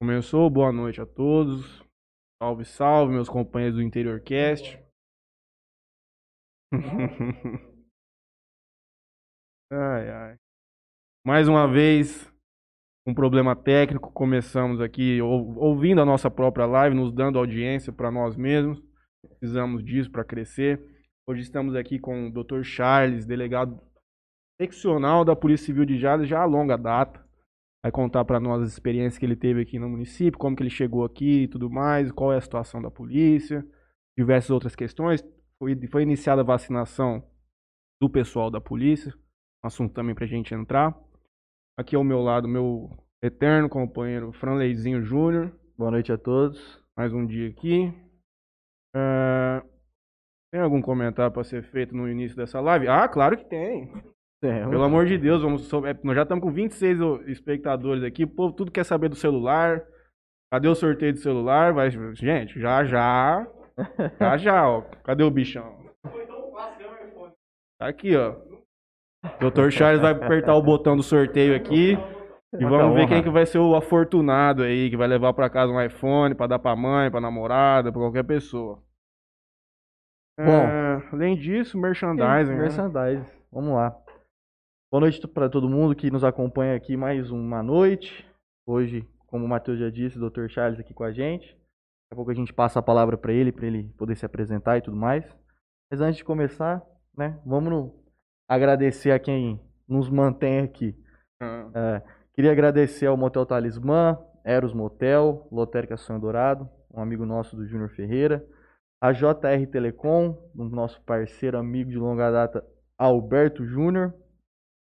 Começou, boa noite a todos. Salve, salve, meus companheiros do Interior Cast. ai, ai. Mais uma vez, um problema técnico. Começamos aqui ouvindo a nossa própria live, nos dando audiência para nós mesmos. Precisamos disso para crescer. Hoje estamos aqui com o Dr. Charles, delegado seccional da Polícia Civil de Jales, já a longa data vai contar para nós as experiências que ele teve aqui no município, como que ele chegou aqui e tudo mais, qual é a situação da polícia, diversas outras questões. Foi, foi iniciada a vacinação do pessoal da polícia, assunto também para a gente entrar. Aqui ao meu lado, meu eterno companheiro Franleizinho Júnior. Boa noite a todos. Mais um dia aqui. Uh, tem algum comentário para ser feito no início dessa live? Ah, claro que tem. É, Pelo amor de Deus, vamos, é, nós já estamos com 26 espectadores aqui. O povo tudo quer saber do celular. Cadê o sorteio do celular? Vai, gente, já já. Já já, ó. Cadê o bichão? Tá aqui, ó. Dr. Charles vai apertar o botão do sorteio aqui. E vamos ver quem que vai ser o afortunado aí, que vai levar para casa um iPhone para dar para mãe, para namorada, para qualquer pessoa. Bom, é, além disso, merchandising. Né? Merchandising. Vamos lá. Boa noite para todo mundo que nos acompanha aqui mais uma noite. Hoje, como o Matheus já disse, o Dr. Charles aqui com a gente. Daqui a pouco a gente passa a palavra para ele, para ele poder se apresentar e tudo mais. Mas antes de começar, né, vamos agradecer a quem nos mantém aqui. Uhum. É, queria agradecer ao Motel Talismã, Eros Motel, Lotérica Sonho Dourado, um amigo nosso do Júnior Ferreira, a JR Telecom, um nosso parceiro amigo de longa data, Alberto Júnior,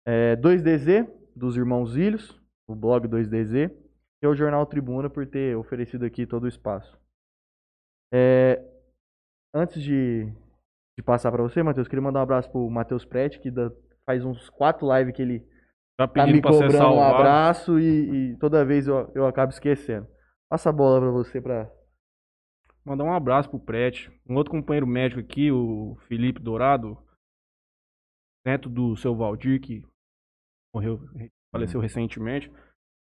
é, 2DZ, dos Irmãos Ilhos, o blog 2DZ, e o Jornal Tribuna por ter oferecido aqui todo o espaço. É, antes de, de passar para você, Matheus, queria mandar um abraço pro Matheus Prete, que da, faz uns quatro lives que ele tá, tá me cobrando um abraço e, e, toda vez eu, eu acabo esquecendo. Passa a bola para você para mandar um abraço pro Prete. Um outro companheiro médico aqui, o Felipe Dourado, neto do seu Valdir, que morreu, faleceu uhum. recentemente,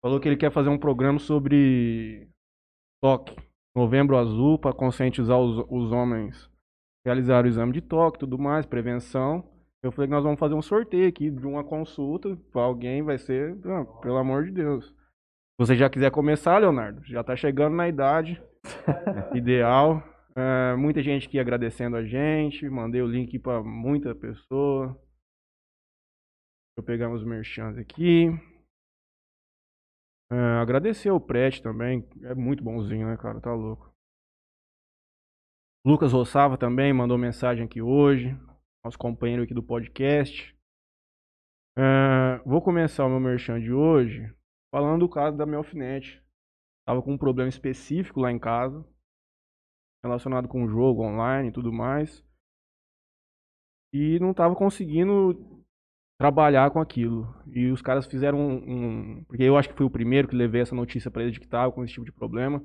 falou que ele quer fazer um programa sobre toque. Novembro Azul, para conscientizar os, os homens realizar o exame de toque tudo mais, prevenção. Eu falei que nós vamos fazer um sorteio aqui de uma consulta para alguém, vai ser, não, pelo amor de Deus. Se você já quiser começar, Leonardo, já está chegando na idade ideal. É, muita gente aqui agradecendo a gente, mandei o link para muita pessoa. Eu pegar uns merchants aqui. É, agradecer o Prete também. É muito bonzinho, né, cara? Tá louco. Lucas Rossava também mandou mensagem aqui hoje. Nosso companheiro aqui do podcast. É, vou começar o meu merchan de hoje falando do caso da minha alfinete. Tava com um problema específico lá em casa. Relacionado com o jogo online e tudo mais. E não tava conseguindo trabalhar com aquilo. E os caras fizeram um, um, Porque eu acho que fui o primeiro que levei essa notícia para eles de que tava com esse tipo de problema.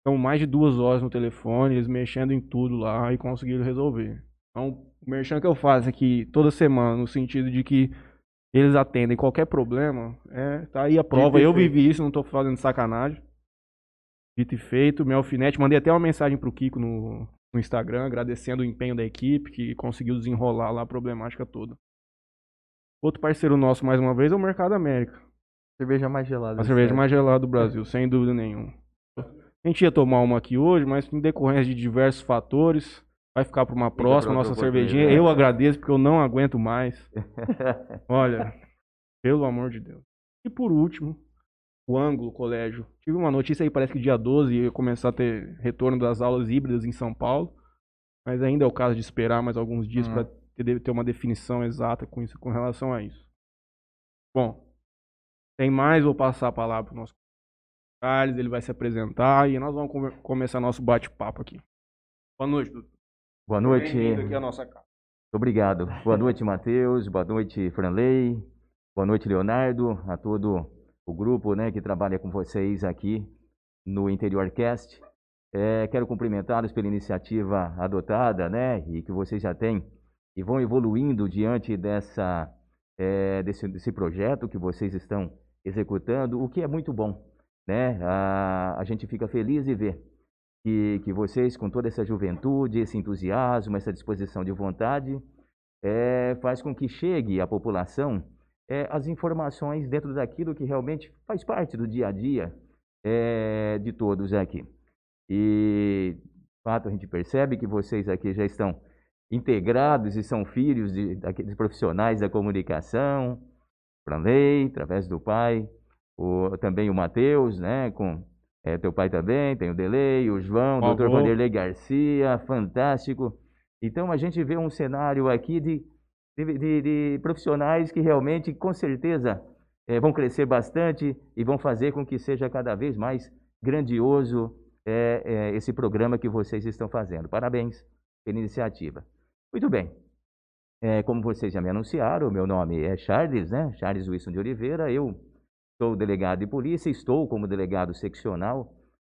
Então, mais de duas horas no telefone, eles mexendo em tudo lá e conseguiram resolver. Então, o merchan que eu faço aqui toda semana, no sentido de que eles atendem qualquer problema, é, tá aí a prova. Eu vivi isso, não tô fazendo sacanagem. Dito e feito, meu alfinete. Mandei até uma mensagem pro Kiko no, no Instagram, agradecendo o empenho da equipe que conseguiu desenrolar lá a problemática toda. Outro parceiro nosso, mais uma vez, é o Mercado América. Cerveja mais gelada. A cerveja mais gelada do Brasil, sem dúvida nenhuma. A gente ia tomar uma aqui hoje, mas em decorrência de diversos fatores, vai ficar para uma próxima, nossa cervejinha. Eu agradeço porque eu não aguento mais. Olha, pelo amor de Deus. E por último, o Ângulo Colégio. Tive uma notícia aí, parece que dia 12 ia começar a ter retorno das aulas híbridas em São Paulo. Mas ainda é o caso de esperar mais alguns dias hum. para ter, ter uma definição exata com isso, com relação a isso. Bom, tem mais, vou passar a palavra para o nosso Carlos, ele vai se apresentar e nós vamos come começar nosso bate-papo aqui. Boa noite, doutor. Boa noite. Bem-vindo aqui à nossa casa. Obrigado. Boa noite, Matheus. Boa noite, Franley. Boa noite, Leonardo. A todo o grupo né, que trabalha com vocês aqui no Interior Cast. É, quero cumprimentá-los pela iniciativa adotada né, e que vocês já têm e vão evoluindo diante dessa, é, desse, desse projeto que vocês estão executando, o que é muito bom. né? A, a gente fica feliz de ver que, que vocês, com toda essa juventude, esse entusiasmo, essa disposição de vontade, é, faz com que chegue à população é, as informações dentro daquilo que realmente faz parte do dia a dia é, de todos aqui. E, de fato, a gente percebe que vocês aqui já estão integrados e são filhos de, daqueles profissionais da comunicação, lei, através do pai, o, também o Matheus, né, com é, teu pai também, tem o Delei, o João, o doutor Vanderlei Garcia, fantástico. Então a gente vê um cenário aqui de, de, de, de profissionais que realmente, com certeza, é, vão crescer bastante e vão fazer com que seja cada vez mais grandioso é, é, esse programa que vocês estão fazendo. Parabéns pela iniciativa. Muito bem. É, como vocês já me anunciaram, meu nome é Charles, né? Charles Wilson de Oliveira. Eu sou delegado de polícia, estou como delegado seccional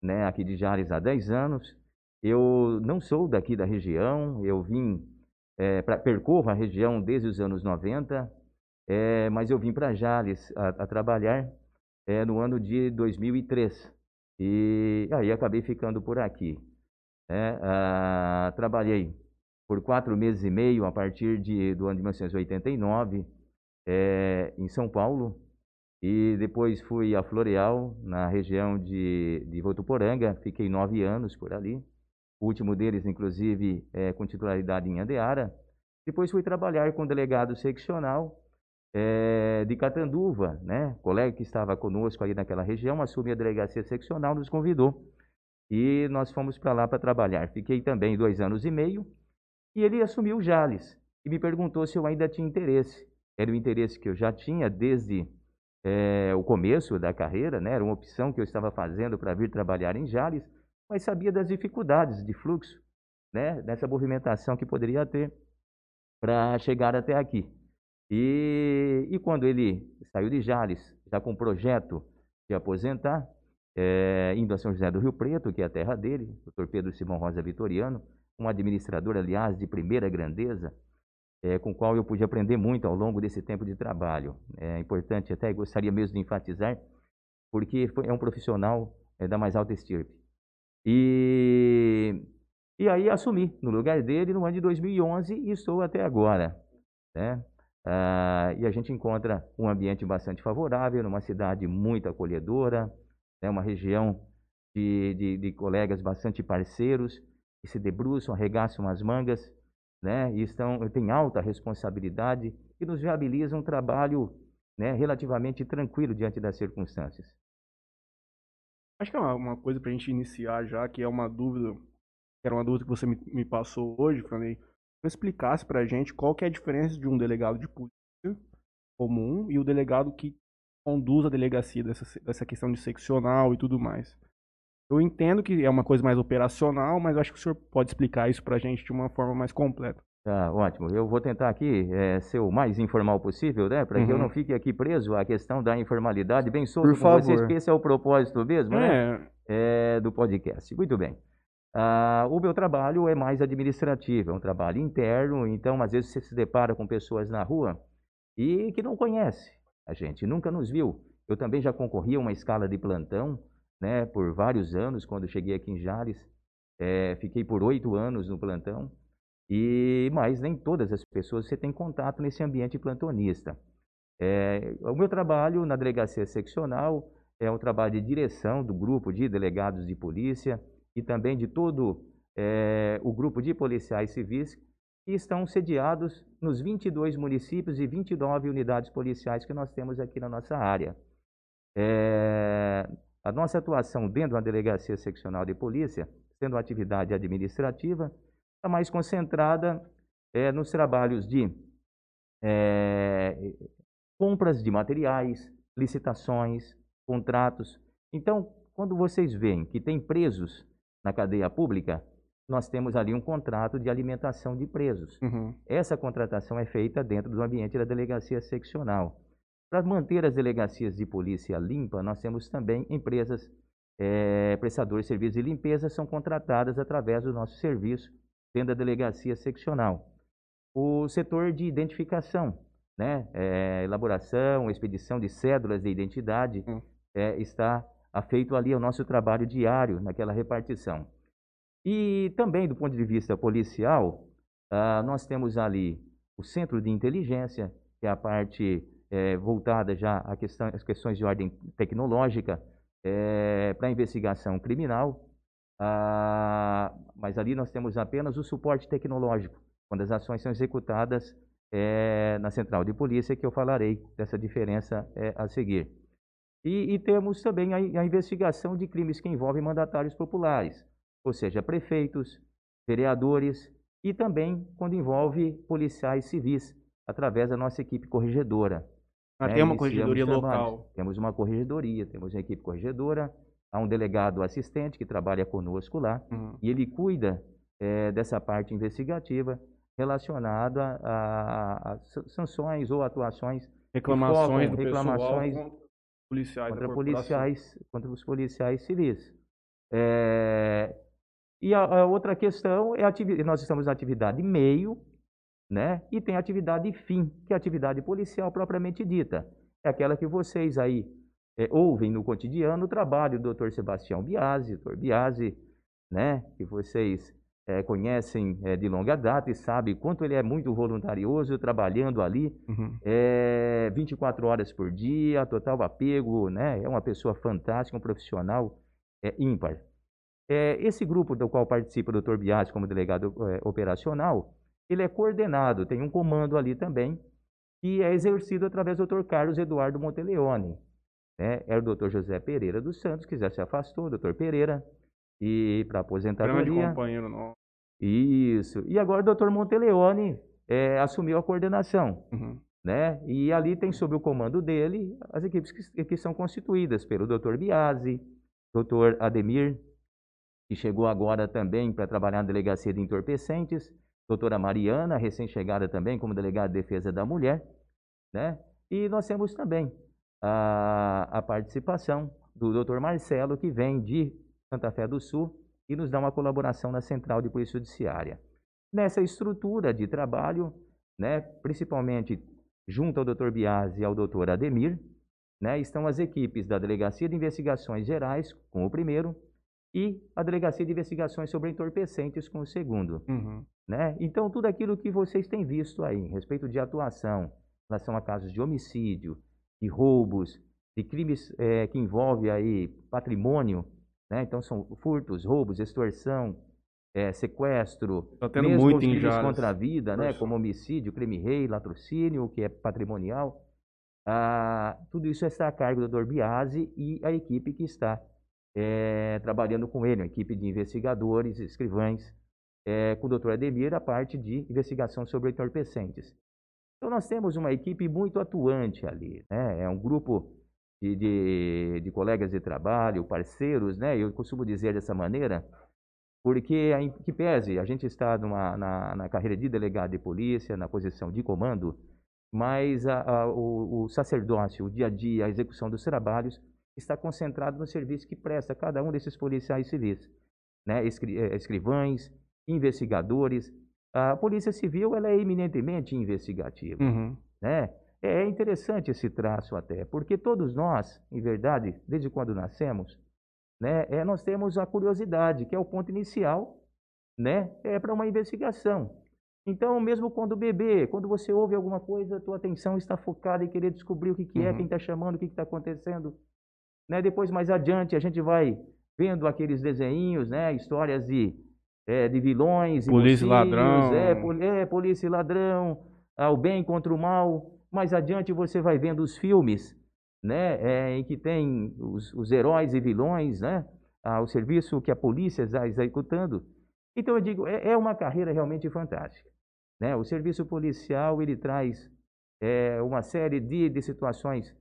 né, aqui de Jales há 10 anos. Eu não sou daqui da região, eu vim, é, pra, percorro a região desde os anos 90, é, mas eu vim para Jales a, a trabalhar é, no ano de 2003. E aí acabei ficando por aqui. Né? Ah, trabalhei por quatro meses e meio a partir de, do ano de 1989 é, em São Paulo. E depois fui a Floreal, na região de, de Votuporanga. Fiquei nove anos por ali. O último deles, inclusive, é, com titularidade em Andeara. Depois fui trabalhar com o delegado seccional é, de Catanduva, né? O colega que estava conosco ali naquela região, assumiu a delegacia seccional, nos convidou. E nós fomos para lá para trabalhar. Fiquei também dois anos e meio. E ele assumiu o Jales e me perguntou se eu ainda tinha interesse. Era o interesse que eu já tinha desde é, o começo da carreira, né? era uma opção que eu estava fazendo para vir trabalhar em Jales, mas sabia das dificuldades de fluxo, né? dessa movimentação que poderia ter para chegar até aqui. E, e quando ele saiu de Jales, já com o projeto de aposentar, é, indo a São José do Rio Preto, que é a terra dele, o doutor Pedro Simão Rosa Vitoriano, um administrador, aliás, de primeira grandeza, é, com o qual eu pude aprender muito ao longo desse tempo de trabalho. É importante, até gostaria mesmo de enfatizar, porque foi, é um profissional é, da mais alta estirpe. E, e aí assumi no lugar dele no ano de 2011 e estou até agora. Né? Ah, e a gente encontra um ambiente bastante favorável, numa cidade muito acolhedora, né? uma região de, de, de colegas bastante parceiros, se debruçam, arregaçam as mangas, né, e estão, têm alta responsabilidade e nos viabilizam um trabalho né, relativamente tranquilo diante das circunstâncias. Acho que é uma, uma coisa para a gente iniciar já, que é uma dúvida, que era uma dúvida que você me, me passou hoje, Franei, explicasse para a gente qual que é a diferença de um delegado de polícia comum e o delegado que conduz a delegacia dessa, dessa questão de seccional e tudo mais. Eu entendo que é uma coisa mais operacional, mas acho que o senhor pode explicar isso para a gente de uma forma mais completa. Tá, ótimo. Eu vou tentar aqui é, ser o mais informal possível, né? Para uhum. que eu uhum. não fique aqui preso à questão da informalidade, bem solto Por favor. vocês, porque esse é o propósito mesmo, né? é. né? É, do podcast. Muito bem. Ah, o meu trabalho é mais administrativo, é um trabalho interno, então às vezes você se depara com pessoas na rua e que não conhece a gente, nunca nos viu. Eu também já concorri a uma escala de plantão, né, por vários anos, quando cheguei aqui em Jales. É, fiquei por oito anos no plantão, e mas nem todas as pessoas você tem contato nesse ambiente plantonista. É, o meu trabalho na delegacia seccional é um trabalho de direção do grupo de delegados de polícia e também de todo é, o grupo de policiais civis que estão sediados nos 22 municípios e 29 unidades policiais que nós temos aqui na nossa área. É, a nossa atuação dentro da delegacia seccional de polícia, sendo uma atividade administrativa, está mais concentrada é, nos trabalhos de é, compras de materiais, licitações, contratos. Então, quando vocês veem que tem presos na cadeia pública, nós temos ali um contrato de alimentação de presos. Uhum. Essa contratação é feita dentro do ambiente da delegacia seccional. Para manter as delegacias de polícia limpa, nós temos também empresas é, prestadores de serviços de limpeza são contratadas através do nosso serviço dentro da delegacia seccional. O setor de identificação, né, é, elaboração, expedição de cédulas de identidade, hum. é, está feito ali o nosso trabalho diário naquela repartição. E também, do ponto de vista policial, ah, nós temos ali o Centro de Inteligência, que é a parte é, voltada já às questão, questões de ordem tecnológica é, para investigação criminal. Ah, mas ali nós temos apenas o suporte tecnológico, quando as ações são executadas é, na central de polícia, que eu falarei dessa diferença é, a seguir. E, e temos também a, a, investigação de crimes que envolvem mandatários populares, ou seja, prefeitos, vereadores e também quando envolve policiais civis, através da nossa equipe corregedora. Ah, né? tem uma corregedoria local. Temos uma corregedoria, temos uma equipe corregedora, há um delegado assistente que trabalha conosco lá, uhum. e ele cuida é, dessa parte investigativa relacionada a, a, sanções ou atuações reclamações focam, reclamações contra policiais, contra, policiais contra os policiais civis. É, e a, a, outra questão é nós estamos na atividade meio, né? E tem a atividade fim, que é a atividade policial propriamente dita. É aquela que vocês aí é, ouvem no cotidiano o trabalho do Dr. Sebastião Biasi, Dr. Biasi, né? Que vocês é, conhecem é, de longa data e sabem quanto ele é muito voluntarioso, trabalhando ali uhum. é, 24 horas por dia, total apego, né? É uma pessoa fantástica, um profissional é, ímpar. É, esse grupo do qual participa o Dr. Biasi como delegado é, operacional, ele é coordenado, tem um comando ali também, que é exercido através do Dr. Carlos Eduardo Monteleone. Né? Era o Dr. José Pereira dos Santos, que já se afastou, Dr. Pereira, e para aposentadoria. Grande companheiro nosso. Isso. E agora o Dr. Monteleone é, assumiu a coordenação. Uhum. Né? E ali tem sob o comando dele as equipes que, que são constituídas pelo Dr. Biasi, Dr. Ademir, que chegou agora também para trabalhar na delegacia de entorpecentes, doutora Mariana, recém-chegada também como delegada de defesa da mulher, né? E nós temos também a, a participação do doutor Marcelo, que vem de Santa Fé do Sul e nos dá uma colaboração na Central de Polícia Judiciária. Nessa estrutura de trabalho, né, principalmente junto ao Dr. Biasi e ao Dr. Ademir, né, estão as equipes da Delegacia de Investigações Gerais, com o primeiro, e a Delegacia de Investigações sobre Entorpecentes, com o segundo. Uhum. Né? Então, tudo aquilo que vocês têm visto aí, respeito de atuação, em relação a casos de homicídio, de roubos, de crimes é, que envolvem aí patrimônio, né? Então são furtos, roubos, extorsão, é, sequestro, tá tendo mesmo muito crimes contra a vida, né? como homicídio, crime rei, latrocínio, que é patrimonial. Ah, tudo isso está a cargo do Dr. Biasi e a equipe que está é, trabalhando com ele, a equipe de investigadores, escrivães, é, com o Dr. Ademir, a parte de investigação sobre entorpecentes. Então nós temos uma equipe muito atuante ali, né? É um grupo de, de, de, colegas de trabalho, parceiros, né? Eu costumo dizer dessa maneira, porque, que pese, a gente está numa, na, na carreira de delegado de polícia, na posição de comando, mas a, a, o, o, sacerdócio, o dia a dia, a execução dos trabalhos está concentrado no serviço que presta cada um desses policiais civis, né? Escri, eh, escrivães, investigadores. A polícia civil ela é eminentemente investigativa, uhum. né? É interessante esse traço até, porque todos nós, em verdade, desde quando nascemos, né, é, nós temos a curiosidade, que é o ponto inicial, né, é para uma investigação. Então, mesmo quando bebê, quando você ouve alguma coisa, a tua atenção está focada em querer descobrir o que, que é, uhum. quem está chamando, o que está acontecendo. Né, depois, mais adiante, a gente vai vendo aqueles desenhos, né, histórias de, é, de vilões, polícia e ladrão, é, pol é, polícia e ladrão, ah, o bem contra o mal. Mais adiante você vai vendo os filmes, né, é, em que tem os, os, heróis e vilões, né, ah, o serviço que a polícia está executando. Então eu digo, é, é uma carreira realmente fantástica. Né? O serviço policial ele traz é, uma série de, de situações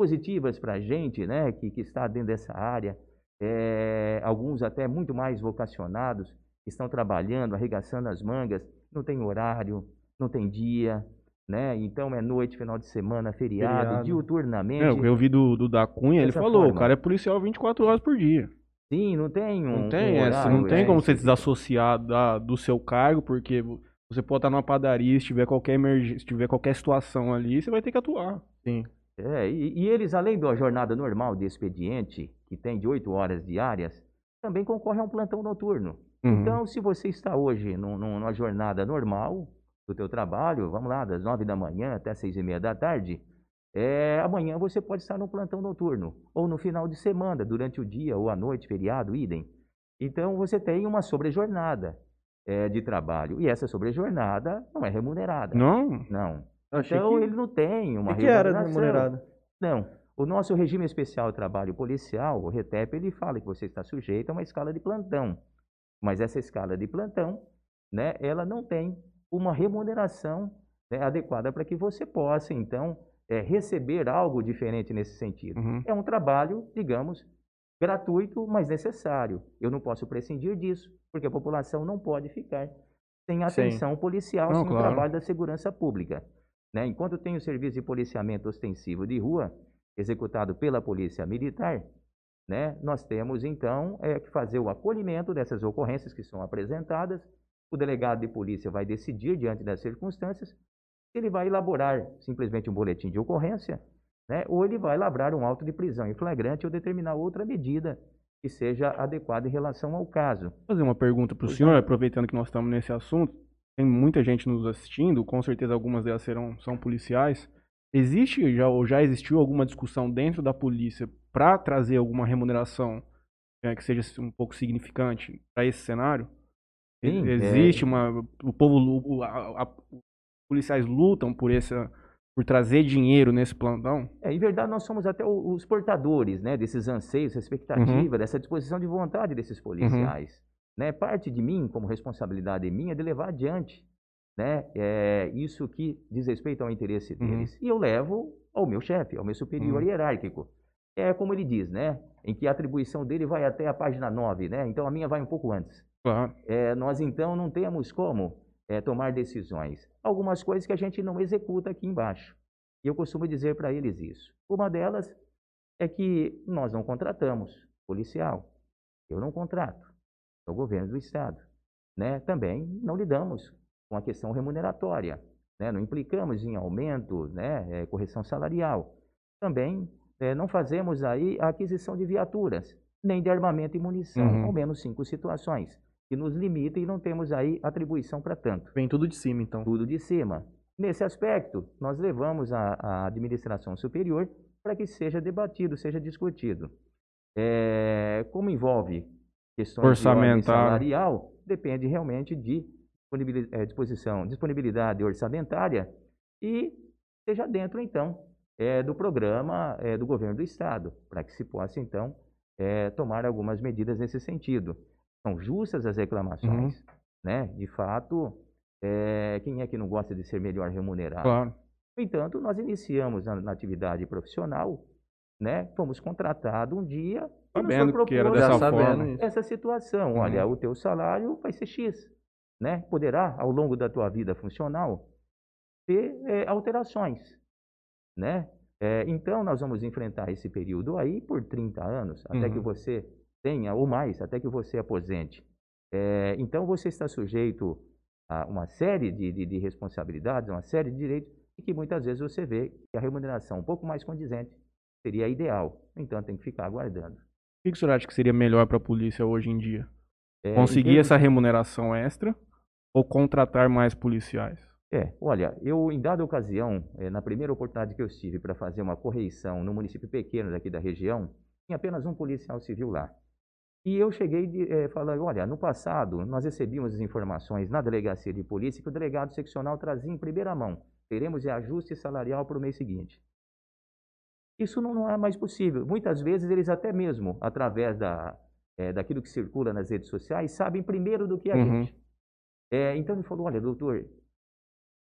positivas para a gente, né, que, que está dentro dessa área. É, alguns até muito mais vocacionados, estão trabalhando, arregaçando as mangas, não tem horário, não tem dia, né? Então é noite, final de semana, feriado, feriado. diuturnamente. É, eu vi do, do da Cunha, ele falou, forma. o cara é policial 24 horas por dia. Sim, não tem um. Não tem, um horário, não tem é, como você desassociar da, do seu cargo, porque você pode estar numa padaria, se tiver qualquer emergência, se tiver qualquer situação ali, você vai ter que atuar. Sim. É, e, e eles, além da jornada normal de expediente, que tem de oito horas diárias, também concorrem a um plantão noturno. Uhum. Então, se você está hoje num- num- numa jornada normal do teu trabalho, vamos lá, das nove da manhã até seis e meia da tarde, é, amanhã você pode estar no plantão noturno, ou no final de semana, durante o dia ou à noite, feriado, idem. Então, você tem uma sobrejornada é, de trabalho, e essa sobrejornada não é remunerada. Não? Não. Achei Então, que, ele não tem uma achei que era remunerado. Não. O nosso regime especial de trabalho policial, o RETEP, ele fala que você está sujeito a uma escala de plantão. Mas essa escala de plantão, né, ela não tem uma remuneração né, adequada para que você possa, então, eh, receber algo diferente nesse sentido. Uhum. É um trabalho, digamos, gratuito, mas necessário. Eu não posso prescindir disso, porque a população não pode ficar sem atenção policial Não, no claro. trabalho da segurança pública. Né? Enquanto tem o serviço de policiamento ostensivo de rua, executado pela Polícia Militar, né, nós temos então é, que fazer o acolhimento dessas ocorrências que são apresentadas. O delegado de polícia vai decidir, diante das circunstâncias, se ele vai elaborar simplesmente um boletim de ocorrência, né, ou ele vai labrar um auto de prisão em flagrante ou determinar outra medida que seja adequada em relação ao caso. Vou fazer uma pergunta para o senhor, não. aproveitando que nós estamos nesse assunto. Tem muita gente nos assistindo, com certeza algumas delas serão, são policiais. Existe já, ou já existiu alguma discussão dentro da polícia para trazer alguma remuneração é, que seja um pouco significante para esse cenário? Sim, é. Existe uma. O povo. o- a- a- os policiais lutam por essa. por trazer dinheiro nesse plantão? É, em verdade, nós somos até os portadores né, desses anseios, expectativa, dessa disposição de vontade desses policiais. Né? Parte de mim, como responsabilidade minha, é de levar adiante né, é, isso que diz respeito ao interesse Uhum. deles. E eu levo ao meu chefe, ao meu superior Uhum. hierárquico. É como ele diz, né? Em que a atribuição dele vai até a página 9, né? Então a minha vai um pouco antes. Claro. É, nós então não temos como é, tomar decisões. Algumas coisas que a gente não executa aqui embaixo. E eu costumo dizer para eles isso. Uma delas é que nós não contratamos policial. Eu não contrato. É o governo do Estado. Né? Também não lidamos com a questão remuneratória. Né? Não implicamos em aumento, né? é, correção salarial. Também é, não fazemos aí a aquisição de viaturas, nem de armamento e munição, Uhum. ao menos cinco situações que nos limitam e não temos aí atribuição para tanto. Vem tudo de cima, então. Tudo de cima. Nesse aspecto, nós levamos a, a administração superior para que seja debatido, seja discutido. É, como envolve questões de Orçamentário. salarial, depende realmente de disponibil- eh, disposição, disponibilidade orçamentária e seja dentro, então, eh, do programa eh, do governo do Estado, para que se possa, então, eh, tomar algumas medidas nesse sentido. São justas as reclamações, né? De fato, quem é que não gosta de ser melhor remunerado? Claro. No entanto, nós iniciamos na, na atividade profissional, né? Fomos contratados um dia Sabendo que era dessa forma. isso. essa situação. Uhum. Olha, o teu salário vai ser X, né? Poderá, ao longo da tua vida funcional, ter eh, alterações, né? Eh, então, nós vamos enfrentar esse período aí por 30 anos, até que Uhum. você tenha, ou mais, até que você aposente. Eh, então, você está sujeito a uma série de, de, de responsabilidades, uma série de direitos, e que muitas vezes você vê que a remuneração um pouco mais condizente seria ideal. No entanto, tem que ficar aguardando. O que o senhor acha que seria melhor para a polícia hoje em dia? Em Conseguir essa remuneração extra ou contratar mais policiais? É, olha, eu em dada ocasião, eh, na primeira oportunidade que eu tive para fazer uma correição no município pequeno daqui da região, tinha apenas um policial civil lá. E eu cheguei de, eh, falando, olha, no passado nós recebíamos as informações na delegacia de polícia que o delegado seccional trazia em primeira mão. Teremos ajuste salarial para o mês seguinte. Isso não, não é mais possível. Muitas vezes eles até mesmo, através da, eh, daquilo que circula nas redes sociais, sabem primeiro do que a Uhum. gente. Eh, então ele falou, olha, doutor,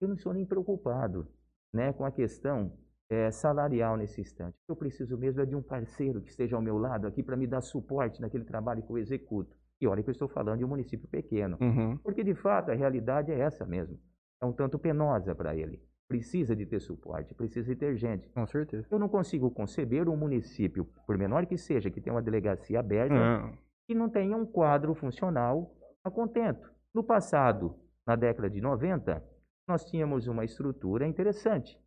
eu não estou nem preocupado né, com a questão eh, salarial nesse instante. O que eu preciso mesmo é de um parceiro que esteja ao meu lado aqui para me dar suporte naquele trabalho que eu executo. E olha que eu estou falando de um município pequeno. Uhum. Porque, de fato, a realidade é essa mesmo. É um tanto penosa para ele. Precisa de ter suporte, precisa de ter gente. Com certeza. Eu não consigo conceber um município, por menor que seja, que tenha uma delegacia aberta, É. que não tenha um quadro funcional a contento. No passado, na década de 90, nós tínhamos uma estrutura interessante.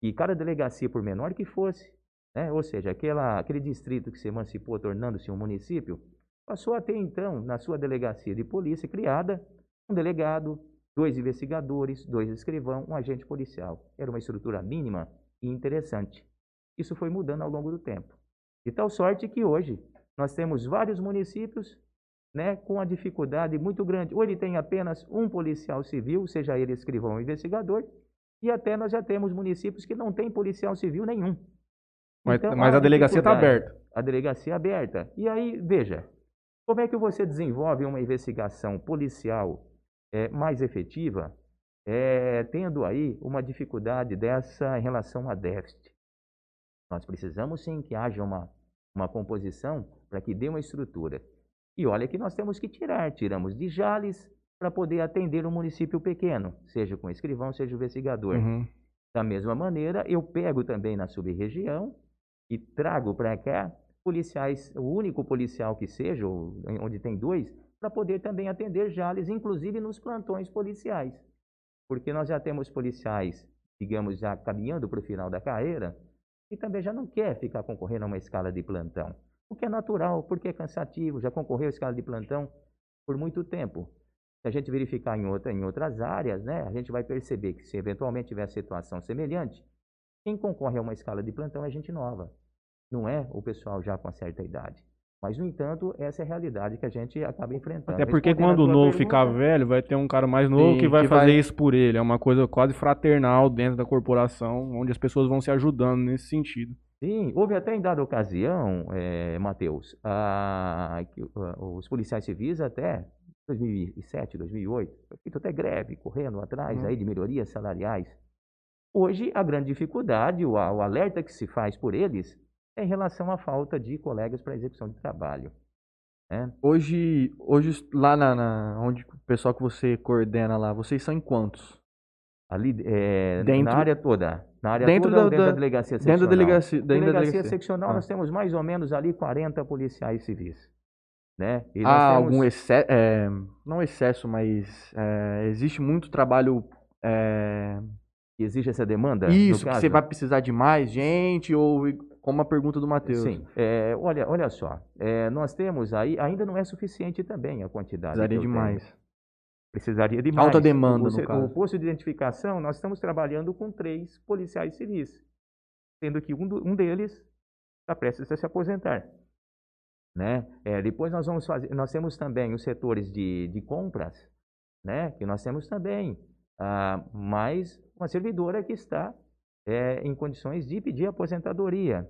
E cada delegacia, por menor que fosse, né, ou seja, aquela, aquele distrito que se emancipou tornando-se um município, passou a ter então, na sua delegacia de polícia criada, um delegado, dois investigadores, dois escrivão, um agente policial. Era uma estrutura mínima e interessante. Isso foi mudando ao longo do tempo. De tal sorte que hoje nós temos vários municípios né, com uma dificuldade muito grande. Ou ele tem apenas um policial civil, seja ele escrivão ou investigador, e até nós já temos municípios que não tem policial civil nenhum. Mas, então, mas a delegacia está aberta. A delegacia é aberta. E aí, veja, como é que você desenvolve uma investigação policial é, mais efetiva, é, tendo aí uma dificuldade dessa em relação a déficit? Nós precisamos sim que haja uma, uma composição para que dê uma estrutura. E olha que nós temos que tirar, tiramos de Jales para poder atender um município pequeno, seja com escrivão, seja investigador. Uhum. Da mesma maneira, eu pego também na sub-região e trago para cá policiais, o único policial que seja, onde tem dois, para poder também atender Jales, inclusive nos plantões policiais. Porque nós já temos policiais, digamos, já caminhando para o final da carreira, e também já não quer ficar concorrendo a uma escala de plantão. O que é natural, porque é cansativo, já concorreu a escala de plantão por muito tempo. Se a gente verificar em, outra, em outras áreas, né, a gente vai perceber que se eventualmente tiver situação semelhante, quem concorre a uma escala de plantão é gente nova, não é o pessoal já com certa idade. Mas, no entanto, essa é a realidade que a gente acaba enfrentando. Até porque quando o novo pergunta, ficar velho, vai ter um cara mais novo sim, que vai que fazer vai... isso por ele. É uma coisa quase fraternal dentro da corporação, onde as pessoas vão se ajudando nesse sentido. Sim, houve até em dada ocasião, é, Matheus, os policiais civis até 2007, 2008, feito até greve, correndo atrás hum. aí de melhorias salariais. Hoje, a grande dificuldade, o, o alerta que se faz por eles, em relação à falta de colegas para execução de trabalho. Né? Hoje, hoje lá na, na, onde o pessoal que você coordena lá, vocês são em quantos? Ali, é, dentro, na área toda. Na área dentro toda da, dentro da delegacia seccional? Dentro da delegacia, dentro delegacia, delegacia seccional, ah. nós temos mais ou menos ali 40 policiais civis. Né? Há temos... algum excesso, é, não excesso, mas é, existe muito trabalho é, existe essa demanda? Isso, que você vai precisar de mais gente, ou como a pergunta do Matheus. Sim, é, olha, olha só, é, nós temos aí, ainda não é suficiente também a quantidade. Precisaria de mais. Precisaria de mais. Alta demanda, o, no caso. O posto de identificação, nós estamos trabalhando com três policiais civis, sendo que um, do, um deles está prestes a se aposentar. Né? É, depois nós vamos fazer, nós temos também os setores de, de compras, né? que nós temos também ah, mais uma servidora que está é, em condições de pedir aposentadoria.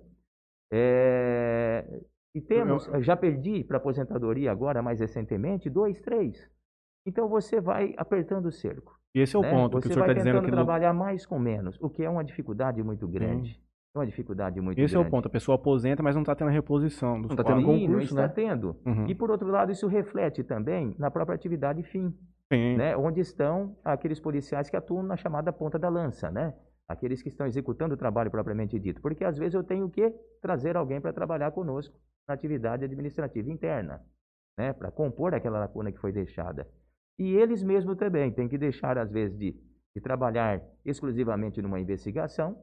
É, e temos, já perdi para aposentadoria agora, mais recentemente, dois, três. Então você vai apertando o cerco. E esse é o né? ponto você que o senhor está dizendo. Você vai trabalhar mais com menos, o que é uma dificuldade muito grande. É uma dificuldade muito Esse grande. é o ponto. A pessoa aposenta, mas não está tendo a reposição. Não está tendo concurso, não está né? tendo. Uhum. E, por outro lado, isso reflete também na própria atividade fim. Né? Onde estão aqueles policiais que atuam na chamada ponta da lança, né? Aqueles que estão executando o trabalho propriamente dito. Porque, às vezes, eu tenho que trazer alguém para trabalhar conosco na atividade administrativa interna, né? Para compor aquela lacuna que foi deixada. E eles mesmos também têm que deixar, às vezes, de, de trabalhar exclusivamente numa investigação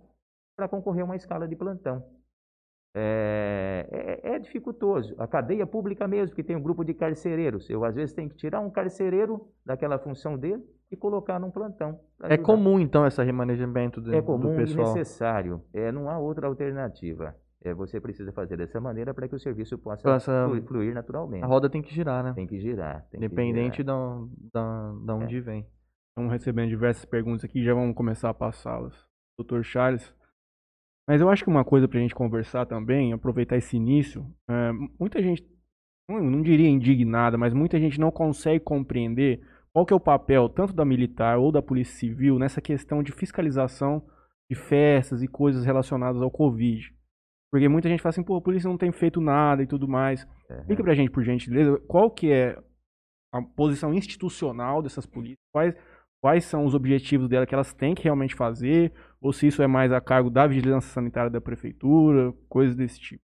para concorrer a uma escala de plantão. É, é, é, dificultoso. A cadeia pública mesmo, que tem um grupo de carcereiros, eu às vezes tenho que tirar um carcereiro daquela função dele e colocar num plantão. É comum, então, esse remanejamento do, é comum do pessoal? É comum e necessário. É, não há outra alternativa. É, você precisa fazer dessa maneira para que o serviço possa Essa, fluir, naturalmente. A roda tem que girar, né? Tem que girar. Tem Independente que girar. Da, da, da onde é. vem. Estamos recebendo diversas perguntas aqui já vamos começar a passá-las. Doutor Charles, mas eu acho que uma coisa para a gente conversar também, aproveitar esse início, é, muita gente, não, não diria indignada, mas muita gente não consegue compreender qual que é o papel tanto da militar ou da polícia civil nessa questão de fiscalização de festas e coisas relacionadas ao Covid. Porque muita gente fala assim, pô, a polícia não tem feito nada e tudo mais. Uhum. Explica pra gente, por gentileza, qual que é a posição institucional dessas polícias, quais, quais são os objetivos dela que elas têm que realmente fazer, ou se isso é mais a cargo da vigilância sanitária da prefeitura, coisas desse tipo.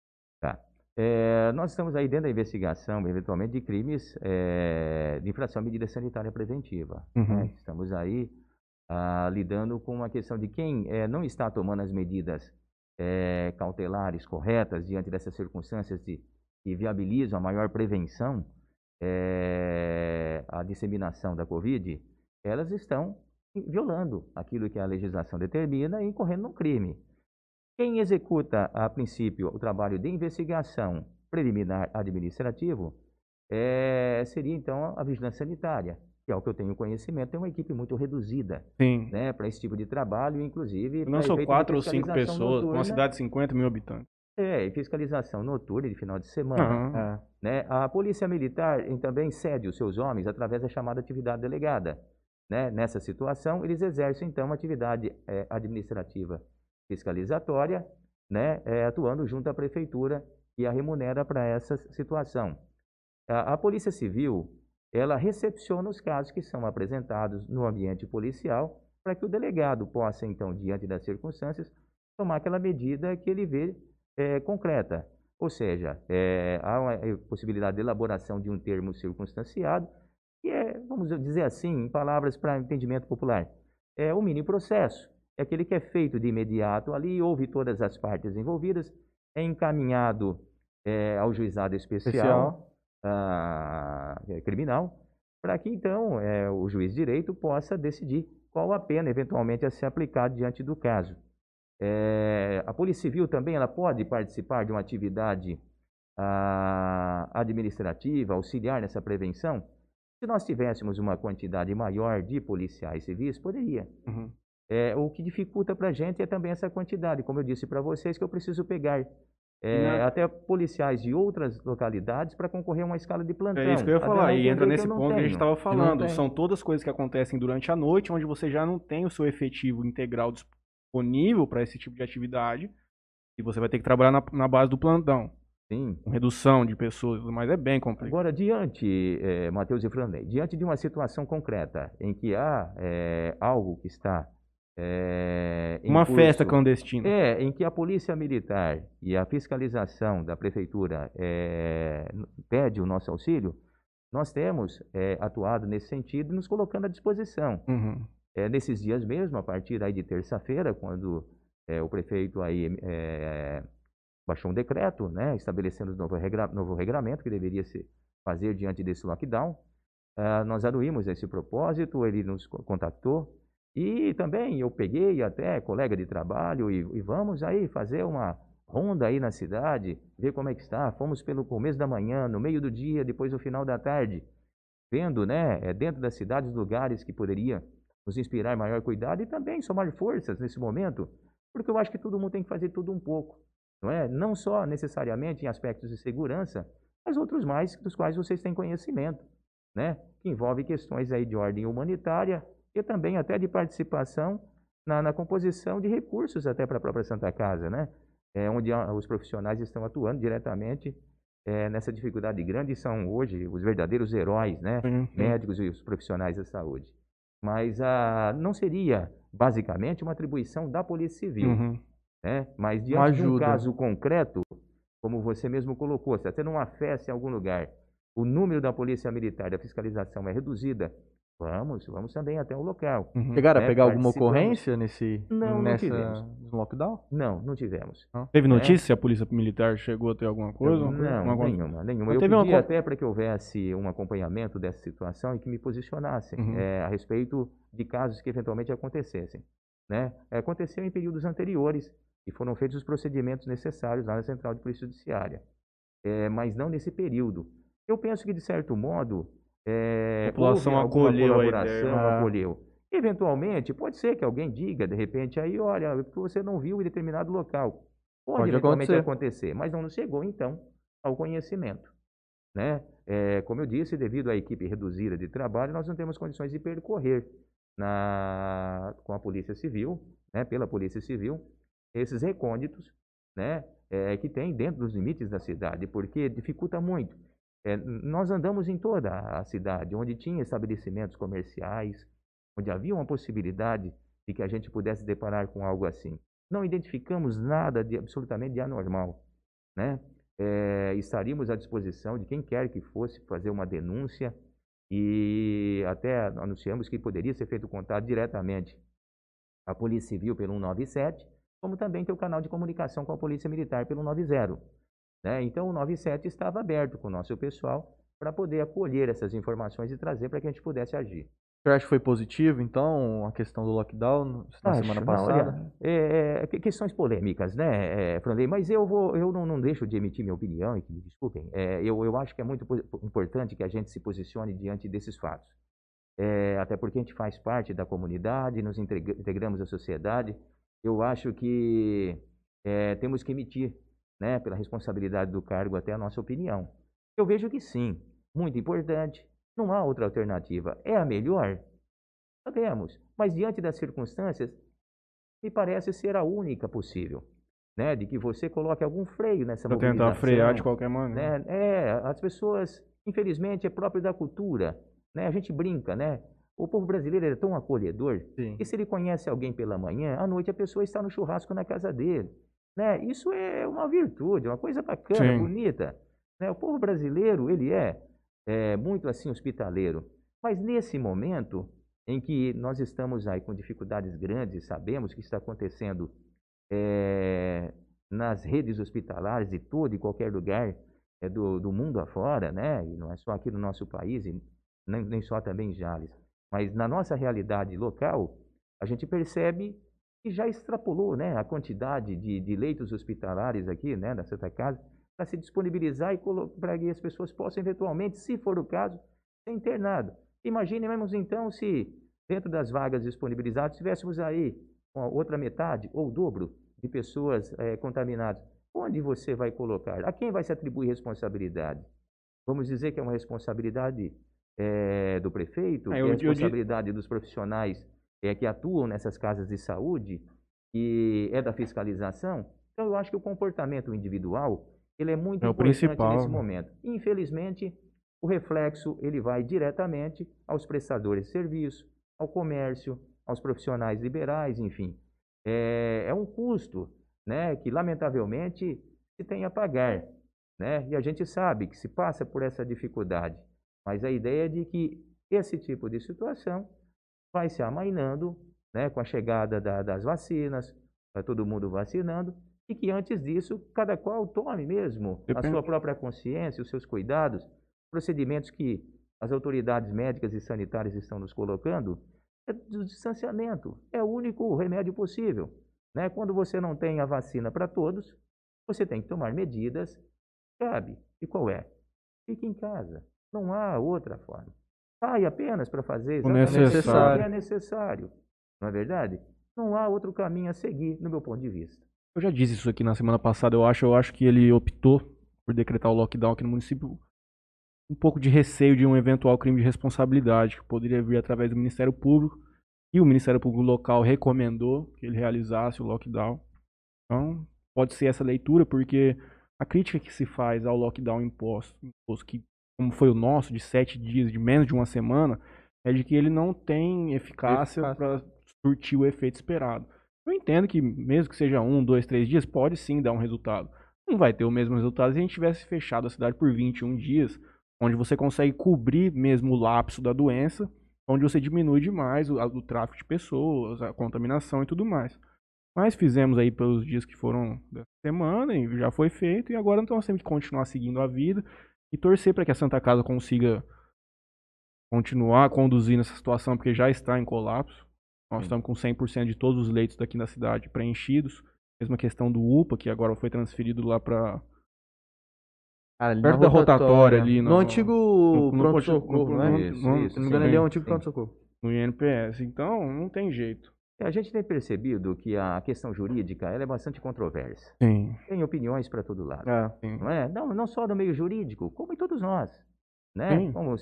É, nós estamos aí dentro da investigação, eventualmente, de crimes é, de infração à medida sanitária preventiva. Uhum. Né? Estamos aí ah, lidando com uma questão de quem eh, não está tomando as medidas cautelares corretas diante dessas circunstâncias de, que viabilizam a maior prevenção à disseminação da Covid, elas estão violando aquilo que a legislação determina e incorrendo num crime. Quem executa, a princípio, o trabalho de investigação preliminar administrativo é, seria, então, a vigilância sanitária, que é o que eu tenho conhecimento, é uma equipe muito reduzida né, para esse tipo de trabalho, inclusive... Não são quatro ou cinco pessoas, noturna, uma cidade de 50 mil habitantes. É, e fiscalização noturna de final de semana. Uhum. Né? A Polícia Militar também cede os seus homens através da chamada atividade delegada. Né? Nessa situação, eles exercem, então, uma atividade é, administrativa fiscalizatória, né? É, atuando junto à Prefeitura e a remunera para essa situação. A, a Polícia Civil, ela recepciona os casos que são apresentados no ambiente policial para que o delegado possa, então, diante das circunstâncias, tomar aquela medida que ele vê é, concreta. Ou seja, é, há uma possibilidade de elaboração de um termo circunstanciado, que é, vamos dizer assim, em palavras para entendimento popular, é o mini processo. É aquele que é feito de imediato ali, ouve todas as partes envolvidas, é encaminhado é, ao juizado especial, especial. Ah, é, criminal, para que então é, o juiz de direito possa decidir qual a pena eventualmente a ser aplicada diante do caso. É, a Polícia Civil também ela pode participar de uma atividade ah, administrativa, auxiliar nessa prevenção? Se nós tivéssemos uma quantidade maior de policiais civis, poderia. Uhum. É, o que dificulta para a gente é também essa quantidade, como eu disse para vocês, que eu preciso pegar é, até policiais de outras localidades para concorrer a uma escala de plantão. É isso que eu ia falar, e entra nesse ponto tenho. que a gente estava falando. São todas coisas que acontecem durante a noite, onde você já não tem o seu efetivo integral disponível para esse tipo de atividade, e você vai ter que trabalhar na, na base do plantão. Sim. Com redução de pessoas, mas é bem complexo. Agora, diante, é, Matheus e Franley, diante de uma situação concreta em que há é, algo que está é, uma curso, festa clandestina. É, em que a polícia militar e a fiscalização da prefeitura é, pede o nosso auxílio, nós temos é, atuado nesse sentido, nos colocando à disposição. Uhum. É, nesses dias mesmo, a partir aí de terça-feira, quando é, o prefeito aí é, baixou um decreto, né, estabelecendo o novo, regra, novo regramento que deveria se fazer diante desse lockdown, uh, nós aduímos esse propósito, ele nos contactou, e também eu peguei até colega de trabalho e, e, vamos aí fazer uma ronda aí na cidade, ver como é que está. Fomos pelo começo da manhã, no meio do dia, depois no final da tarde, vendo, né, é, dentro da cidade os lugares que poderia nos inspirar maior cuidado e também somar forças nesse momento, porque eu acho que todo mundo tem que fazer tudo um pouco, não é? Não só necessariamente em aspectos de segurança, mas outros mais dos quais vocês têm conhecimento, né? Que envolve questões aí de ordem humanitária, e também até de participação na, na composição de recursos até para a própria Santa Casa, né? É, onde os profissionais estão atuando diretamente é, nessa dificuldade grande e são hoje os verdadeiros heróis, né? Uhum. Médicos e os profissionais da saúde. Mas ah, não seria, basicamente, uma atribuição da Polícia Civil. Uhum. Né? Mas diante de um caso concreto, como você mesmo colocou, se está tendo uma festa em algum lugar, o número da Polícia Militar, da fiscalização é reduzida Vamos, vamos também até o local. Uhum. Chegaram né? a pegar alguma ocorrência nesse não, nessa, não tivemos. lockdown? Não, não tivemos. Não. Teve né? notícia se a polícia militar chegou a ter alguma coisa? Não, alguma... nenhuma, nenhuma. Eu pedi uma... até para que houvesse um acompanhamento dessa situação e que me posicionassem uhum. é, a respeito de casos que eventualmente acontecessem. Né? Aconteceu em períodos anteriores e foram feitos os procedimentos necessários lá na Central de Polícia Judiciária. É, mas não nesse período. Eu penso que, de certo modo, é, a população acolheu a ideia. Ah. acolheu. Eventualmente, pode ser que alguém diga, de repente, aí, olha, porque você não viu em determinado local. Pode, pode eventualmente acontecer. acontecer, mas não chegou, então, ao conhecimento. Né? É, como eu disse, devido à equipe reduzida de trabalho, nós não temos condições de percorrer na, com a Polícia Civil, né, pela Polícia Civil, esses recônditos né, é, que tem dentro dos limites da cidade, porque dificulta muito. É, nós andamos em toda a cidade, onde tinha estabelecimentos comerciais, onde havia uma possibilidade de que a gente pudesse deparar com algo assim. Não identificamos nada de absolutamente de anormal, né? É, estaríamos à disposição de quem quer que fosse fazer uma denúncia e até anunciamos que poderia ser feito contato diretamente à Polícia Civil pelo 197, como também ter o canal de comunicação com a Polícia Militar pelo 90. Né? Então o 97 estava aberto com o nosso pessoal para poder acolher essas informações e trazer para que a gente pudesse agir. Você acha que foi positivo, então, a questão do lockdown na Acho, semana passada? Olha, é, é, questões polêmicas, né, é, Franley? Mas eu, vou, eu não, não, deixo de emitir minha opinião, e que me desculpem. É, eu, eu acho que é muito importante que a gente se posicione diante desses fatos. É, até porque a gente faz parte da comunidade, nos integramos à sociedade. Eu acho que é, temos que emitir, né, pela responsabilidade do cargo, até a nossa opinião. Eu vejo que sim, muito importante, não há outra alternativa. É a melhor? Sabemos. Mas diante das circunstâncias, me parece ser a única possível. Né? De que você coloque algum freio nessa pra mobilização. tentar frear de qualquer maneira. Né? É, as pessoas, infelizmente, é próprio da cultura. Né? A gente brinca, né? O povo brasileiro é tão acolhedor Sim. que se ele conhece alguém pela manhã, à noite a pessoa está no churrasco na casa dele. Né? Isso é uma virtude, uma coisa bacana, Sim. bonita. Né? O povo brasileiro, ele é é, muito assim hospitaleiro. Mas nesse momento em que nós estamos aí com dificuldades grandes, sabemos que está acontecendo é, nas redes hospitalares de todo e qualquer lugar é, do, do, mundo afora, né? E não é só aqui no nosso país, e nem, nem só também em Jales. Mas na nossa realidade local, a gente percebe que já extrapolou né, a quantidade de, de leitos hospitalares aqui né, na Santa Casa para se disponibilizar e para que as pessoas possam eventualmente, se for o caso, ser internado. Imaginemos então se dentro das vagas disponibilizadas tivéssemos aí outra metade ou o dobro de pessoas é, contaminadas. Onde você vai colocar? A quem vai se atribuir responsabilidade? Vamos dizer que é uma responsabilidade é, do prefeito, é, é responsabilidade eu... dos profissionais é, que atuam nessas casas de saúde, que é da fiscalização. Então, eu acho que o comportamento individual ele é muito é importante principal. nesse momento. Infelizmente, o reflexo ele vai diretamente aos prestadores de serviço, ao comércio, aos profissionais liberais, enfim. É, é um custo né, que, lamentavelmente, se tem a pagar. Né? E a gente sabe que se passa por essa dificuldade. Mas a ideia é de que esse tipo de situação vai se amainando né, com a chegada da, das vacinas, vai todo mundo vacinando, e que antes disso, cada qual tome mesmo Depende. a sua própria consciência, os seus cuidados, procedimentos que as autoridades médicas e sanitárias estão nos colocando, é do distanciamento. É o único remédio possível. Né? Quando você não tem a vacina para todos, você tem que tomar medidas. Cabe. E qual é? Fique em casa. Não há outra forma. Sai apenas para fazer o necessário. é necessário. Não é verdade? Não há outro caminho a seguir, no meu ponto de vista. Eu já disse isso aqui na semana passada, eu acho. Eu acho que ele optou por decretar o lockdown aqui no município um pouco de receio de um eventual crime de responsabilidade que poderia vir através do Ministério Público. E o Ministério Público local recomendou que ele realizasse o lockdown. Então, pode ser essa leitura, porque a crítica que se faz ao lockdown imposto, imposto que, como foi o nosso, de sete dias, de menos de uma semana, é de que ele não tem eficácia, eficácia. para surtir o efeito esperado. Eu entendo que, mesmo que seja um, dois, três dias, pode sim dar um resultado. Não vai ter o mesmo resultado se a gente tivesse fechado a cidade por 21 dias, onde você consegue cobrir mesmo o lapso da doença, onde você diminui demais o, o tráfico de pessoas, a contaminação e tudo mais. Mas fizemos aí pelos dias que foram da semana e já foi feito, e agora então nós temos que continuar seguindo a vida e torcer para que a Santa Casa consiga continuar conduzindo essa situação, porque já está em colapso. Nós estamos com 100% de todos os leitos daqui na cidade preenchidos. Mesma questão do UPA, que agora foi transferido lá para perto da rotatória ali. No, no antigo pronto-socorro, né? Isso, no, isso, se não me engano, ele é o antigo pronto-socorro. No INPS. Então, não tem jeito. É, a gente tem percebido que a questão jurídica ela é bastante controversa. Sim. Tem opiniões para todo lado. É, não, é? Não, não só no meio jurídico, como em todos nós. Né? Sim. Como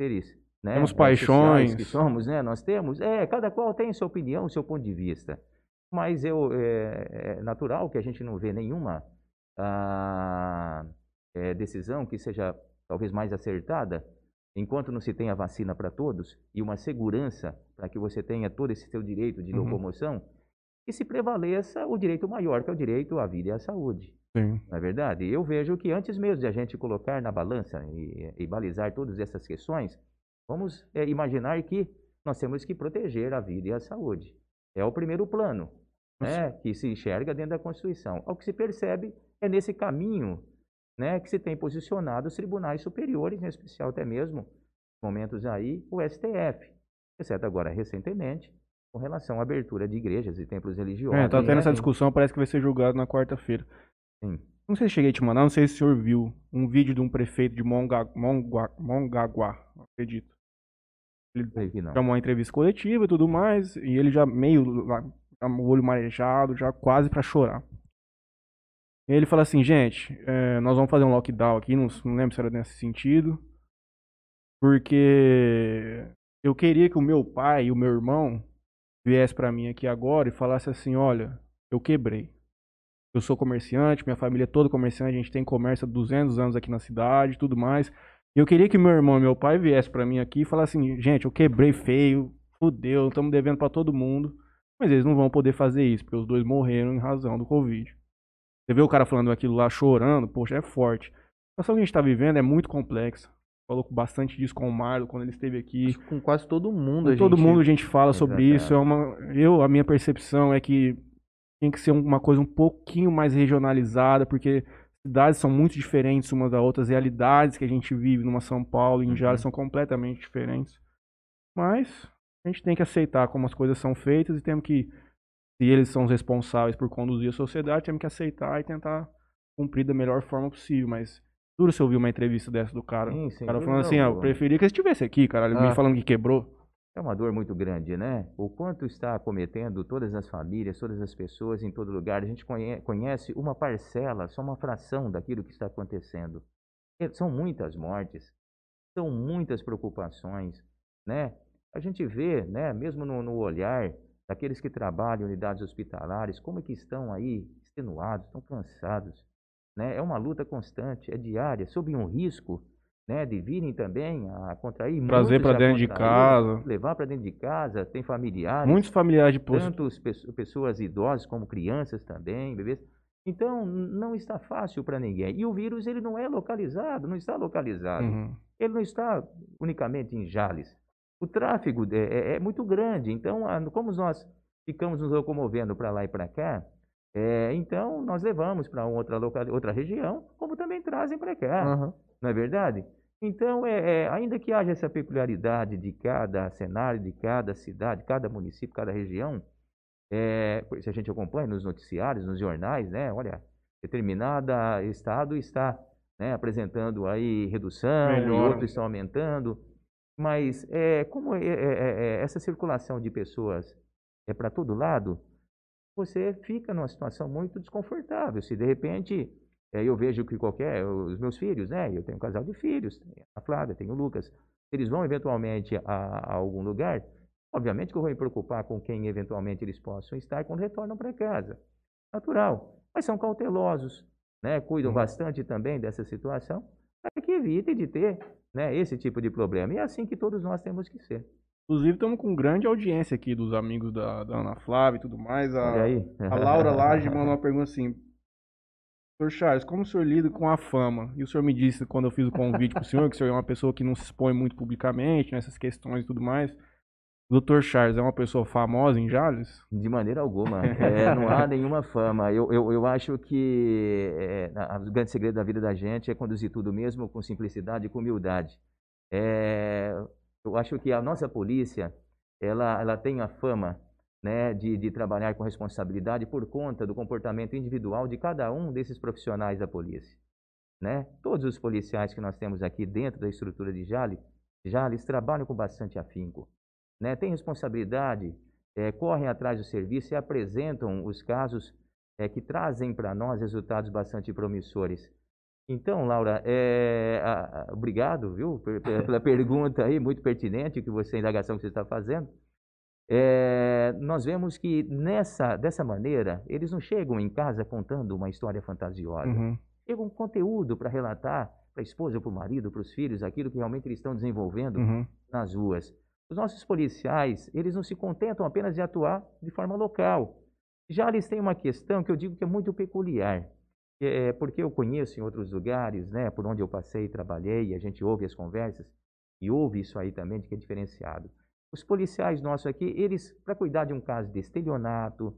seres né? Temos paixões. Que somos, né? Nós temos. É, cada qual tem sua opinião, seu ponto de vista. Mas eu, é, é natural que a gente não vê nenhuma ah, é, decisão que seja talvez mais acertada, enquanto não se tenha vacina para todos e uma segurança para que você tenha todo esse seu direito de uhum. locomoção, e se prevaleça o direito maior, que é o direito à vida e à saúde. Sim. Não é verdade? Eu vejo que antes mesmo de a gente colocar na balança e, e balizar todas essas questões, Vamos é, imaginar que nós temos que proteger a vida e a saúde. É o primeiro plano né, que se enxerga dentro da Constituição. O que se percebe é nesse caminho né, que se tem posicionado os tribunais superiores, em especial até mesmo, momentos aí, o STF, exceto agora recentemente, com relação à abertura de igrejas e templos religiosos. É, tá tendo essa discussão, parece que vai ser julgado na quarta-feira. Sim. Não sei se cheguei a te mandar, não sei se o senhor viu um vídeo de um prefeito de Monga, Monga, Mongaguá, acredito. Ele chamou uma entrevista coletiva e tudo mais, e ele já meio, o olho marejado, já quase para chorar. Ele fala assim, gente, é, nós vamos fazer um lockdown aqui, não, não lembro se era nesse sentido, porque eu queria que o meu pai e o meu irmão viesse para mim aqui agora e falasse assim, olha, eu quebrei. Eu sou comerciante, minha família é toda comerciante, a gente tem comércio há 200 anos aqui na cidade tudo mais. Eu queria que meu irmão e meu pai viessem para mim aqui e falassem assim, gente, eu quebrei feio, fudeu, estamos devendo para todo mundo. Mas eles não vão poder fazer isso, porque os dois morreram em razão do Covid. Você vê o cara falando aquilo lá chorando, poxa, é forte. A situação que a gente está vivendo é muito complexa. Falou bastante disso com o Marlon quando ele esteve aqui. Com quase todo mundo. Com a todo gente... mundo a gente fala sobre isso. É uma, eu, a minha percepção é que tem que ser uma coisa um pouquinho mais regionalizada, porque cidades são muito diferentes umas das outras, realidades que a gente vive numa São Paulo e em Jales uhum. são completamente diferentes. Mas a gente tem que aceitar como as coisas são feitas e temos que, se eles são os responsáveis por conduzir a sociedade, temos que aceitar e tentar cumprir da melhor forma possível. Mas duro se ouvir uma entrevista dessa do cara. Sim, sim, o cara falando assim, ah, eu preferia que ele estivesse aqui, cara. Ele ah. me falando que quebrou. É uma dor muito grande, né? O quanto está acometendo todas as famílias, todas as pessoas em todo lugar. A gente conhece uma parcela, só uma fração daquilo que está acontecendo. São muitas mortes, são muitas preocupações, né? A gente vê, né, mesmo no, no olhar daqueles que trabalham em unidades hospitalares, como é que estão aí extenuados, estão cansados. Né? É uma luta constante, é diária, sob um risco né, de virem também a contrair. Trazer para dentro de casa. Levar para dentro de casa, tem familiares. Muitos familiares de posto. Tanto pessoas idosas como crianças também, bebês. Então, não está fácil para ninguém. E o vírus, ele não é localizado, não está localizado. Uhum. Ele não está unicamente em Jales. O tráfego é, é, é muito grande. Então, como nós ficamos nos locomovendo para lá e para cá, é, então nós levamos para outra, local, outra região, como também trazem para cá. Uhum. Não é verdade? Então, é, é, ainda que haja essa peculiaridade de cada cenário, de cada cidade, cada município, cada região, é, se a gente acompanha nos noticiários, nos jornais, né? Olha, determinado estado está né, apresentando aí redução, Melhor. e outros estão aumentando. Mas é, como é, é, essa circulação de pessoas é para todo lado, você fica numa situação muito desconfortável. Se de repente eu vejo que qualquer, os meus filhos, né? Eu tenho um casal de filhos, a Flávia, tenho o Lucas. Eles vão eventualmente a, a, algum lugar, obviamente que eu vou me preocupar com quem eventualmente eles possam estar quando retornam para casa. Natural. Mas são cautelosos, né? Cuidam bastante também dessa situação para que evitem de ter né, esse tipo de problema. E é assim que todos nós temos que ser. Inclusive, estamos com grande audiência aqui dos amigos da, da Ana Flávia e tudo mais. A, a Laura Lage mandou uma pergunta assim: Sr. Charles, como o senhor lida com a fama? E o senhor me disse quando eu fiz o convite para o senhor que o senhor é uma pessoa que não se expõe muito publicamente nessas questões e tudo mais. Dr. Charles é uma pessoa famosa em Jales? De maneira alguma. É, não há nenhuma fama. Eu, eu, eu acho que é, o grande segredo da vida da gente é conduzir tudo mesmo com simplicidade e com humildade. É, eu acho que a nossa polícia ela, ela tem a fama né, de, de trabalhar com responsabilidade por conta do comportamento individual de cada um desses profissionais da polícia. Né? Todos os policiais que nós temos aqui dentro da estrutura de Jales, Jales trabalham com bastante afinco. Né? Têm responsabilidade, é, correm atrás do serviço e apresentam os casos é, que trazem para nós resultados bastante promissores. Então, Laura, é, a, a, obrigado, viu, pela pergunta aí, muito pertinente que você, a indagação que você está fazendo é, nós vemos que nessa, dessa maneira, eles não chegam em casa contando uma história fantasiosa. Uhum. Chegam com conteúdo para relatar para a esposa, para o marido, para os filhos, aquilo que realmente eles estão desenvolvendo uhum. nas ruas. Os nossos policiais, eles não se contentam apenas de atuar de forma local. Já eles têm uma questão que eu digo que é muito peculiar. É, porque eu conheço em outros lugares, né, por onde eu passei, trabalhei, a gente ouve as conversas, E houve isso aí também, de que é diferenciado. Os policiais nossos aqui, eles, para cuidar de um caso de estelionato,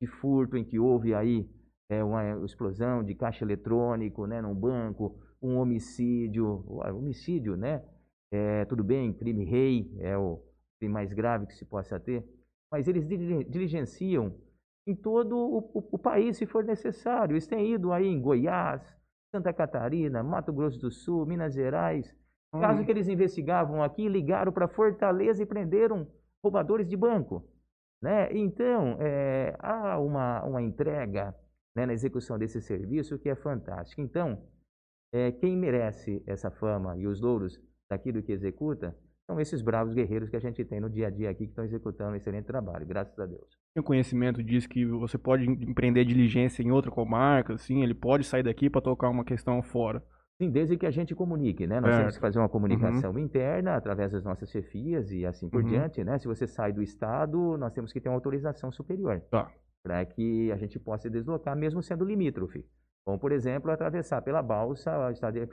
de furto em que houve aí é, uma explosão de caixa eletrônico né, num banco, um homicídio, homicídio, né? É, tudo bem, crime rei é o crime mais grave que se possa ter, mas eles diligenciam em todo o, o, o país, se for necessário. Eles têm ido aí em Goiás, Santa Catarina, Mato Grosso do Sul, Minas Gerais. Caso hum. que eles investigavam aqui, ligaram para Fortaleza e prenderam roubadores de banco. Né? Então, é, há uma, uma entrega né, na execução desse serviço que é fantástica. Então, é, quem merece essa fama e os louros daquilo que executa são esses bravos guerreiros que a gente tem no dia a dia aqui que estão executando um excelente trabalho, graças a Deus. Tem conhecimento diz que você pode empreender diligência em outra comarca, assim, ele pode sair daqui para tocar uma questão fora. Sim, desde que a gente comunique, né? Nós certo. temos que fazer uma comunicação uhum. interna através das nossas chefias e assim por uhum. diante, né? Se você sai do estado, nós temos que ter uma autorização superior. Tá. Para que a gente possa deslocar, mesmo sendo limítrofe. Como, por exemplo, atravessar pela balsa,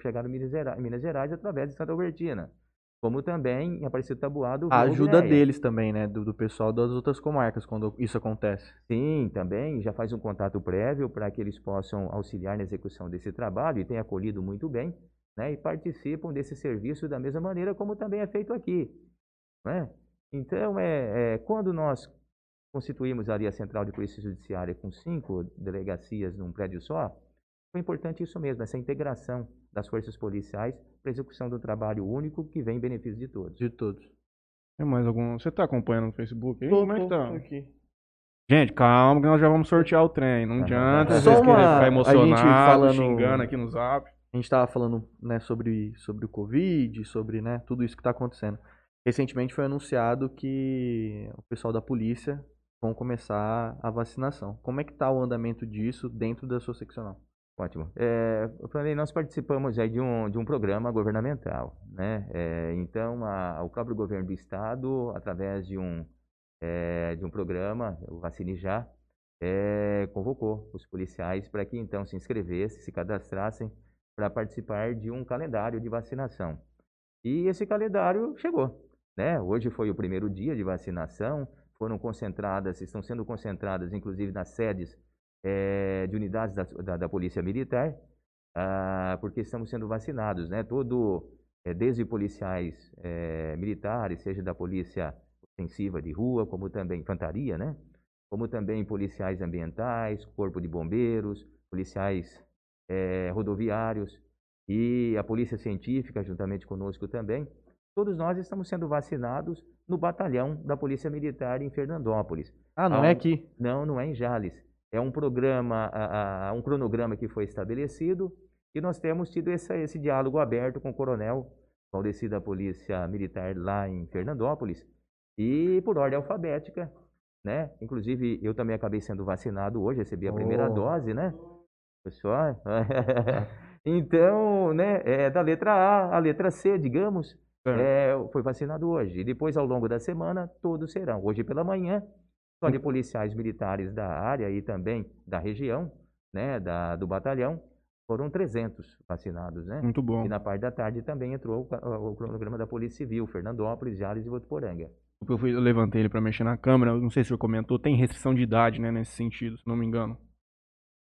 chegar no Minas Gerais, através de Santa Albertina como também em Aparecido Tabuado. A ajuda deles também, né? Do, do, pessoal das outras comarcas, quando isso acontece. Sim, também já faz um contato prévio para que eles possam auxiliar na execução desse trabalho e tem acolhido muito bem, né? E participam desse serviço da mesma maneira como também é feito aqui, né? Então, é, é quando nós constituímos ali a Central de Polícia Judiciária com cinco delegacias num prédio só, foi importante isso mesmo, essa integração das forças policiais para execução do trabalho único que vem em benefício de todos. De todos. Tem mais algum? Você está acompanhando no Facebook? Tô, Como é que tá? aqui. Gente, calma que nós já vamos sortear o trem. Não adianta Só uma... ficar emocionado, a gente falando... xingando aqui no zap. A gente estava falando né, sobre, sobre o Covid, sobre né, tudo isso que está acontecendo. Recentemente foi anunciado que o pessoal da polícia vão começar a vacinação. Como é que está o andamento disso dentro da sua seccional? Ótimo. É, nós participamos aí de um, de um programa governamental, né? É, então, a, o próprio governo do estado, através de um, é, de um programa, o Vacine Já, é, convocou os policiais para que então se inscrevessem, se cadastrassem para participar de um calendário de vacinação. E esse calendário chegou, né? Hoje foi o primeiro dia de vacinação, foram concentradas, estão sendo concentradas, inclusive nas sedes é, de unidades da, da, da Polícia Militar, ah, porque estamos sendo vacinados, né? Todo, é, desde policiais é, militares, seja da Polícia Ofensiva de Rua, como também infantaria, né? Como também policiais ambientais, Corpo de Bombeiros, policiais rodoviários e a Polícia Científica, juntamente conosco também. Todos nós estamos sendo vacinados no batalhão da Polícia Militar em Fernandópolis. Ah, não é aqui? Não, não é em Jales. É um programa, um cronograma que foi estabelecido e nós temos tido esse, esse diálogo aberto com o coronel Valdeci da Polícia Militar lá em Fernandópolis e por ordem alfabética, né? Inclusive eu também acabei sendo vacinado hoje, recebi a primeira oh. dose, né? Pessoal, então, né? É da letra A à letra C, digamos, é. É, foi vacinado hoje. E depois, ao longo da semana, todos serão. Hoje pela manhã, de policiais militares da área e também da região, né, da, do batalhão, foram 300 vacinados, né? Muito bom. E na parte da tarde também entrou o, o cronograma da Polícia Civil, Fernandópolis, Jales e Votuporanga. Eu, fui, eu levantei ele para mexer na câmera, não sei se o senhor comentou, tem restrição de idade, né, nesse sentido, se não me engano.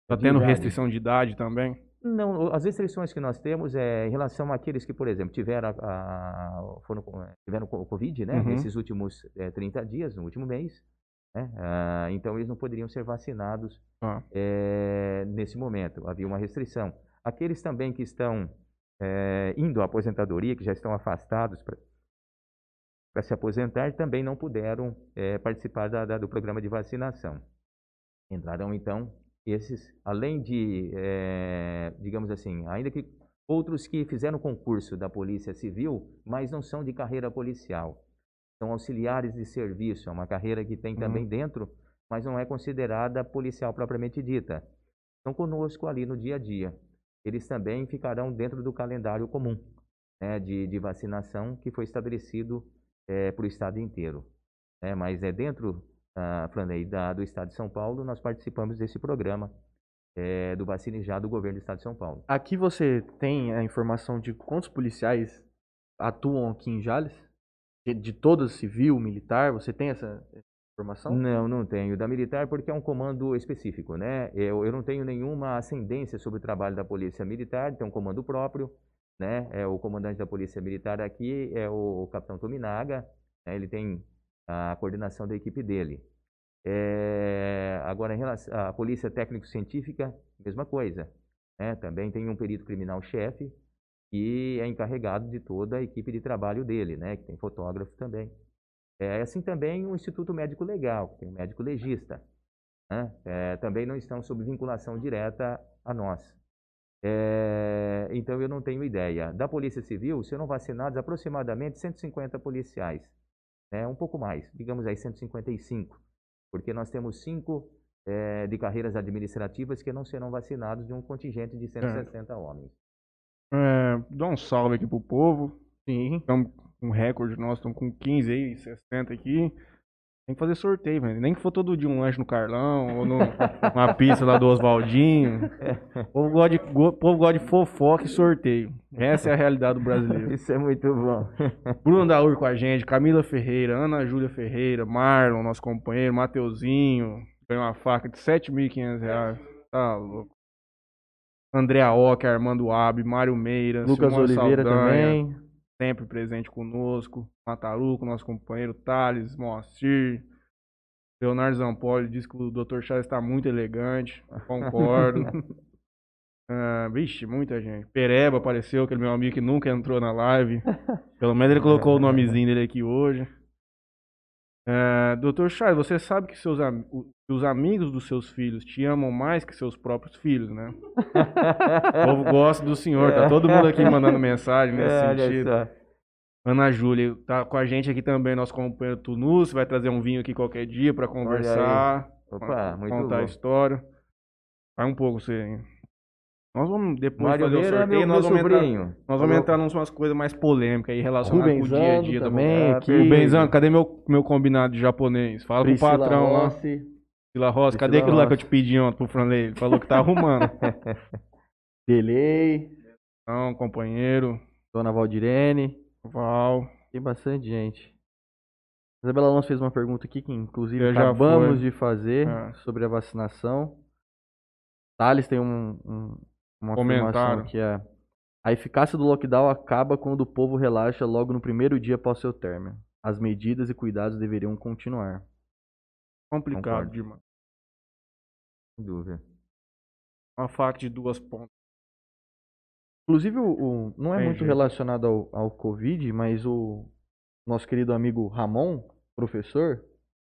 Está tendo idade. restrição de idade também? Não, as restrições que nós temos é em relação àqueles que, por exemplo, tiveram, a, a foram, tiveram o Covid, né, uhum. nesses últimos é, 30 dias, no último mês, né? Ah, então, eles não poderiam ser vacinados ah. é, nesse momento. Havia uma restrição. Aqueles também que estão é, indo à aposentadoria, que já estão afastados para se aposentar, também não puderam é, participar da, da, do programa de vacinação. Entrarão, então, esses, além de, digamos assim, ainda que outros que fizeram concurso da Polícia Civil, mas não são de carreira policial são auxiliares de serviço, é uma carreira que tem também uhum. dentro, mas não é considerada policial propriamente dita. Estão conosco ali no dia a dia. Eles também ficarão dentro do calendário comum né, de, de, vacinação que foi estabelecido é, para o estado inteiro. É, mas é dentro, ah, da, do estado de São Paulo, nós participamos desse programa é, do Vacine Já do governo do estado de São Paulo. Aqui você tem a informação de quantos policiais atuam aqui em Jales? De, de todas, civil, militar, você tem essa informação? Não, não tenho. Da militar, porque é um comando específico, né? Eu, eu não tenho nenhuma ascendência sobre o trabalho da Polícia Militar, tem um comando próprio, né? É, o comandante da Polícia Militar aqui é o, o Capitão Tominaga, né? ele tem a coordenação da equipe dele. É, agora, em relação à Polícia Técnico-Científica, mesma coisa. Né? Também tem um perito criminal-chefe, que é encarregado de toda a equipe de trabalho dele, né? que tem fotógrafo também. É assim também o Instituto Médico Legal, que tem um médico legista. Né? É, também não estão sob vinculação direta a nós. É, então eu não tenho ideia. Da Polícia Civil serão vacinados aproximadamente 150 policiais. Né? Um pouco mais, digamos aí 155. Porque nós temos cinco é, de carreiras administrativas que não serão vacinados de um contingente de 160 é. homens. É, dá um salve aqui pro povo. Sim. Estamos com um recorde nosso, estamos com 15 aí, 60 aqui. Tem que fazer sorteio, velho. Nem que for todo dia um lanche no Carlão ou no, uma pizza lá do Oswaldinho. O povo gosta de, o povo gosta de fofoca e sorteio. Essa é a realidade do brasileiro. Isso é muito bom. Bruno Daur com a gente, Camila Ferreira, Ana Júlia Ferreira, Marlon, nosso companheiro, Mateuzinho. Ganhou uma faca de 7.500 reais. Tá louco. Andréa Ocker, Armando Ab, Mário Meira, Lucas Simone Oliveira Saldanha, também. sempre presente conosco. Mataruco, nosso companheiro, Thales, Moacir. Leonardo Zampoli diz que o Dr. Charles está muito elegante. Concordo. Ah, vixe, muita gente. Pereba apareceu, aquele meu amigo que nunca entrou na live. Pelo menos ele colocou o nomezinho dele aqui hoje. Ah, Dr. Charles, você sabe que seus, am- que os amigos dos seus filhos te amam mais que seus próprios filhos, né? O povo gosta do senhor, tá todo mundo aqui mandando mensagem nesse É, sentido. Ana Júlia tá com a gente aqui também, nosso companheiro Tunus, vai trazer um vinho aqui qualquer dia pra conversar, Opa, muito contar a bom. história. Vai um pouco você. Nós vamos depois Mário fazer o Meira é sorteio, meu, nós meu vamos entrar, nós vamos entrar em umas coisas mais polêmicas aí relacionadas com o dia a dia da também mulher. aqui. Rubenzão, cadê meu, meu combinado de japonês? Fala Priscila pro patrão lá. Priscila Rosa, cadê aquilo lá que eu te pedi ontem pro Franley? Ele falou que tá arrumando. Delay. Não, companheiro, Dona Valdirene. Val. Tem bastante gente. Isabela Alonso fez uma pergunta aqui que inclusive Eu acabamos de fazer É. sobre a vacinação. Thales tem um, um, uma Comentário. que é a eficácia do lockdown acaba quando o povo relaxa logo no primeiro dia após seu término. As medidas e cuidados deveriam continuar. Complicado Concordo. demais. Sem dúvida. Uma faca de duas pontas. Inclusive, o, o- não é Tem muito jeito. relacionado ao, ao Covid, mas o nosso querido amigo Ramon, professor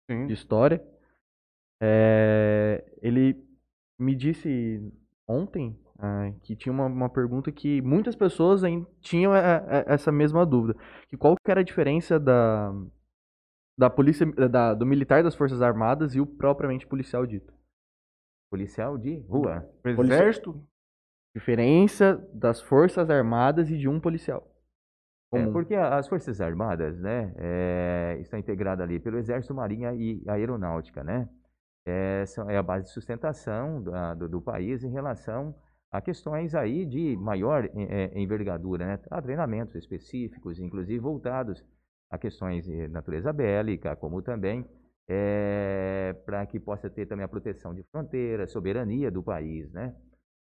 Sim. de história, é, ele me disse ontem ah, que tinha uma, uma pergunta que muitas pessoas ainda tinham é, é, essa mesma dúvida, que qual que era a diferença da, da polícia, da, do militar das Forças Armadas e o propriamente policial dito. Policial de rua. Exército? Diferença das Forças Armadas e de um policial. É, porque a- as Forças Armadas, né, é, estão integradas ali pelo Exército, Marinha e Aeronáutica, né? É, são- é a base de sustentação da- do, do país em relação a questões aí de maior eh, eh, envergadura, né? Há treinamentos específicos, inclusive voltados a questões de natureza bélica, como também para que possa ter também a proteção de fronteiras, soberania do país, né?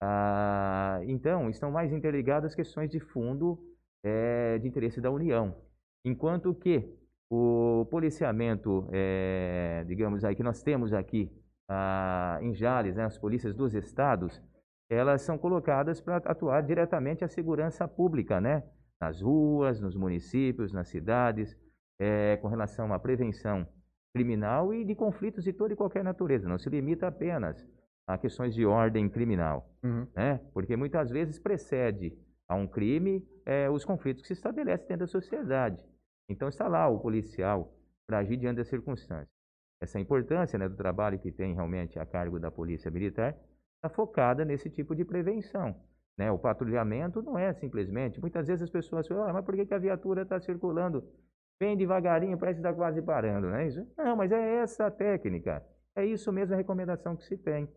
Ah, então, estão mais interligadas questões de fundo eh, de interesse da União. Enquanto que o policiamento, eh, digamos aí, que nós temos aqui ah, em Jales, né, as polícias dos estados, elas são colocadas para atuar diretamente a segurança pública, né? Nas ruas, nos municípios, nas cidades, eh, com relação à prevenção criminal e de conflitos de toda e qualquer natureza. Não se limita apenas a questões de ordem criminal Uhum. né? Porque muitas vezes precede a um crime eh, os conflitos que se estabelecem dentro da sociedade. Então está lá o policial para agir diante das circunstâncias. Essa importância né, do trabalho que tem realmente a cargo da polícia militar está focada nesse tipo de prevenção. Né? O patrulhamento não é simplesmente. Muitas vezes as pessoas falam, "Ah, mas por que, que a viatura está circulando bem devagarinho, parece que está quase parando, não é isso? Não, mas é essa a técnica. É isso mesmo a recomendação que se tem.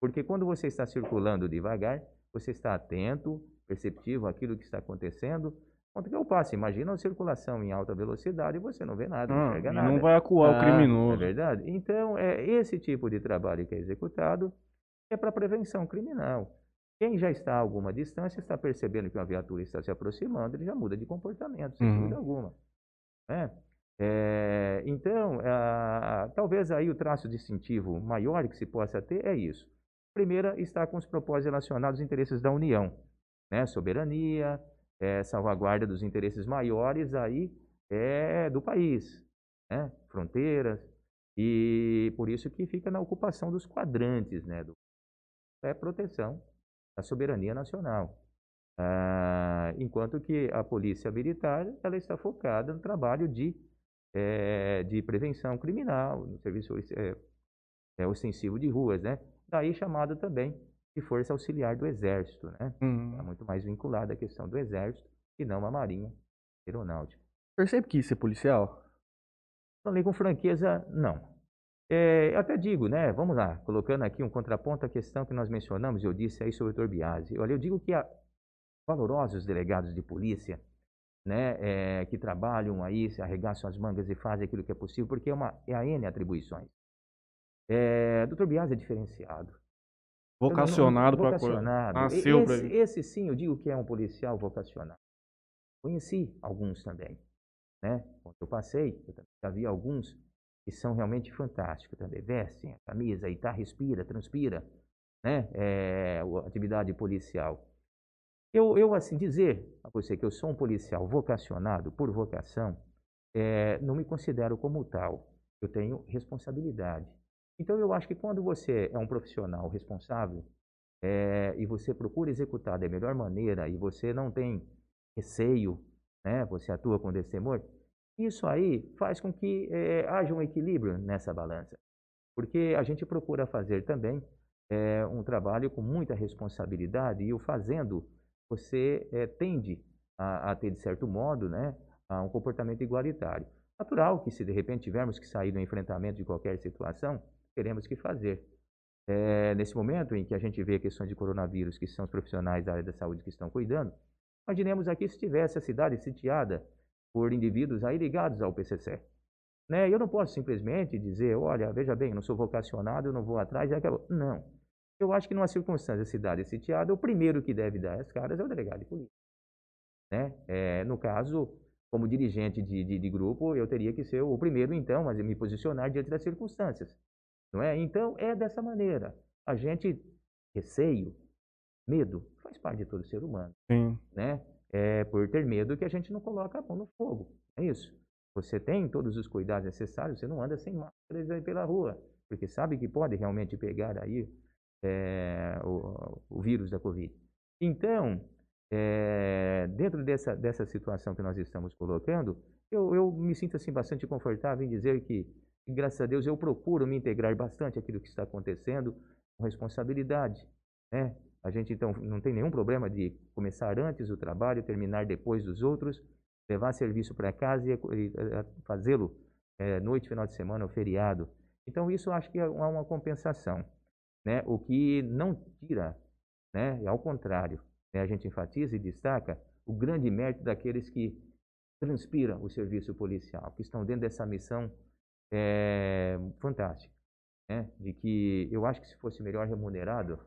Porque quando você está circulando devagar, você está atento, perceptivo àquilo que está acontecendo, Ponto que eu passo. Imagina uma circulação em alta velocidade e você não vê nada, não Ah, enxerga e nada. não vai acuar o Ah, criminoso. É verdade? Então, é, esse tipo de trabalho que é executado é para prevenção criminal. Quem já está a alguma distância está percebendo que uma viatura está se aproximando, ele já muda de comportamento, sem Uhum. dúvida alguma. Né? É, então, ah, talvez aí o traço distintivo maior que se possa ter é isso. Primeira, está com os propósitos relacionados aos interesses da União, né? soberania, é, salvaguarda dos interesses maiores aí é, do país, né? fronteiras, e por isso que fica na ocupação dos quadrantes, né? Do, é proteção da soberania nacional. Ah, enquanto que a polícia militar ela está focada no trabalho de, eh, de prevenção criminal, no serviço eh, eh, ostensivo de ruas, né? Daí chamado também de força auxiliar do Exército, né? Uhum. Está muito mais vinculada à questão do Exército e não à Marinha Aeronáutica. Percebe que isso é policial? Falei com franqueza, não. É, eu até digo, né? Vamos lá, colocando aqui um contraponto à questão que nós mencionamos, eu disse aí sobre o Dr. Biasi. Olha, eu digo que a valorosos delegados de polícia, né, é, que trabalham aí, se arregaçam as mangas e fazem aquilo que é possível, porque é, uma, é a N atribuições. É, Dr. Biasi é diferenciado. Vocacionado para coisa. Vocacionado. Nasceu esse, isso. esse sim, eu digo que é um policial vocacionado. Conheci alguns também, né? Quando eu passei, eu também já vi alguns que são realmente fantásticos também. Vestem a camisa e tá, respira, transpira, né? É, a atividade policial. Eu, eu, assim, dizer a você que eu sou um policial vocacionado por vocação, é, não me considero como tal. Eu tenho responsabilidade. Então, eu acho que quando você é um profissional responsável é, e você procura executar da melhor maneira e você não tem receio, né, você atua com destemor, isso aí faz com que é, haja um equilíbrio nessa balança. Porque a gente procura fazer também é, um trabalho com muita responsabilidade e o fazendo, você é, tende a, a ter, de certo modo, né, um comportamento igualitário. Natural que se de repente tivermos que sair do enfrentamento de qualquer situação, teremos que fazer. É, nesse momento em que a gente vê questões de coronavírus, que são os profissionais da área da saúde que estão cuidando, imaginemos aqui se tivesse a cidade sitiada por indivíduos aí ligados ao PCC. Né? Eu não posso simplesmente dizer, olha, veja bem, eu não sou vocacionado, eu não vou atrás e acabou. Não. Eu acho que numa circunstância a cidade sitiada, o primeiro que deve dar as caras é o delegado de polícia. Né? É, no caso, como dirigente de, de, de, grupo, eu teria que ser o primeiro, então, a me posicionar diante das circunstâncias. Não é? Então, é dessa maneira. A gente, receio, medo, faz parte de todo ser humano. Sim. Né? É por ter medo que a gente não coloca a mão no fogo. É isso. Você tem todos os cuidados necessários, você não anda sem máscaras aí pela rua, porque sabe que pode realmente pegar aí é, o, o, vírus da Covid. Então, é, dentro dessa, dessa situação que nós estamos colocando, eu, eu me sinto assim bastante confortável em dizer que, graças a Deus, eu procuro me integrar bastante aquilo que está acontecendo com responsabilidade. Né? A gente, então, não tem nenhum problema de começar antes o trabalho, terminar depois dos outros, levar serviço para casa e, e fazê-lo é, noite, final de semana ou feriado. Então, isso eu acho que é uma, uma compensação. Né? O que não tira, né? ao contrário, né? a gente enfatiza e destaca o grande mérito daqueles que transpiram o serviço policial, que estão dentro dessa missão é, fantástica. Né? De que eu acho que se fosse melhor remunerado,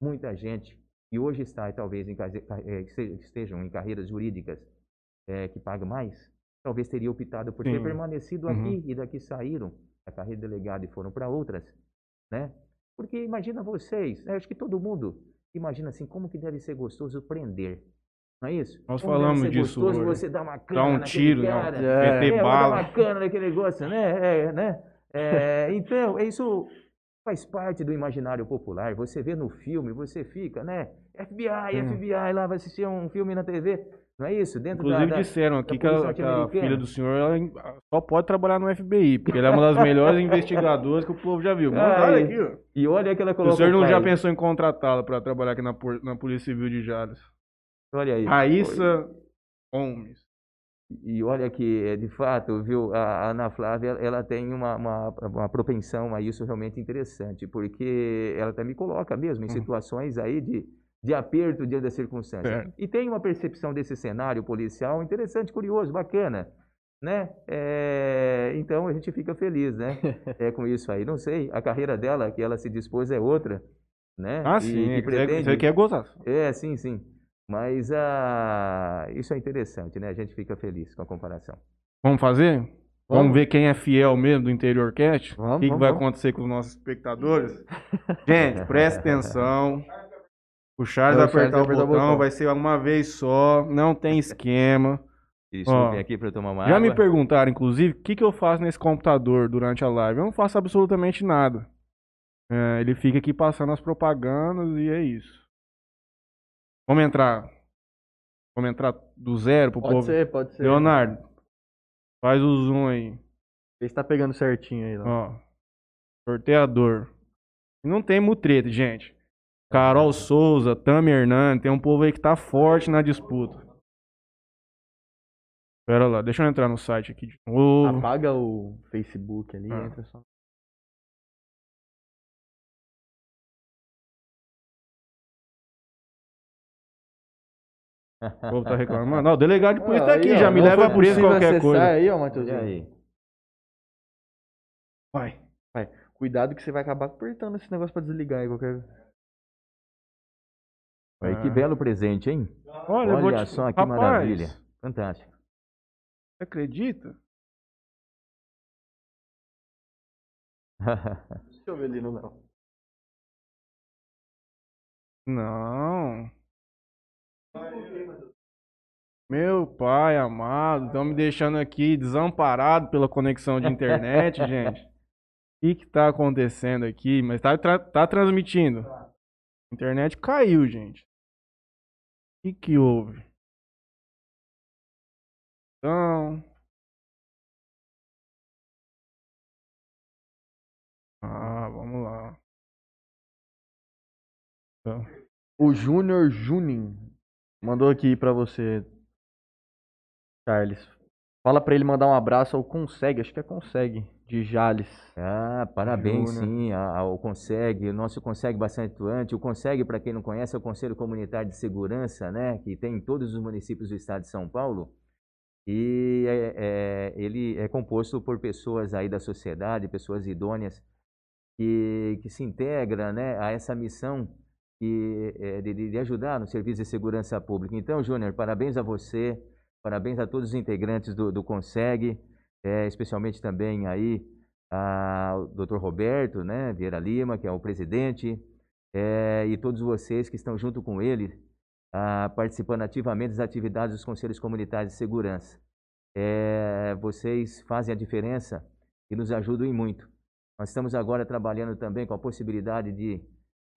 muita gente que hoje está, talvez, em, que estejam em carreiras jurídicas é, que pagam mais, talvez teria optado por Sim. ter permanecido Uhum. aqui e daqui saíram da carreira de delegado e foram para outras, né? Porque imagina vocês, né, acho que todo mundo imagina assim, como que deve ser gostoso prender, não é isso? Nós Como deve falamos ser disso gostoso hoje. você dar uma cana Dá um naquele tiro, né? cara, É. meter é, vou dar bala. uma cana naquele negócio, né? É, né? É, então, isso faz parte do imaginário popular. Você vê no filme, você fica, né? FBI, Hum. FBI, lá vai assistir um filme na TV. Não é isso? Dentro Inclusive da, da... disseram aqui da que a, a filha do senhor ela só pode trabalhar no FBI, porque ela é uma das melhores investigadoras que o povo já viu. Mano, Ah, olha e- aqui, ó. E olha que ela O colocou. senhor não pai. já pensou em contratá-la para trabalhar aqui na, na Polícia Civil de Jales? Olha aí. Raíssa Holmes. E olha que, é, de fato, viu, a Ana Flávia, ela tem uma, uma, uma propensão a isso realmente interessante, porque ela até me coloca mesmo em Uhum. situações aí de, de aperto diante da circunstância. Certo. E tem uma percepção desse cenário policial interessante, curioso, bacana. Né? É, então a gente fica feliz né? é, com isso aí. Não sei, a carreira dela, que ela se dispôs, é outra. Né? Ah, E- sim. e pretende- você quer gozar. É, sim, sim. Mas ah, isso é interessante, né? A gente fica feliz com a comparação. Vamos fazer? Vamos, Vamos. ver quem é fiel mesmo do Interior Cast? O que, que vamos, vai vamos. acontecer com os nossos espectadores? Gente, presta atenção. O Charles vai apertar o vai apertar o botão, botão. vai ser uma vez só, não tem esquema. Isso, Ó, vem aqui para eu tomar uma Já água. me perguntaram, inclusive, o que, que eu faço nesse computador durante a live. Eu não faço absolutamente nada. É, ele fica aqui passando as propagandas e é isso. Vamos entrar. Vamos entrar do zero pro Pode povo. ser, pode ser. Leonardo, faz o zoom aí. Vê se tá pegando certinho aí. Léo. Ó. Sorteador. Não tem mutreta, gente. Carol Souza, Tami Hernandes, tem um povo aí que tá forte na disputa. Pera lá, deixa eu entrar no site aqui de novo. Apaga o Facebook ali, Ah. entra só. O povo tá reclamando. Não, o delegado de polícia tá Ah, aqui, aí, ó, já me não leva preso possível qualquer coisa. aí, ó, E Matheusinho. aí? Vai. Cuidado que você vai acabar apertando esse negócio pra desligar aí qualquer... Olha que Ah. belo presente, hein? Olha, Olha te... só que Rapaz, maravilha. Fantástico. Você acredita? Deixa eu ver ali no Léo. Não. Meu pai amado, estão me deixando aqui desamparado pela conexão de internet, gente. O que que tá acontecendo aqui? Mas tá, tra- tá transmitindo. A internet caiu, gente. Que que houve? Então... Ah, vamos lá. Então, O Júnior Junin mandou aqui pra você, Charles. Fala pra ele mandar um abraço ao Consegue, acho que é Consegue, de Jales. Ah, parabéns, Júnior. sim, ao Consegue, o nosso Consegue bastante atuante. O Consegue, para quem não conhece, é o Conselho Comunitário de Segurança, né, que tem em todos os municípios do estado de São Paulo. E é- é- ele é composto por pessoas aí da sociedade, pessoas idôneas, que, que se integram né, a essa missão que, é, de, de- de ajudar no serviço de segurança pública. Então, Júnior, parabéns a você, parabéns a todos os integrantes do, do Consegue, é, especialmente também aí ao Dr. Roberto né, Vieira Lima, que é o presidente, é, e todos vocês que estão junto com ele, ah, participando ativamente das atividades dos Conselhos Comunitários de Segurança. É, vocês fazem a diferença e nos ajudam em muito. Nós estamos agora trabalhando também com a possibilidade de,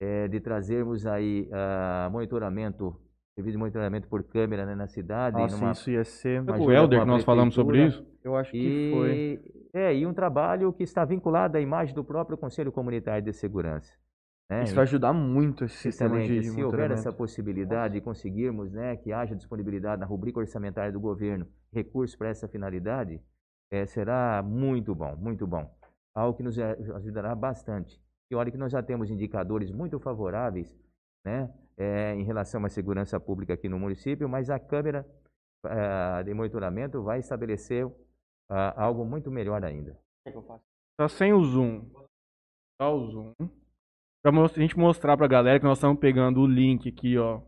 eh, de trazermos aí ah, monitoramento, serviço de monitoramento por câmera né, na cidade. Nossa, numa- isso ia ser... O Helder que a nós falamos sobre isso? Eu acho que foi. E, é, e um trabalho que está vinculado à imagem do próprio Conselho Comunitário de Segurança. né? Isso vai ajudar muito esse sistema de, Se houver essa possibilidade de conseguirmos né, que haja disponibilidade na rubrica orçamentária do governo, recursos para essa finalidade, eh, será muito bom, muito bom. Algo que nos ajudará bastante. E olha que nós já temos indicadores muito favoráveis né, eh, em relação à segurança pública aqui no município, mas a câmera eh, de monitoramento vai estabelecer ah, algo muito melhor ainda. Tá sem o zoom. Tá o zoom. Pra a gente mostrar pra galera que nós estamos pegando o link aqui, ó.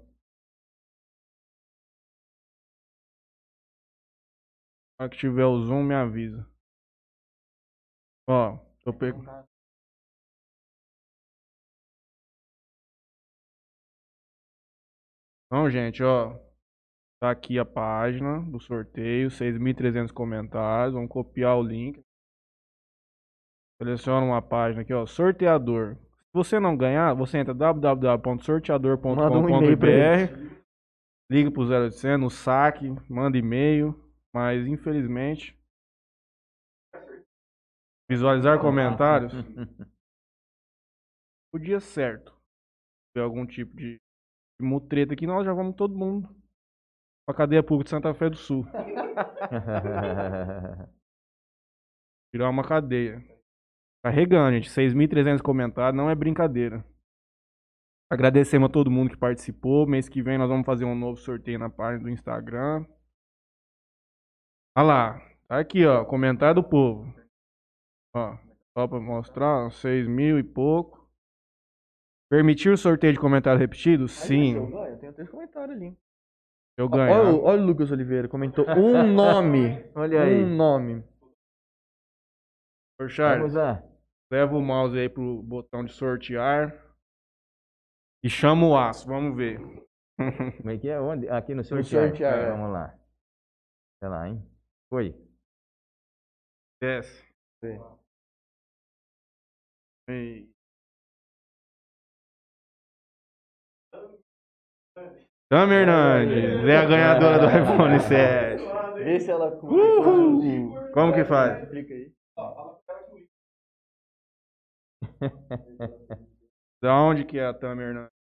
Na hora que tiver o zoom, me avisa. Ó, tô pegando. Então, gente, ó. Tá aqui a página do sorteio, 6.300 comentários. Vamos copiar o link. Seleciona uma página aqui, ó, sorteador. Se você não ganhar, você entra www.sorteador.com.br, um liga pro 0800, no saque, manda e-mail, mas infelizmente visualizar comentários o dia certo. Tiver algum tipo de de mutreta aqui, nós já vamos todo mundo pra cadeia pública de Santa Fé do Sul. Virar uma cadeia. Carregando, gente. 6.300 comentários não é brincadeira. Agradecemos a todo mundo que participou. Mês que vem nós vamos fazer um novo sorteio na página do Instagram. Olha lá. Tá aqui, ó. Comentário do povo. Ó. Só pra mostrar. 6 mil e pouco. Permitiu o sorteio de comentário repetido? Sim. Eu tenho três comentários ali. Eu Olha, ganho. o- olha o Lucas Oliveira, comentou um nome. Olha aí. Um nome. Ô, Charles, Vamos lá. leva o mouse aí pro botão de sortear. E chama o aço. Vamos ver. Como é que é? Onde? Aqui no No sortear. é. Vamos lá. Sei lá, hein? Foi. Desce. Sim. Ei. Tami Hernandes é a ganhadora do iPhone 7. Vê se ela Uhul! Como que faz? Explica aí. Da onde que é a Tami Hernandes?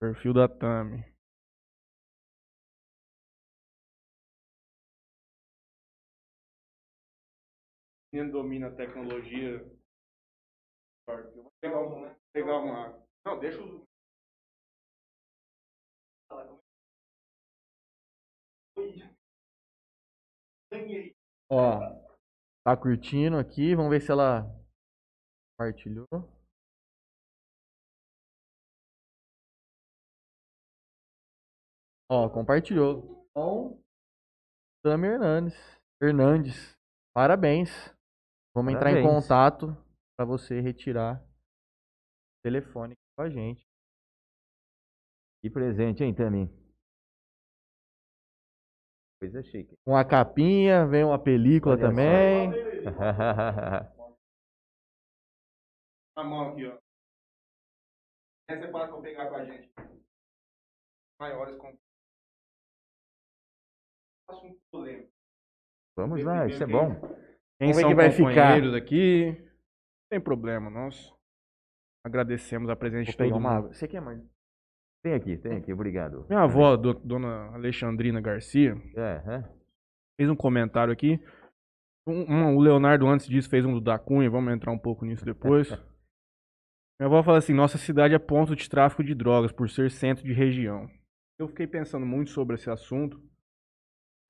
Perfil da Tami. Quem domina a tecnologia? Eu vou pegar, um, pegar uma. Não, deixa o. Ó, tá curtindo aqui. Vamos ver se ela compartilhou. Ó, compartilhou. Então, Tami Hernandes. Hernandes. Parabéns. Vamos entrar em Parabéns. contato para você retirar o telefone com a gente. Que presente, hein, Tami? Coisa chique. Com a capinha, vem uma película Olha também. A mão aqui, ó. Essa é pra pegar com a gente. Maiores com. Faço um problema. Vamos lá, isso é bom. Quem Vamos ver são que vai ficar. aqui? Sem problema, nós agradecemos a presença de todo uma mundo. Você quer, Marlon? Tem aqui, tem aqui, obrigado. Minha avó, do- dona Alexandrina Garcia, É, é. fez um comentário aqui. Um- um- o Leonardo, antes disso, fez um do da Cunha. Vamos entrar um pouco nisso depois. Minha avó fala assim: nossa cidade é ponto de tráfico de drogas por ser centro de região. Eu fiquei pensando muito sobre esse assunto.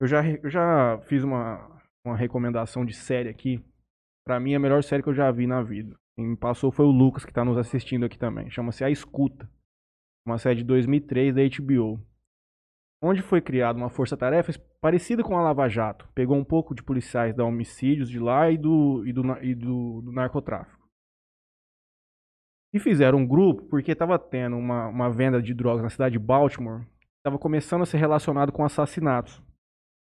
Eu já, eu já fiz uma, uma recomendação de série aqui. Pra mim, a melhor série que eu já vi na vida. Quem me passou foi o Lucas, que tá nos assistindo aqui também. Chama-se A Escuta. Uma série de 2003 da HBO. Onde foi criada uma força-tarefa parecida com a Lava Jato. Pegou um pouco de policiais da homicídios de lá e do, e do, e do, do narcotráfico. E fizeram um grupo porque estava tendo uma, uma venda de drogas na cidade de Baltimore. Estava começando a ser relacionado com assassinatos.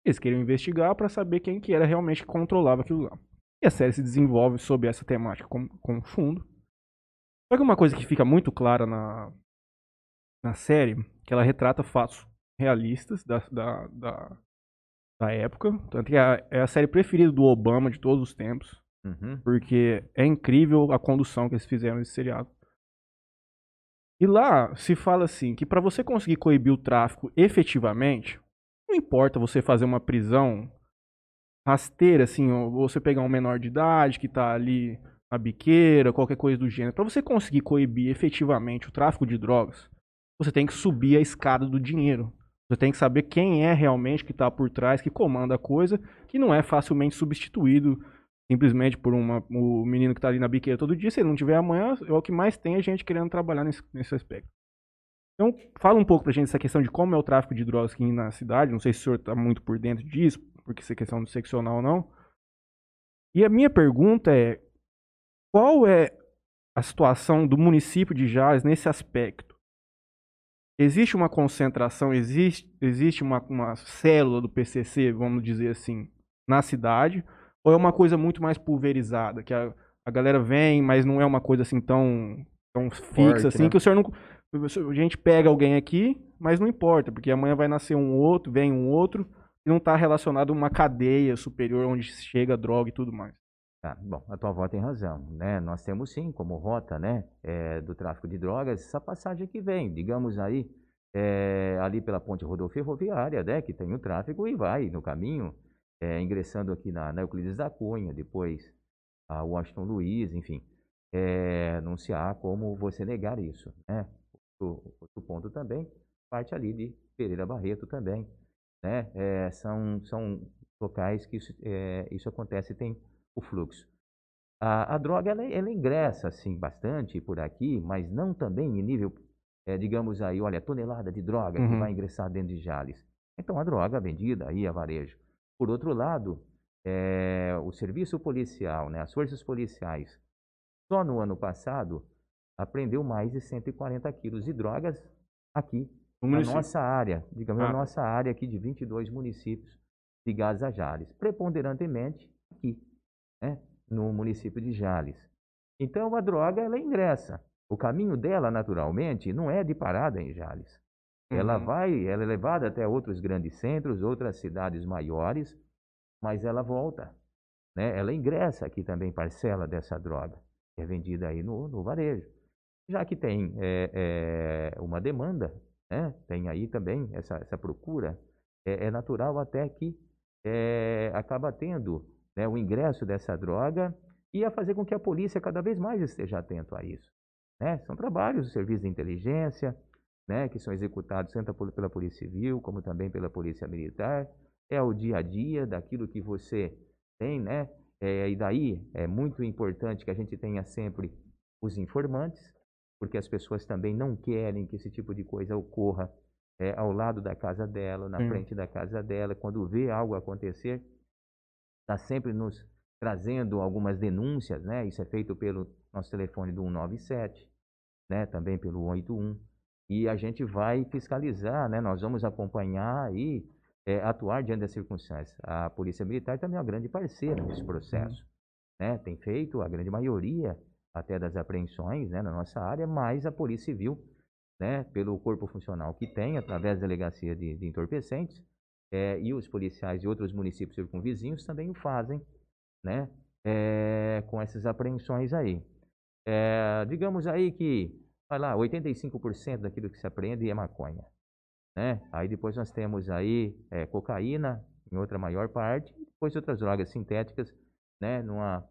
Eles queriam investigar para saber quem que era realmente que controlava aquilo lá. E a série se desenvolve sobre essa temática com, com fundo. Só que uma coisa que fica muito clara na, na série, que ela retrata fatos realistas da, da, da, da época. Tanto que é a, é a série preferida do Obama de todos os tempos. Uhum. Porque é incrível a condução que eles fizeram nesse seriado. E lá se fala assim, que para você conseguir coibir o tráfico efetivamente, não importa você fazer uma prisão rasteira, assim, você pegar um menor de idade que tá ali na biqueira, qualquer coisa do gênero. Para você conseguir coibir efetivamente o tráfico de drogas, você tem que subir a escada do dinheiro. Você tem que saber quem é realmente que está por trás, que comanda a coisa, que não é facilmente substituído simplesmente por uma, o menino que está ali na biqueira todo dia. Se ele não tiver amanhã, é o que mais tem a gente querendo trabalhar nesse, nesse aspecto. Então, fala um pouco pra gente essa questão de como é o tráfico de drogas aqui na cidade. Não sei se o senhor está muito por dentro disso, porque isso é questão do seccional ou não. E a minha pergunta é: qual é a situação do município de Jales nesse aspecto? Existe uma concentração, existe, existe uma, uma célula do PCC, vamos dizer assim, na cidade? Ou é uma coisa muito mais pulverizada? Que a, a galera vem, mas não é uma coisa assim tão, tão fixa Forte, assim, né? que o senhor não. A gente pega alguém aqui, mas não importa, porque amanhã vai nascer um outro, vem um outro, não está relacionado a uma cadeia superior onde chega droga e tudo mais. Tá, bom, a tua avó tem razão, né? Nós temos sim como rota, né, é, do tráfico de drogas, essa passagem que vem, digamos aí, é, ali pela ponte rodoferroviária, né, que tem o tráfego e vai no caminho, é, ingressando aqui na, na Euclides da Cunha, depois a Washington Luiz, enfim, não se há como você negar isso. Né? Outro, outro ponto também, parte ali de Pereira Barreto também. Né? É, são, são locais que isso, é, isso acontece e tem o fluxo. A, a droga, ela, ela, ingressa, assim, bastante por aqui, mas não também em nível, é, digamos aí, olha, tonelada de droga uhum. que vai ingressar dentro de Jales. Então, a droga vendida aí a varejo. Por outro lado, é, o serviço policial, né, as forças policiais, só no ano passado, apreendeu mais de 140 quilos de drogas aqui, na nossa área, digamos, ah. na nossa área aqui de 22 municípios ligados a Jales, preponderantemente aqui, né, no município de Jales. Então, a droga, ela ingressa. O caminho dela, naturalmente, não é de parada em Jales. Uhum. Ela vai, ela é levada até outros grandes centros, outras cidades maiores, mas ela volta. Né? Ela ingressa aqui também parcela dessa droga, que é vendida aí no, no varejo. Já que tem é, é, uma demanda, né? tem aí também essa, essa procura, é, é natural até que é, acaba tendo né, o ingresso dessa droga e a fazer com que a polícia cada vez mais esteja atento a isso. Né? São trabalhos do serviço de inteligência, né, que são executados tanto pela Polícia Civil como também pela Polícia Militar. É o dia a dia daquilo que você tem, né? É, e daí é muito importante que a gente tenha sempre os informantes, porque as pessoas também não querem que esse tipo de coisa ocorra é, ao lado da casa dela, na Sim. frente da casa dela. Quando vê algo acontecer, está sempre nos trazendo algumas denúncias, né? Isso é feito pelo nosso telefone do 197, né? Também pelo 181 e a gente vai fiscalizar, né? Nós vamos acompanhar e é, atuar diante das circunstâncias. A Polícia Militar também é uma grande parceira nesse processo, né? Tem feito a grande maioria até das apreensões, né, na nossa área, mas a Polícia Civil, né, pelo corpo funcional que tem, através da delegacia de, de entorpecentes, é, e os policiais de outros municípios circunvizinhos também o fazem, né, é, com essas apreensões aí. É, digamos aí que vai lá, 85% daquilo que se apreende é maconha. Né? Aí depois nós temos aí é, cocaína, em outra maior parte, e depois outras drogas sintéticas, né? numa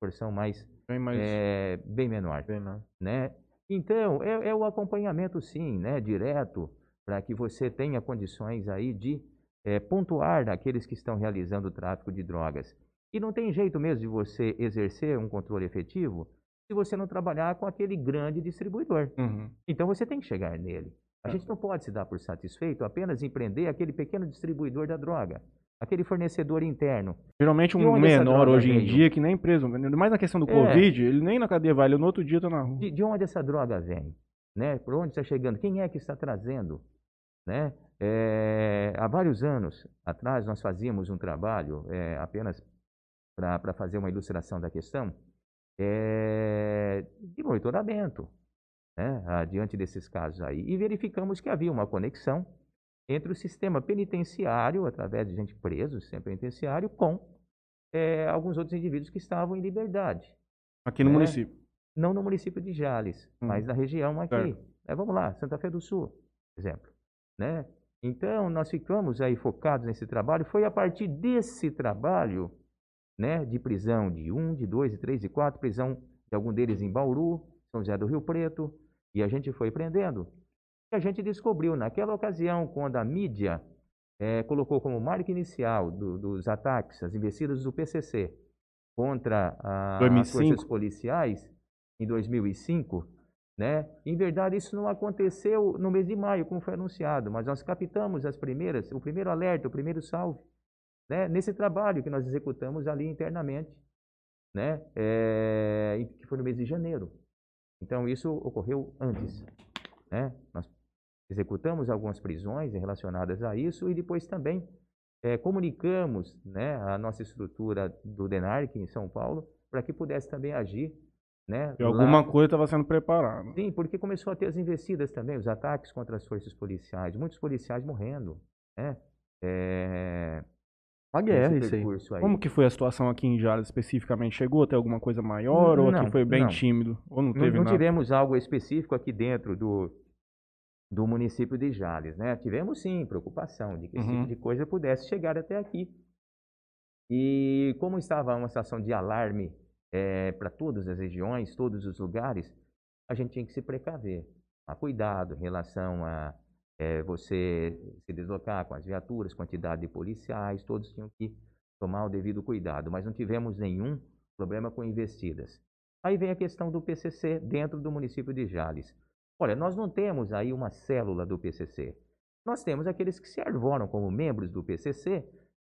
porção mais, bem, mais... É, bem menor. Bem né? Então, é, é, o acompanhamento sim, né? direto, para que você tenha condições aí de é, pontuar aqueles que estão realizando o tráfico de drogas. E não tem jeito mesmo de você exercer um controle efetivo se você não trabalhar com aquele grande distribuidor. Uhum. Então você tem que chegar nele. A é. gente não pode se dar por satisfeito apenas em prender aquele pequeno distribuidor da droga, aquele fornecedor interno. Geralmente um menor hoje em dia que nem preso, mais na questão do é. Covid, ele nem na cadeia vai, ele no outro dia está na rua. De, de, onde essa droga vem? Né? Por onde está chegando? Quem é que está trazendo? Né? É, há vários anos atrás nós fazíamos um trabalho é, apenas para fazer uma ilustração da questão é, de monitoramento né, diante desses casos aí. E verificamos que havia uma conexão entre o sistema penitenciário, através de gente presa, o sistema penitenciário, com é, alguns outros indivíduos que estavam em liberdade. Aqui no né? município? Não no município de Jales, hum. mas na região aqui. É, vamos lá, Santa Fé do Sul, exemplo. Né? Então, nós ficamos aí focados nesse trabalho. Foi a partir desse trabalho né, de prisão de um, de dois, de três, de quatro, prisão de algum deles em Bauru, São José do Rio Preto, e a gente foi prendendo. A gente descobriu, naquela ocasião, quando a mídia é, colocou como marca inicial do, dos ataques, as investidas do PCC contra a, as forças policiais, em 2005, né? Em verdade, isso não aconteceu no mês de maio, como foi anunciado, mas nós captamos as primeiras, o primeiro alerta, o primeiro salve, né, nesse trabalho que nós executamos ali internamente, né, é, que foi no mês de janeiro. Então, isso ocorreu antes. Né? Nós executamos algumas prisões relacionadas a isso e depois também é, comunicamos né, a nossa estrutura do DENARC em São Paulo para que pudesse também agir. Né, e alguma lá. coisa estava sendo preparada. Sim, porque começou a ter as investidas também, os ataques contra as forças policiais, muitos policiais morrendo. Né? É, uma guerra isso aí. aí. Como que foi a situação aqui em Jales especificamente? Chegou a ter alguma coisa maior não, ou aqui foi bem não. tímido? Ou não teve não, não tivemos algo específico aqui dentro do, do município de Jales, né? Tivemos sim preocupação de que uhum. esse tipo de coisa pudesse chegar até aqui. E como estava uma situação de alarme é, para todas as regiões, todos os lugares, a gente tinha que se precaver. A cuidado em relação a é, você se deslocar com as viaturas, quantidade de policiais, todos tinham que tomar o devido cuidado, mas não tivemos nenhum problema com investidas. Aí vem a questão do PCC dentro do município de Jales. Olha, nós não temos aí uma célula do PCC. Nós temos aqueles que se arvoram como membros do PCC,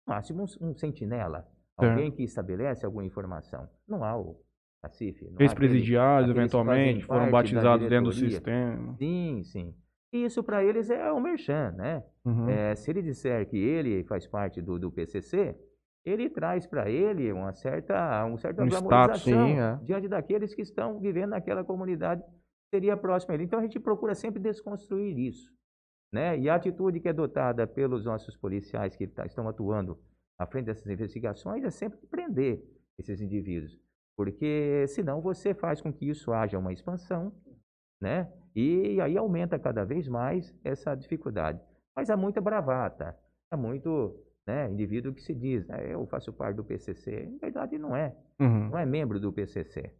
no máximo um, um sentinela, alguém que estabelece alguma informação. Não há o CACIF. Ex-presidiários, eventualmente, foram batizados dentro do sistema. Sim, sim. E isso para eles é o merchan, né? Uhum. É, se ele disser que ele faz parte do, do PCC, ele traz para ele uma certa, um certa um status, sim, é. diante daqueles que estão vivendo naquela comunidade seria próxima a ele. Então a gente procura sempre desconstruir isso. Né? E a atitude que é adotada pelos nossos policiais que tá, estão atuando à frente dessas investigações é sempre prender esses indivíduos. Porque senão você faz com que isso haja uma expansão, né? E aí aumenta cada vez mais essa dificuldade. Mas há muita bravata, há muito né, indivíduo que se diz, né, eu faço parte do PCC. Na verdade, não é. Uhum. Não é membro do PCC.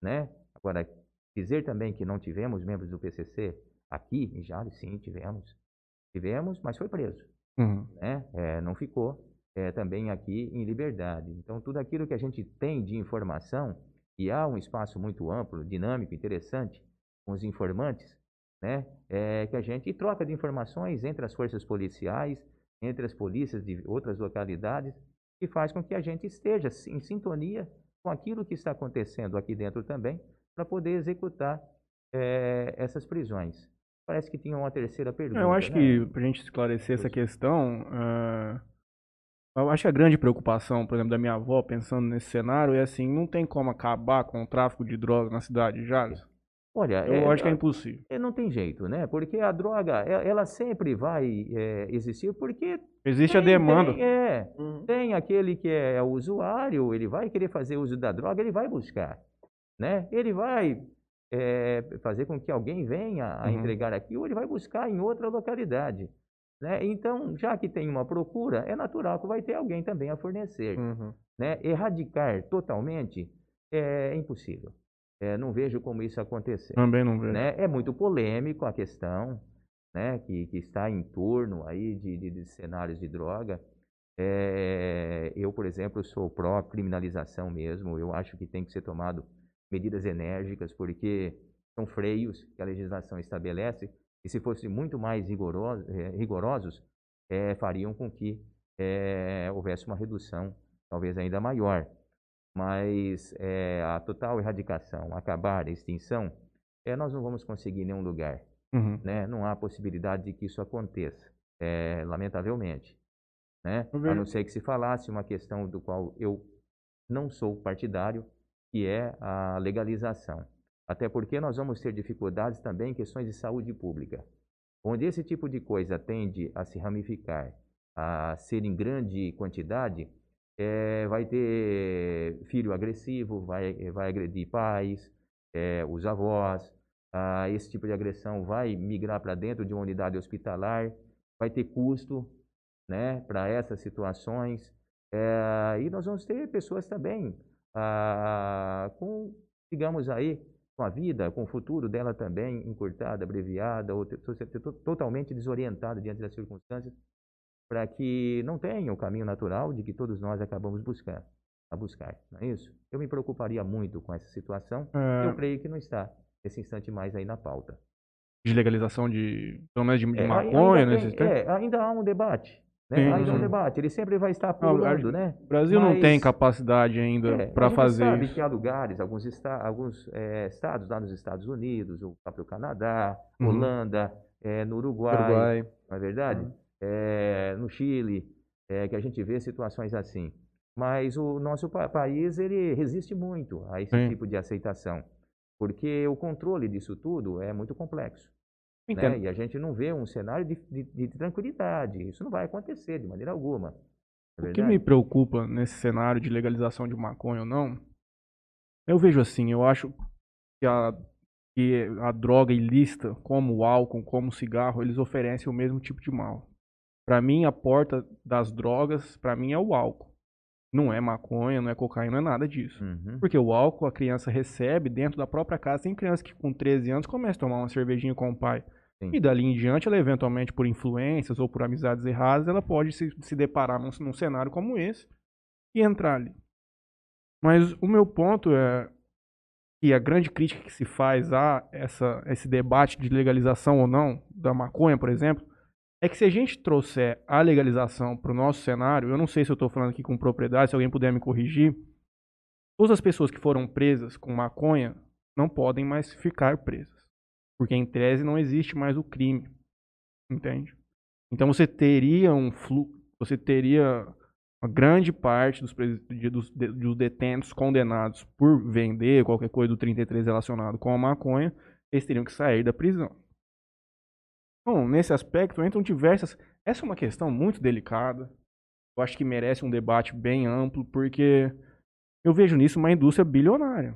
Né? Agora, dizer também que não tivemos membros do PCC aqui em Jales, sim, tivemos. Tivemos, mas foi preso. Uhum. Né? É, não ficou é, também aqui em liberdade. Então, tudo aquilo que a gente tem de informação, e há um espaço muito amplo, dinâmico, interessante, com os informantes, né? É, que a gente troca de informações entre as forças policiais, entre as polícias de outras localidades, que faz com que a gente esteja em sintonia com aquilo que está acontecendo aqui dentro também, para poder executar é, essas prisões. Parece que tinha uma terceira pergunta. Eu acho né? que, para a gente esclarecer essa questão, uh, eu acho que a grande preocupação, por exemplo, da minha avó, pensando nesse cenário, é assim, não tem como acabar com o tráfico de drogas na cidade de Jales? Olha, eu é, acho que é impossível. É, não tem jeito, né? Porque a droga, ela sempre vai é, existir porque existe tem, a demanda. Tem, é, uhum. tem aquele que é o usuário, ele vai querer fazer uso da droga, ele vai buscar, né? Ele vai é, fazer com que alguém venha a uhum. entregar aqui ou ele vai buscar em outra localidade. Né? Então, já que tem uma procura, é natural que vai ter alguém também a fornecer. Uhum. Né? Erradicar totalmente é impossível. É, não vejo como isso acontecer. Também não vejo. Né? É muito polêmico a questão né, que, que está em torno aí de, de, de cenários de droga. É, eu, por exemplo, sou pró-criminalização mesmo. Eu acho que tem que ser tomado medidas enérgicas, porque são freios que a legislação estabelece, e se fossem muito mais rigorosos, é, rigorosos é, fariam com que é, houvesse uma redução, talvez ainda maior mas é, a total erradicação, acabar, a extinção, nós não vamos conseguir em nenhum lugar. Uhum. Né? Não há possibilidade de que isso aconteça, lamentavelmente. Né? A não ser que se falasse uma questão do qual eu não sou partidário, que é a legalização. Até porque nós vamos ter dificuldades também em questões de saúde pública, onde esse tipo de coisa tende a se ramificar, a ser em grande quantidade, é, vai ter filho agressivo, vai, vai agredir pais, é, os avós. Esse tipo de agressão vai migrar para dentro de uma unidade hospitalar, vai ter custo né, para essas situações. É, e nós vamos ter pessoas também ah, com, digamos aí, com a vida, com o futuro dela também encurtada, abreviada, ou totalmente desorientada diante das circunstâncias para que não tenha o caminho natural de que todos nós acabamos buscar, a buscar, não é isso? Eu me preocuparia muito com essa situação, é... eu creio que não está nesse instante mais aí na pauta. De legalização de, pelo menos de, de é, maconha, ainda, tem, é, ainda há um debate. Né? Ainda há um debate, ele sempre vai estar pulando, né? O Brasil Mas, não tem capacidade ainda é, para fazer sabe isso. que há lugares, alguns, esta, alguns é, estados lá nos Estados Unidos, o próprio Canadá, uhum. Holanda, é, no Uruguai, Uruguai, não é verdade? Uhum é, no Chile, é, que a gente vê situações assim. Mas o nosso pa país ele resiste muito a esse Sim. tipo de aceitação, porque o controle disso tudo é muito complexo. Né? E a gente não vê um cenário de, de, de, tranquilidade. Isso não vai acontecer de maneira alguma. É o que me preocupa nesse cenário de legalização de maconha ou não, eu vejo assim, eu acho que a, que a droga ilícita, como o álcool, como o cigarro, eles oferecem o mesmo tipo de mal. Para mim, a porta das drogas, para mim, é o álcool. Não é maconha, não é cocaína, não é nada disso. Uhum. Porque o álcool a criança recebe dentro da própria casa. Tem criança que com 13 anos começa a tomar uma cervejinha com o pai. Sim. E dali em diante, ela eventualmente, por influências ou por amizades erradas, ela pode se, se deparar num, num cenário como esse e entrar ali. Mas o meu ponto é que a grande crítica que se faz a essa, esse debate de legalização ou não da maconha, por exemplo, é que se a gente trouxer a legalização para o nosso cenário, eu não sei se eu estou falando aqui com propriedade, se alguém puder me corrigir, todas as pessoas que foram presas com maconha não podem mais ficar presas. Porque em tese não existe mais o crime. Entende? Então você teria um fluxo, você teria uma grande parte dos, dos, dos detentos condenados por vender qualquer coisa do 33 relacionado com a maconha, eles teriam que sair da prisão. Então, nesse aspecto, entram diversas. Essa é uma questão muito delicada. Eu acho que merece um debate bem amplo, porque eu vejo nisso uma indústria bilionária.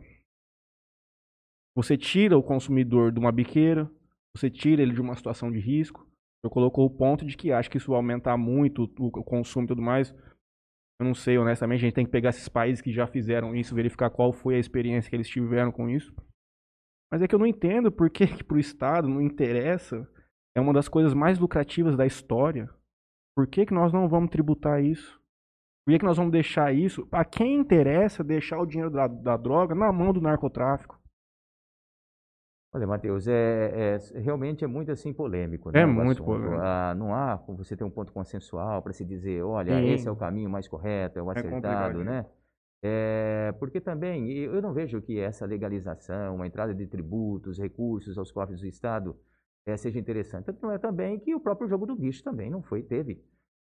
Você tira o consumidor de uma biqueira, você tira ele de uma situação de risco. Eu colocou o ponto de que acho que isso vai aumentar muito o consumo e tudo mais. Eu não sei, honestamente, a gente tem que pegar esses países que já fizeram isso, verificar qual foi a experiência que eles tiveram com isso. Mas é que eu não entendo por que, que para o Estado não interessa. É uma das coisas mais lucrativas da história. Por que, que nós não vamos tributar isso? Por que, que nós vamos deixar isso? A quem interessa deixar o dinheiro da, da droga na mão do narcotráfico? Olha, Matheus, é, é- realmente é muito assim polêmico. Né, É muito assunto. polêmico. Ah, não há como você ter um ponto consensual para se dizer, olha, Sim. esse é o caminho mais correto, é o acertado, complicadinho. né? É, porque também eu não vejo que essa legalização, a entrada de tributos, recursos aos cofres do Estado eh, seja interessante. Tanto não é também que o próprio jogo do bicho também não foi, teve,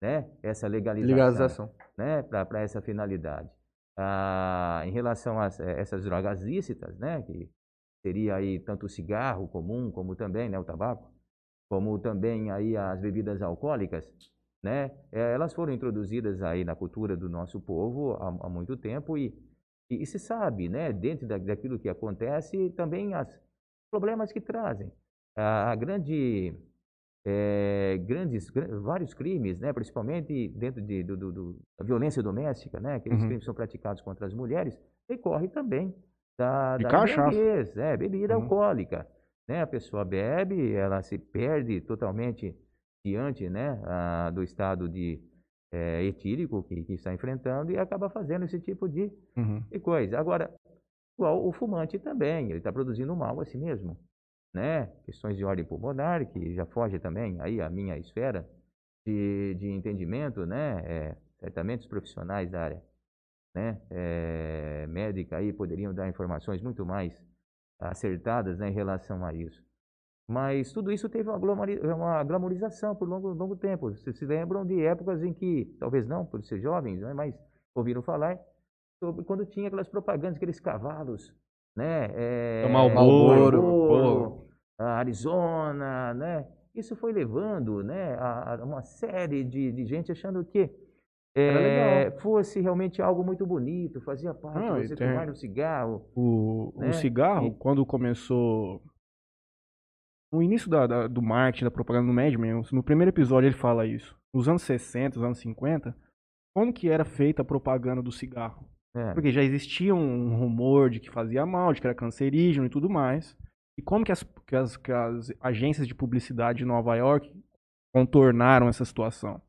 né? Essa legalização Legalização. né, para essa finalidade. Ah, em relação a essa- essas drogas lícitas, né, que seria aí tanto o cigarro comum, como também né, o tabaco, como também aí as bebidas alcoólicas, né, eh, elas foram introduzidas aí na cultura do nosso povo há, há muito tempo e, e, e se sabe, né, dentro da, daquilo que acontece, também os problemas que trazem. A, a grande eh, grandes, gra- vários crimes, né, principalmente dentro de, do, do- do- da violência doméstica, né, aqueles Uhum. crimes que são praticados contra as mulheres, decorre também da, De da cachaça. embriaguez, é, bebida Uhum. alcoólica. Né, a pessoa bebe, ela se perde totalmente diante né, a- do estado de eh, etílico que, que está enfrentando e acaba fazendo esse tipo de, Uhum. de coisa. Agora, igual o fumante também, ele está produzindo mal a si mesmo, né? Questões de ordem pulmonar, que já foge também aí a minha esfera de, de entendimento, né? É, certamente os profissionais da área, né? é, médica aí poderiam dar informações muito mais acertadas né, em relação a isso. Mas tudo isso teve uma, uma glamorização por longo, longo tempo. Vocês se lembram de épocas em que, talvez não por ser jovens, né, mas ouviram falar sobre quando tinha aquelas propagandas, aqueles cavalos, né? É, Tomar o Marlboro, Marlboro, a Arizona, né? Isso foi levando, né, a, a uma série de, de gente achando que é, fosse realmente algo muito bonito, fazia parte Não, você tem- tomar um cigarro. O, o né? cigarro, E- quando começou. No início da, da- do marketing, da propaganda do Mad Men, no primeiro episódio ele fala isso. Nos anos 60, nos anos 50, como que era feita a propaganda do cigarro? É, Porque já existia um rumor de que fazia mal, de que era cancerígeno e tudo mais. E como que as, que as, que as agências de publicidade de Nova York contornaram essa situação?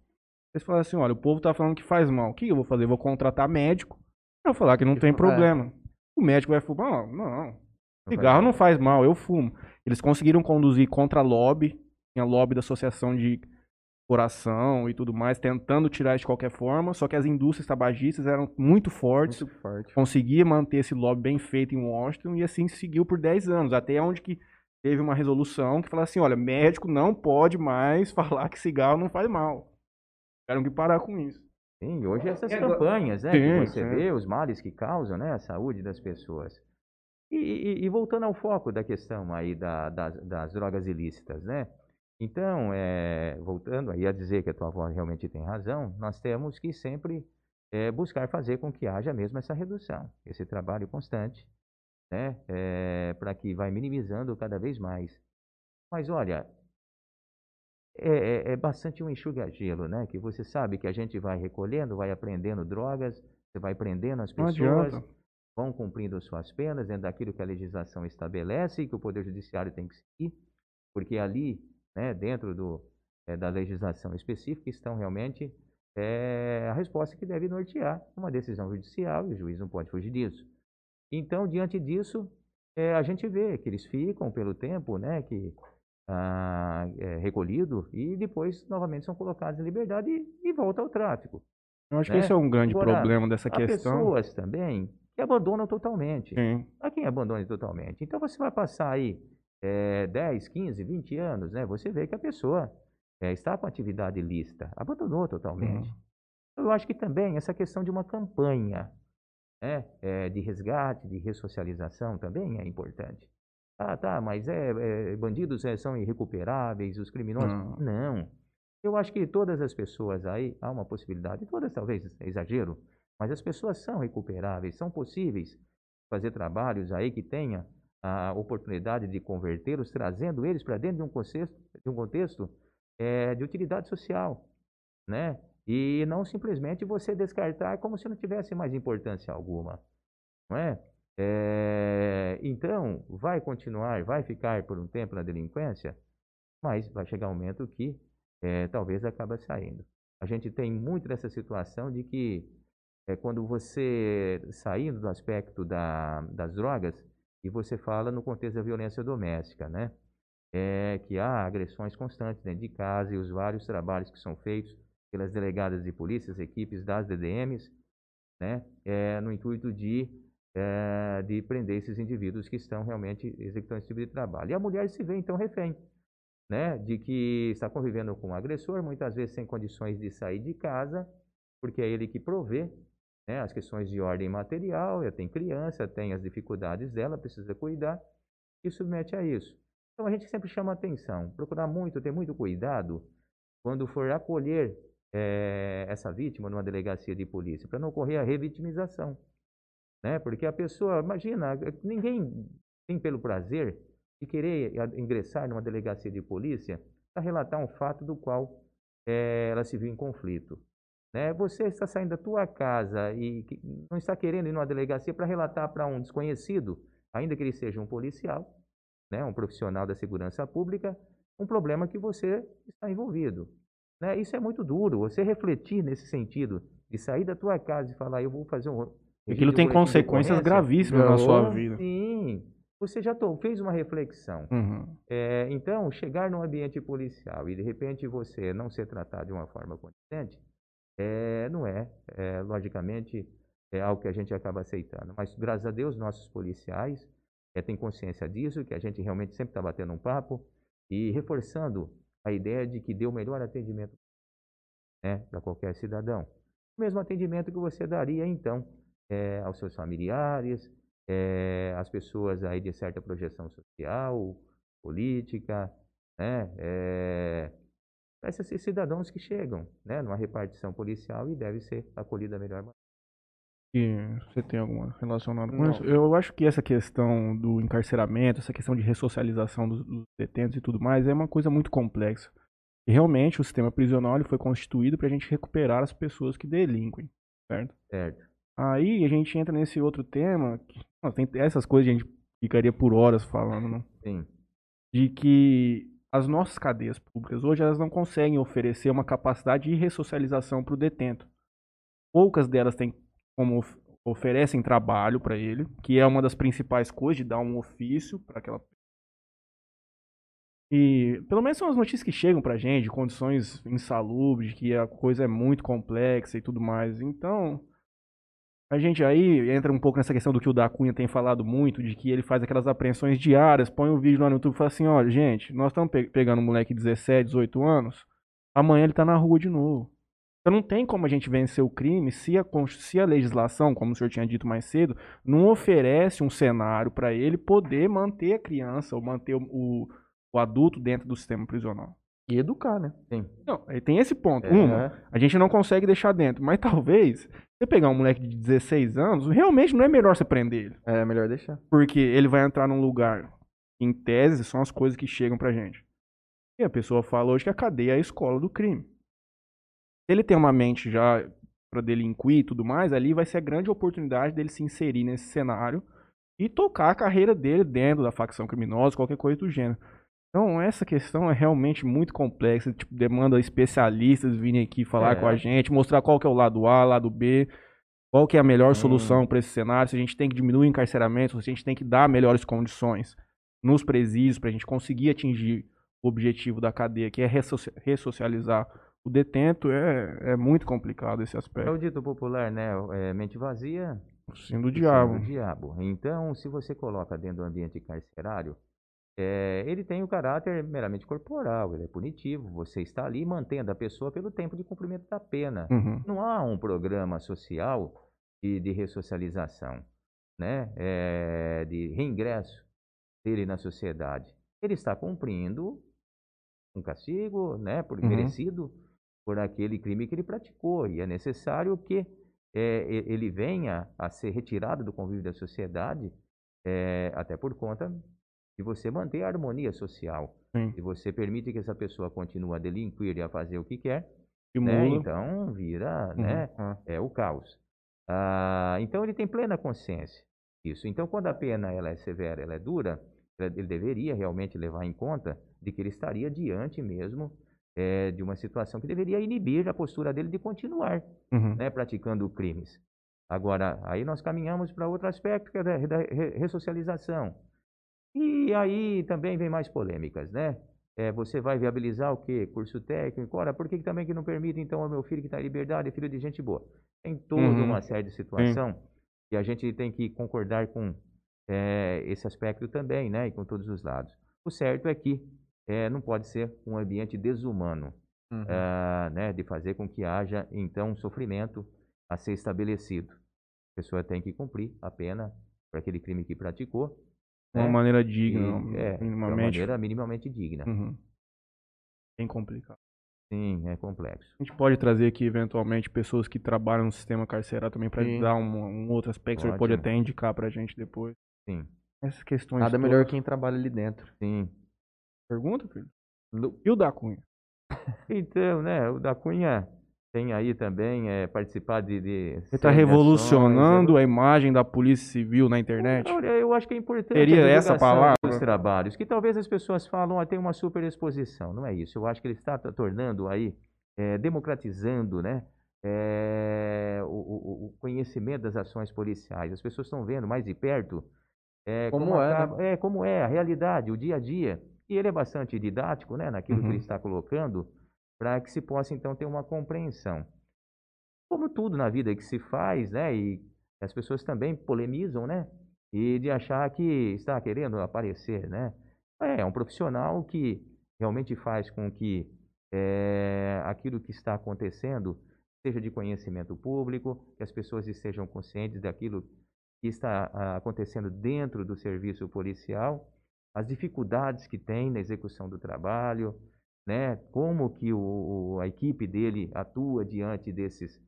Eles falaram assim, olha, o povo tá falando que faz mal. O que eu vou fazer? Eu vou contratar médico. Vou falar que não tem é. problema. O médico vai fumar? Não, não. Cigarro não faz mal, eu fumo. Eles conseguiram conduzir contra a lobby, tinha lobby da Associação de Coração e tudo mais, tentando tirar isso de qualquer forma, só que as indústrias tabagistas eram muito fortes, Muito forte. conseguia manter esse lobby bem feito em Washington e assim seguiu por 10 anos, até onde que teve uma resolução que falava assim, olha, médico não pode mais falar que cigarro não faz mal. Tiveram que parar com isso. Sim, hoje essas E agora- campanhas, né, Sim, que você sim. vê, os males que causam, né, a saúde das pessoas. E, e- e voltando ao foco da questão aí da- das, das drogas ilícitas, né? Então, é, voltando aí a dizer que a tua avó realmente tem razão, nós temos que sempre é, buscar fazer com que haja mesmo essa redução, esse trabalho constante, né, para que vai minimizando cada vez mais. Mas olha, é, é- é bastante um enxuga-gelo, né? Que você sabe que a gente vai recolhendo, vai aprendendo drogas, Você vai prendendo as pessoas, vão cumprindo as suas penas dentro daquilo que a legislação estabelece e que o Poder Judiciário tem que seguir, porque ali, né, dentro do, eh, da legislação específica, estão realmente eh, a resposta que deve nortear uma decisão judicial e o juiz não pode fugir disso. Então, diante disso, eh, a gente vê que eles ficam pelo tempo né, que ah, é recolhido e depois novamente são colocados em liberdade e, e volta ao tráfico. Eu acho né? que esse é um grande Agora, problema dessa Há questão. pessoas também que abandonam totalmente. Sim. Há quem abandone totalmente. Então você vai passar aí eh, 10, 15, 20 anos, né? Você vê que a pessoa eh, está com atividade ilícita, abandonou totalmente. Uhum. Eu acho que também essa questão de uma campanha né, eh, de resgate, de ressocialização também é importante. Ah, tá, mas é, é, bandidos eh, são irrecuperáveis, os criminosos. Não. Não. Eu acho que todas as pessoas aí, há uma possibilidade, todas talvez é exagero, mas as pessoas são recuperáveis, são possíveis fazer trabalhos aí que tenha a oportunidade de convertê-los, trazendo eles para dentro de um contexto, de, um contexto eh, de utilidade social, né? E não simplesmente você descartar como se não tivesse mais importância alguma, não é? Eh, então, vai continuar, vai ficar por um tempo na delinquência, mas vai chegar um momento que eh, talvez acabe saindo. A gente tem muito dessa situação de que é quando você, saindo do aspecto da, das drogas, e você fala no contexto da violência doméstica, né? É que há agressões constantes dentro de casa e os vários trabalhos que são feitos pelas delegadas de polícia, as equipes das DDMs, né? É, no intuito de, é, de prender esses indivíduos que estão realmente executando esse tipo de trabalho. E a mulher se vê, então, refém, né? De que está convivendo com o agressor, muitas vezes sem condições de sair de casa, porque é ele que provê, né, as questões de ordem material, ela tem criança, tem as dificuldades dela, precisa cuidar, e submete a isso. Então a gente sempre chama atenção, procurar muito, ter muito cuidado quando for acolher eh, essa vítima numa delegacia de polícia, para não ocorrer a revitimização. Né? Porque a pessoa, imagina, ninguém tem pelo prazer de querer a- ingressar numa delegacia de polícia para relatar um fato do qual eh, ela se viu em conflito né? Você está saindo da tua casa e não está querendo ir numa delegacia para relatar para um desconhecido, ainda que ele seja um policial, né, um profissional da segurança pública, um problema que você está envolvido. Né? Isso é muito duro, você refletir nesse sentido, de sair da tua casa e falar, eu vou fazer um... Aquilo tem consequências gravíssimas na sua vida. Sim, você já to- fez uma reflexão. Uhum. É, então, chegar num ambiente policial e de repente você não ser tratado de uma forma condizente, é, não é, é, logicamente, é algo que a gente acaba aceitando. Mas, graças a Deus, nossos policiais é, têm consciência disso, que a gente realmente sempre está batendo um papo e reforçando a ideia de que dê o melhor atendimento né, para qualquer cidadão. O mesmo atendimento que você daria, então, é, aos seus familiares, é, às pessoas aí de certa projeção social, política, né, é, esses cidadãos que chegam né, numa repartição policial e deve ser acolhido da melhor maneira. E você tem alguma relacionada com Não. isso? Eu acho que essa questão do encarceramento, essa questão de ressocialização dos, dos detentos e tudo mais, é uma coisa muito complexa. E realmente o sistema prisional foi constituído para a gente recuperar as pessoas que delinquem, certo? Certo. Aí a gente entra nesse outro tema, que, tem essas coisas que a gente ficaria por horas falando, né? Sim. de que as nossas cadeias públicas hoje elas não conseguem oferecer uma capacidade de ressocialização para o detento. Poucas delas têm como of- oferecem trabalho para ele, que é uma das principais coisas de dar um ofício para aquela e pelo menos são as notícias que chegam pra gente, de condições insalubres, de que a coisa é muito complexa e tudo mais. Então, a gente aí entra um pouco nessa questão do que o da Cunha tem falado muito, de que ele faz aquelas apreensões diárias, põe um vídeo lá no YouTube e fala assim, olha, gente, nós estamos pe- pegando um moleque de 17, 18 anos, amanhã ele tá na rua de novo. Então não tem como a gente vencer o crime se a, se a legislação, como o senhor tinha dito mais cedo, não oferece um cenário para ele poder manter a criança ou manter o, o, o adulto dentro do sistema prisional. E educar, né? Sim. Não, aí tem esse ponto. É. Uma, a gente não consegue deixar dentro. Mas talvez, você pegar um moleque de 16 anos, realmente não é melhor você prender ele. É melhor deixar. Porque ele vai entrar num lugar, em tese, são as coisas que chegam pra gente. E a pessoa fala hoje que a cadeia é a escola do crime. Se ele tem uma mente já para delinquir e tudo mais, ali vai ser a grande oportunidade dele se inserir nesse cenário e tocar a carreira dele dentro da facção criminosa, qualquer coisa do gênero. Então, essa questão é realmente muito complexa, tipo, demanda especialistas virem aqui falar É. com a gente, mostrar qual que é o lado A, lado B, qual que é a melhor solução para esse cenário, se a gente tem que diminuir o encarceramento, se a gente tem que dar melhores condições nos presídios para a gente conseguir atingir o objetivo da cadeia, que é ressoci- ressocializar o detento, é, é muito complicado esse É o aspecto. dito popular, né? é, mente vazia, Sim, do diabo. do diabo. Então, se você coloca dentro do ambiente carcerário, é, ele tem o caráter meramente corporal, ele é punitivo. Você está ali mantendo a pessoa pelo tempo de cumprimento da pena. Uhum. Não há um programa social de, de ressocialização, né? É, de reingresso dele na sociedade. Ele está cumprindo um castigo, né? Por Uhum. merecido por aquele crime que ele praticou e é necessário que é, ele venha a ser retirado do convívio da sociedade, até por conta de você manter a harmonia social. Sim. Se você permite que essa pessoa continue a delinquir e a fazer o que quer, né? então vira Uhum. né? Ah, é o caos. Ah, então ele tem plena consciência disso. Então quando a pena ela é severa, ela é dura, ele deveria realmente levar em conta de que ele estaria diante mesmo eh, de uma situação que deveria inibir a postura dele de continuar Uhum. né, praticando crimes. Agora, aí nós caminhamos para outro aspecto, que é da, da re- ressocialização. E aí também vem mais polêmicas, né? É, você vai viabilizar o quê? Curso técnico? Ora, por que que também que não permite, então, ao meu filho que está em liberdade, filho de gente boa? Tem toda Uhum. uma série de situação e a gente tem que concordar com é, esse aspecto também, né? E com todos os lados. O certo é que é, não pode ser um ambiente desumano uhum. ah, né, de fazer com que haja, então, um sofrimento a ser estabelecido. A pessoa tem que cumprir a pena por aquele crime que praticou. De uma né, maneira e- digna, é, de uma minimamente. maneira minimamente digna. Uhum. Bem complicado. Sim, é complexo. A gente pode trazer aqui, eventualmente, pessoas que trabalham no sistema carcerário também para dar um, um outro aspecto. Você pode Ótimo. até indicar pra gente depois. Sim, Essas questões Nada todas. melhor quem trabalha ali dentro. sim. Pergunta, filho? E o da Cunha? Então, né, o da Cunha tem aí também é, participar de... de Ele tá celebrações, revolucionando a imagem da Polícia Civil na internet? Olha, eu acho que é importante Seria a essa palavra? dos trabalhos, que talvez as pessoas falam, ah, tem uma super exposição. Não é isso. Eu acho que ele está tornando aí, eh, democratizando, né, eh, o, o- o conhecimento das ações policiais. As pessoas estão vendo mais de perto eh, Como é, né? acaba- é, como é a realidade, o dia a dia. E ele é bastante didático, né, naquilo que Uhum. ele está colocando, para que se possa então ter uma compreensão. Como tudo na vida que se faz, né, e as pessoas também polemizam, né, e de achar que está querendo aparecer, né. É, é um profissional que realmente faz com que eh, aquilo que está acontecendo seja de conhecimento público, que as pessoas estejam conscientes daquilo que está ah, acontecendo dentro do serviço policial, as dificuldades que tem na execução do trabalho, né? Como que o, a equipe dele atua diante desses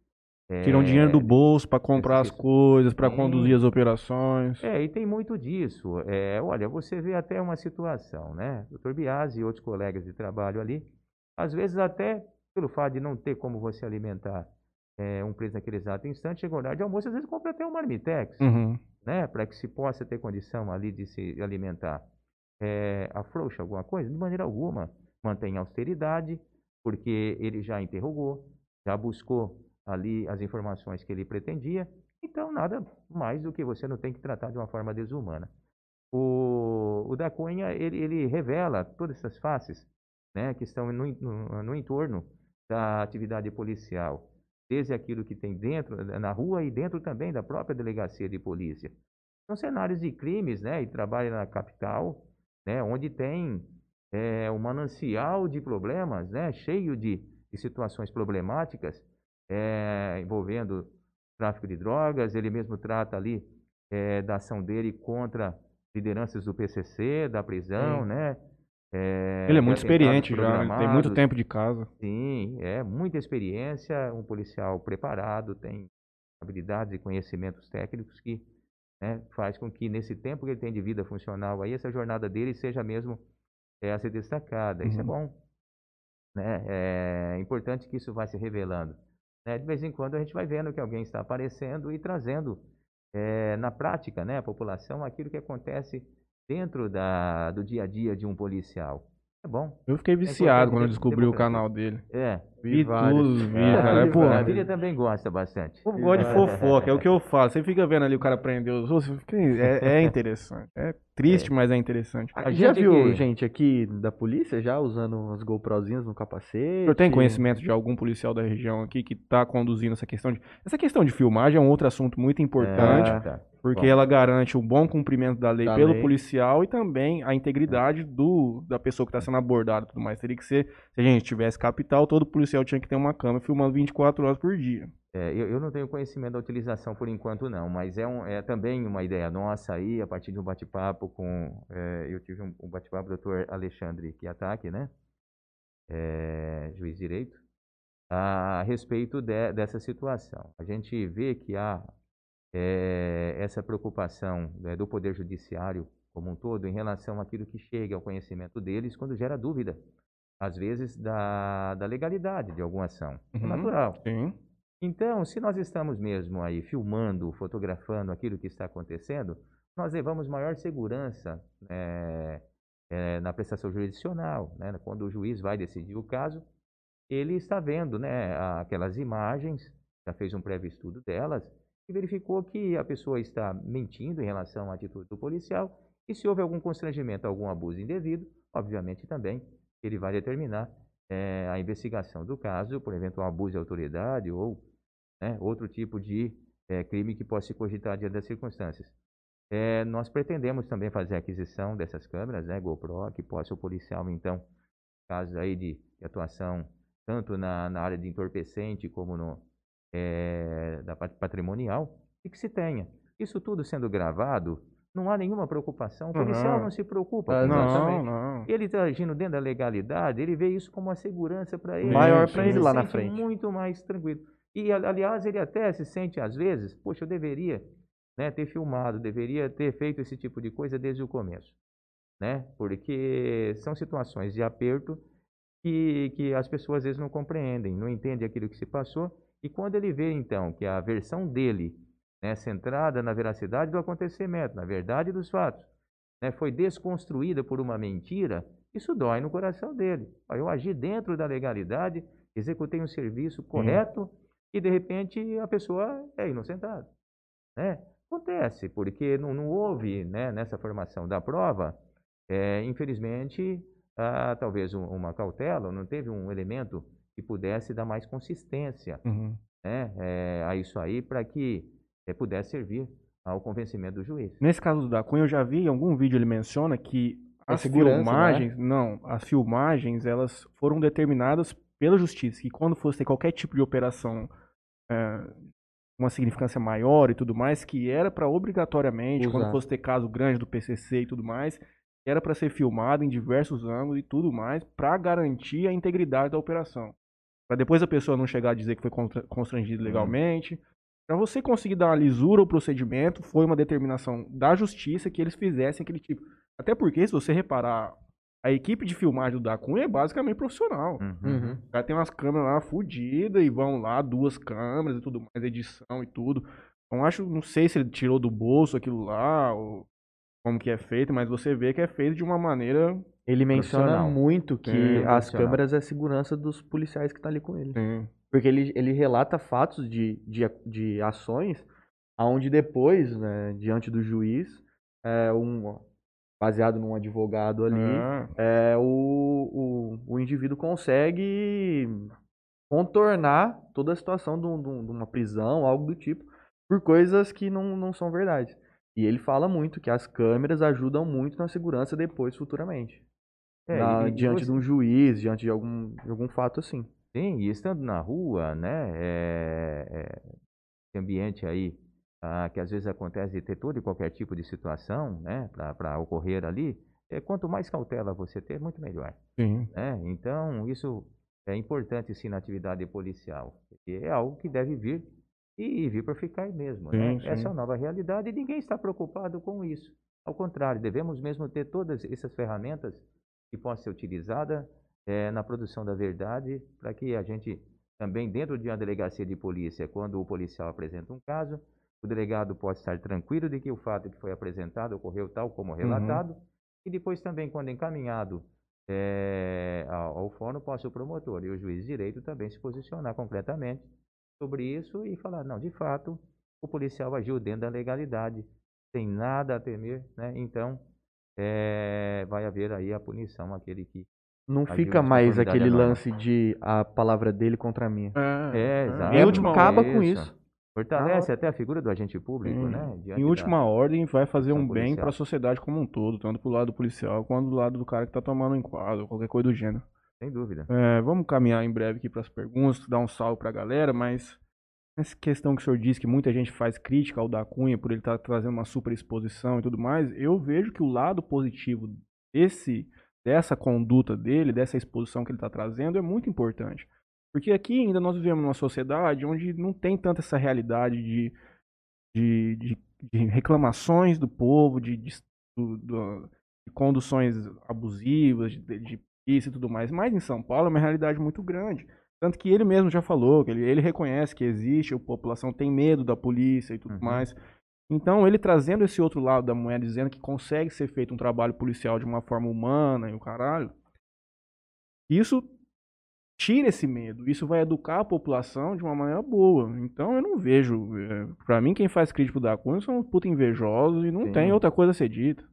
Tiram eh, dinheiro do bolso pra comprar as coisas, Sim. conduzir as operações. É, e tem muito disso. É, olha, você vê até uma situação, né? O Dr. Biasi e outros colegas de trabalho ali, às vezes até pelo fato de não ter como você alimentar é, um preso naquele exato instante, chega o horário de almoço, às vezes compra até um marmitex, Uhum. né? Para que se possa ter condição ali de se alimentar. É, afrouxa alguma coisa? De maneira alguma. Mantém austeridade, porque ele já interrogou, já buscou ali as informações que ele pretendia, então nada mais do que você não tem que tratar de uma forma desumana. O, o da Cunha, ele, ele revela todas essas faces né, que estão no, no, no entorno da atividade policial, desde aquilo que tem dentro, na rua e dentro também da própria delegacia de polícia. São cenários de crimes, né, e trabalha na capital, né, onde tem é, um manancial de problemas, né, cheio de, de situações problemáticas é, envolvendo tráfico de drogas. Ele mesmo trata ali é, da ação dele contra lideranças do PCC, da prisão, Sim. né? É, Ele é muito experiente já, tem muito tempo de casa. Sim, é muita experiência, um policial preparado, tem habilidades e conhecimentos técnicos que né, faz com que nesse tempo que ele tem de vida funcional aí, essa jornada dele seja mesmo é, a ser destacada. Isso é Uhum. bom. Né? É importante que isso vá se revelando né, de vez em quando a gente vai vendo que alguém está aparecendo e trazendo é, na prática, né, a população, aquilo que acontece dentro da, do dia a dia de um policial. É bom. Eu fiquei viciado quando eu descobri o canal dele. É. Vi tudo, os vídeos, cara. É, Pô, a filha também gosta bastante. eu gosto de fofoca, é o que eu falo. Você fica vendo ali o cara prender os outros, é, é interessante. É triste, mas é interessante. A já gente viu que- gente aqui da polícia já usando umas GoProzinhas no capacete? O senhor tem conhecimento de algum policial da região aqui que está conduzindo essa questão de. Essa questão de filmagem é um outro assunto muito importante, É, tá. porque bom. ela garante o bom cumprimento da lei Da pelo lei. policial e também a integridade do, da pessoa que está sendo abordada e tudo mais. Teria que ser, se a gente tivesse capital, todo policial tinha que ter uma câmera filmando 24 horas por dia. É, eu, eu não tenho conhecimento da utilização por enquanto não, mas é, um- é também uma ideia nossa aí, a partir de um bate-papo com, é, eu tive um, um bate-papo com o doutor Alexandre Kiataki, né, é, juiz direito, a respeito de- dessa situação. A gente vê que há é, essa preocupação né, do Poder Judiciário como um todo em relação àquilo que chega ao conhecimento deles quando gera dúvida, às vezes, da, da legalidade de alguma ação. É Uhum. natural. Sim. Então, se nós estamos mesmo aí filmando, fotografando aquilo que está acontecendo, nós levamos maior segurança eh, eh, na prestação jurisdicional. Né? Quando o juiz vai decidir o caso, ele está vendo né, aquelas imagens, já fez um prévio estudo delas, e verificou que a pessoa está mentindo em relação à atitude do policial, e se houve algum constrangimento, algum abuso indevido, obviamente também ele vai determinar eh, a investigação do caso por eventual abuso de autoridade ou né, outro tipo de eh, crime que possa se cogitar diante das circunstâncias. Eh, nós pretendemos também fazer a aquisição dessas câmeras, né, GoPro, que possa o policial, então, casos aí de, de atuação tanto na, na área de entorpecente como no, eh, da pat- patrimonial, e que se tenha. Isso tudo sendo gravado, não há nenhuma preocupação. O policial Uhum. não se preocupa Ah. Não, não. Ele está agindo dentro da legalidade, ele vê isso como uma segurança para ele. Maior sim. ele se lá na frente. Muito mais tranquilo. E, aliás, ele até se sente, às vezes, poxa, eu deveria né, ter filmado, deveria ter feito esse tipo de coisa desde o começo. Né? Porque são situações de aperto que, que as pessoas às vezes não compreendem, não entendem aquilo que se passou. E quando ele vê, então, que a versão dele, né, centrada na veracidade do acontecimento, na verdade dos fatos, né, foi desconstruída por uma mentira, isso dói no coração dele. Eu agi dentro da legalidade, executei um serviço correto e, de repente, a pessoa é inocentada. Né? Acontece, porque não, não houve, né, nessa formação da prova, é, infelizmente, ah, talvez um- uma cautela, não teve um elemento que pudesse dar mais consistência Uhum. né, é, a isso aí para que pudesse servir ao convencimento do juiz. Nesse caso do da Cunha, eu já vi em algum vídeo ele menciona que É as filmagens, não, as filmagens, elas foram determinadas pela justiça, que quando fosse ter qualquer tipo de operação é, uma significância maior e tudo mais, que era para obrigatoriamente, Usar. quando fosse ter caso grande do PCC e tudo mais, era para ser filmado em diversos ângulos e tudo mais, para garantir a integridade da operação. Para depois a pessoa não chegar a dizer que foi constrangido legalmente. Para você conseguir dar uma lisura ao procedimento, foi uma determinação da justiça que eles fizessem aquele tipo. Até porque, se você reparar, a equipe de filmagem do Da Cunha é basicamente profissional. Uhum. O cara tem umas câmeras lá fodidas e vão lá, duas câmeras e tudo mais, edição e tudo. Então acho, não sei se ele tirou do bolso aquilo lá, ou como que é feito, mas você vê que é feito de uma maneira. Ele menciona muito que Sim, as câmeras é a segurança dos policiais que estão ali com ele. Sim. Porque ele, ele relata fatos de, de, de ações onde depois, né, diante do juiz, é, um, baseado num advogado ali, É. é, o, o, o indivíduo consegue contornar toda a situação de, um- de um- uma prisão, algo do tipo, por coisas que não, não são verdade. E ele fala muito que as câmeras ajudam muito na segurança depois, futuramente. É, Na- e- e diante você- de um juiz, diante de algum, de algum fato assim. Sim, e estando na rua, né, é, é, esse ambiente aí, ah, que às vezes acontece de ter todo e qualquer tipo de situação, né, para ocorrer ali, é, quanto mais cautela você ter, muito melhor, Sim. né? Então, isso é importante sim na atividade policial, porque é algo que deve vir e vir para ficar mesmo, né? Sim, sim. Essa é a nova realidade e ninguém está preocupado com isso. Ao contrário, devemos mesmo ter todas essas ferramentas que possam ser utilizadas eh, na produção da verdade para que a gente também dentro de uma delegacia de polícia, quando o policial apresenta um caso, o delegado pode estar tranquilo de que o fato que foi apresentado ocorreu tal como relatado, uhum. e depois também, quando encaminhado é, ao, ao fórum, possa o promotor e o juiz de direito também se posicionar completamente sobre isso e falar, não, de fato, o policial agiu dentro da legalidade, sem nada a temer, né? Então, é, vai haver aí a punição aquele que não fica mais aquele lance de a palavra dele contra a minha. É, é exato. Em última, acaba com isso. Fortalece ah, até a figura do agente público, hum. né? Diante em última da... ordem, vai fazer um bem para a sociedade como um todo, tanto pro lado do policial quanto do lado do cara que tá tomando um enquadro, qualquer coisa do gênero. Sem dúvida. É, vamos caminhar em breve aqui para as perguntas, dar um salve para a galera, mas essa questão que o senhor disse que muita gente faz crítica ao da Cunha por ele estar tá trazendo uma super exposição e tudo mais, eu vejo que o lado positivo desse dessa conduta dele, dessa exposição que ele está trazendo, é muito importante. Porque aqui ainda nós vivemos numa sociedade onde não tem tanta essa realidade de, de, de, de reclamações do povo, de, de, de conduções abusivas, de, de isso e tudo mais. Mas em São Paulo é uma realidade muito grande. Tanto que ele mesmo já falou, que ele, ele reconhece que existe, a população tem medo da polícia e tudo uhum. mais. Então, ele trazendo esse outro lado da moeda, dizendo que consegue ser feito um trabalho policial de uma forma humana e o caralho, isso tira esse medo. Isso vai educar a população de uma maneira boa. Então, eu não vejo. É, para mim, quem faz crítico da Cunha são puta invejosos e não Sim. tem outra coisa a ser dita.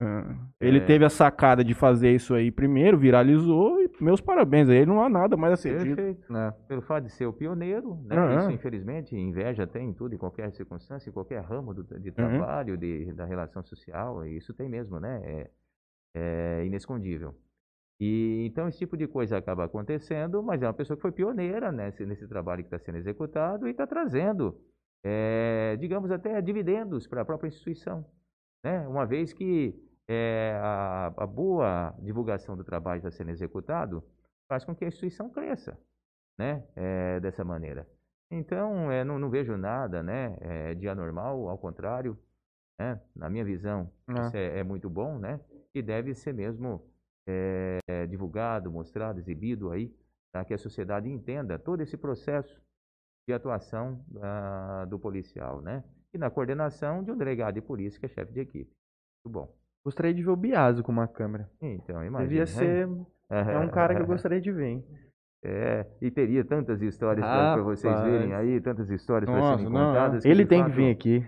É. Ele é. teve a sacada de fazer isso aí primeiro, viralizou e meus parabéns. Aí não há nada mais a ser Perfeito. dito. Né? Pelo fato de ser o pioneiro, né? Uhum. isso infelizmente inveja tem em tudo, em qualquer circunstância, em qualquer ramo do, de trabalho, uhum. de, da relação social, isso tem mesmo, né? É, é inescondível. E então esse tipo de coisa acaba acontecendo, mas é uma pessoa que foi pioneira nesse, nesse trabalho que está sendo executado e está trazendo, é, digamos até dividendos para a própria instituição. Né? Uma vez que é, a, a, boa divulgação do trabalho está sendo executado faz com que a instituição cresça né? É, dessa maneira. Então, é, não, não, vejo nada né, é, de anormal, ao contrário, né? na minha visão, ah. isso é, é, muito bom né? e deve ser mesmo divulgado, mostrado, exibido aí, para que a sociedade entenda todo esse processo de atuação uh, do policial. Né? E na coordenação de um delegado de polícia que é chefe de equipe. Muito bom. Gostaria de ver o Biaso com uma câmera. Então, imagina. Devia né? ser. É um cara que eu gostaria de ver, hein? É, e teria tantas histórias para vocês verem aí, tantas histórias para serem contadas. Ele tem fato, que vir aqui.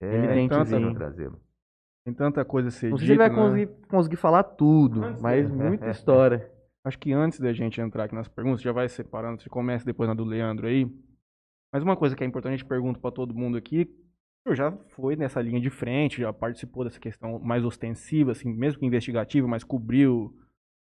É, ele tem que vir. trazê-lo. Tem tanta coisa a ser Não sei se ele vai né? conseguir, conseguir falar tudo, mas muita história. Acho que antes da gente entrar aqui nas perguntas, já vai separando, você começa depois na do Leandro aí. Mas uma coisa que é importante, a gente pergunta para todo mundo aqui, já foi nessa linha de frente, já participou dessa questão mais ostensiva, assim, mesmo que investigativa, mas cobriu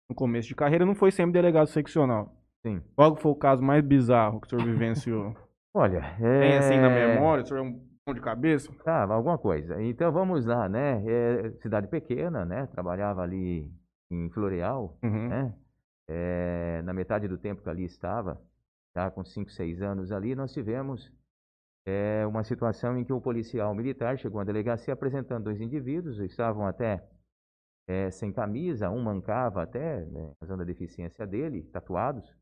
no começo de carreira, não foi sempre delegado seccional. Sim. Qual foi o caso mais bizarro que o senhor vivenciou? Olha, é... Tem assim na memória, o senhor é um pão de cabeça? Tá, alguma coisa. Então vamos lá, né? É, cidade pequena, né? Trabalhava ali em Floreal, uhum. né? É, na metade do tempo que ali estava, já com 5, 6 anos ali, nós tivemos é uma situação em que o policial militar chegou à delegacia apresentando dois indivíduos, estavam até é, sem camisa, um mancava até, né, razão da deficiência dele, tatuados.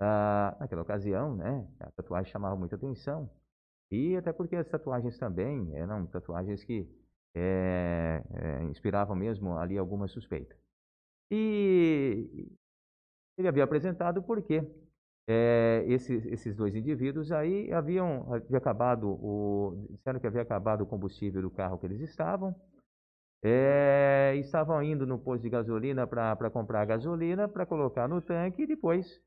Ah, naquela ocasião, né, a tatuagem chamava muita atenção. E até porque as tatuagens também eram tatuagens que é, é, inspiravam mesmo ali alguma suspeita. E ele havia apresentado porque é, esses, esses dois indivíduos aí haviam havia acabado o disseram que havia acabado o combustível do carro que eles estavam é, estavam indo no posto de gasolina para comprar gasolina para colocar no tanque e depois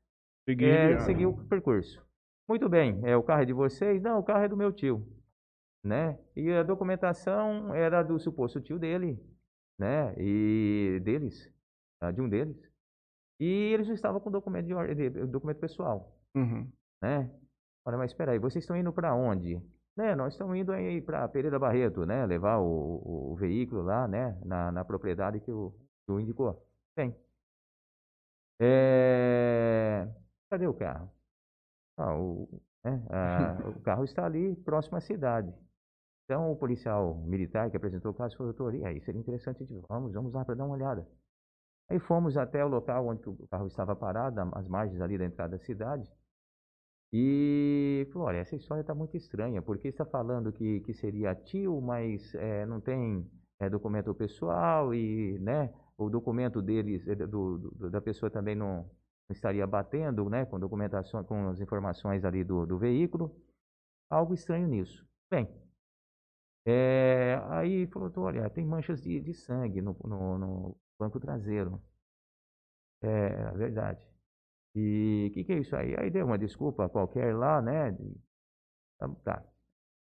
é, seguir o percurso. Muito bem é o carro é de vocês? Não o carro é do meu tio né? E a documentação era do suposto tio dele né? E deles de um deles e eles estavam com documento, de, documento pessoal. Uhum. Né? Olha, mas espera aí, vocês estão indo para onde? Né, nós estamos indo aí para Pereira Barreto, né? Levar o, o, o, veículo lá, né? Na, na propriedade que o, o indicou. Tem. É... Cadê o carro? Ah, o, né? ah, o carro está ali próximo à cidade. Então o policial militar que apresentou o caso falou, doutor, e aí seria interessante, vamos, vamos lá para dar uma olhada. Aí fomos até o local onde o carro estava parado, às margens ali da entrada da cidade. E falou, olha, essa história está muito estranha, porque está falando que, que seria tio, mas é, não tem é, documento pessoal e, né, o documento deles, é, do, do, da pessoa também não, estaria batendo, né, com documentação, com as informações ali do, do veículo. Algo estranho nisso. Bem, é, aí falou, olha, tem manchas de, de sangue no, no, no, banco traseiro. É, é verdade. E o que, que é isso aí? Aí deu uma desculpa qualquer lá, né? Tá. tá.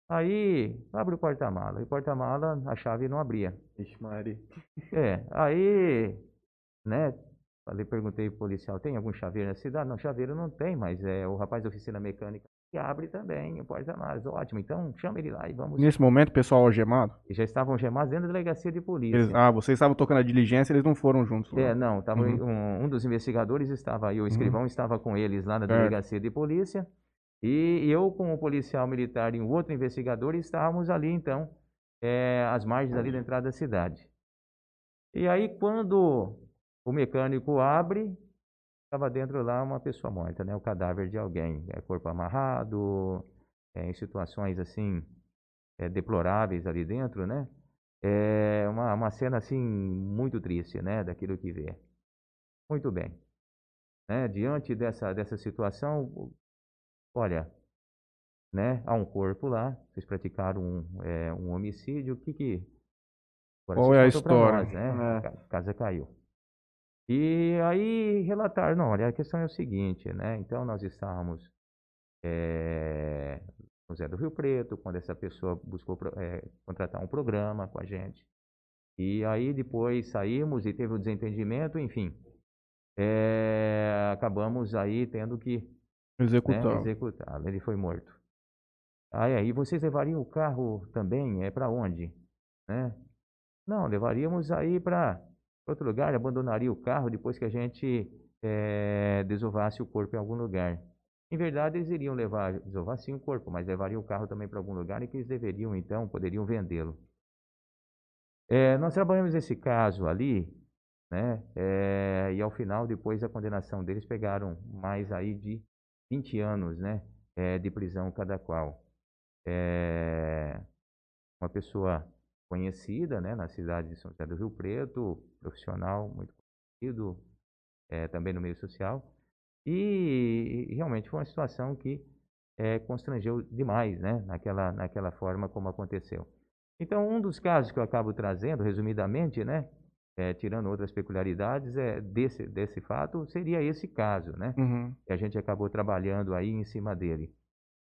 Aí, abre o porta-mala. E o porta-mala, a chave não abria. Ixi, Maria. É, aí, né? Falei, perguntei pro policial, tem algum chaveiro na cidade? Não, chaveiro não tem, mas é o rapaz da oficina mecânica que abre também o porta-malas. Ótimo, então chama ele lá e vamos. Nesse momento, pessoal algemado? E já estavam algemados dentro da delegacia de polícia. Eles, ah, vocês estavam tocando a diligência, eles não foram juntos. É, não, tava, uhum. um, um, dos investigadores estava aí, o uhum. escrivão uhum. estava com eles lá na delegacia de polícia. E eu, com o policial militar e um outro investigador, estávamos ali, então, é, às margens ali da entrada da cidade. E aí, quando o mecânico abre, estava dentro lá uma pessoa morta, né? O cadáver de alguém, é, corpo amarrado, é, em situações assim é, deploráveis ali dentro, né? É uma, uma cena assim muito triste, né? Daquilo que vê. Muito bem. Né? Diante dessa, dessa situação, olha, né? Há um corpo lá, vocês praticaram um, é, um homicídio, o que que... Agora, Qual é a história? Nós, né? É. A casa caiu. E aí relataram, não, olha, a questão é o seguinte, né? Então nós estávamos é, no Zé do Rio Preto, quando essa pessoa buscou é, contratar um programa com a gente. E aí depois saímos e teve o um desentendimento, enfim. É, acabamos aí tendo que executar. Né, executá-lo. Ele foi morto. Aí, aí vocês levariam o carro também? É para onde? Né? Não, levaríamos aí para outro lugar, abandonaria o carro depois que a gente é, desovasse o corpo em algum lugar. Em verdade, eles iriam levar, desovar sim o corpo, mas levariam o carro também para algum lugar e que eles deveriam, então, poderiam vendê-lo. É, nós trabalhamos esse caso ali, né? É, e ao final, depois da condenação deles, pegaram mais aí de 20 anos, né? É, de prisão cada qual. uma pessoa conhecida né, na cidade de São José do Rio Preto, profissional muito conhecido, é, também no meio social. E, e, realmente foi uma situação que é, constrangeu demais né, naquela, naquela forma como aconteceu. Então, um dos casos que eu acabo trazendo, resumidamente, né, é, tirando outras peculiaridades, é, desse, desse fato, seria esse caso, né? Uhum. Que a gente acabou trabalhando aí em cima dele.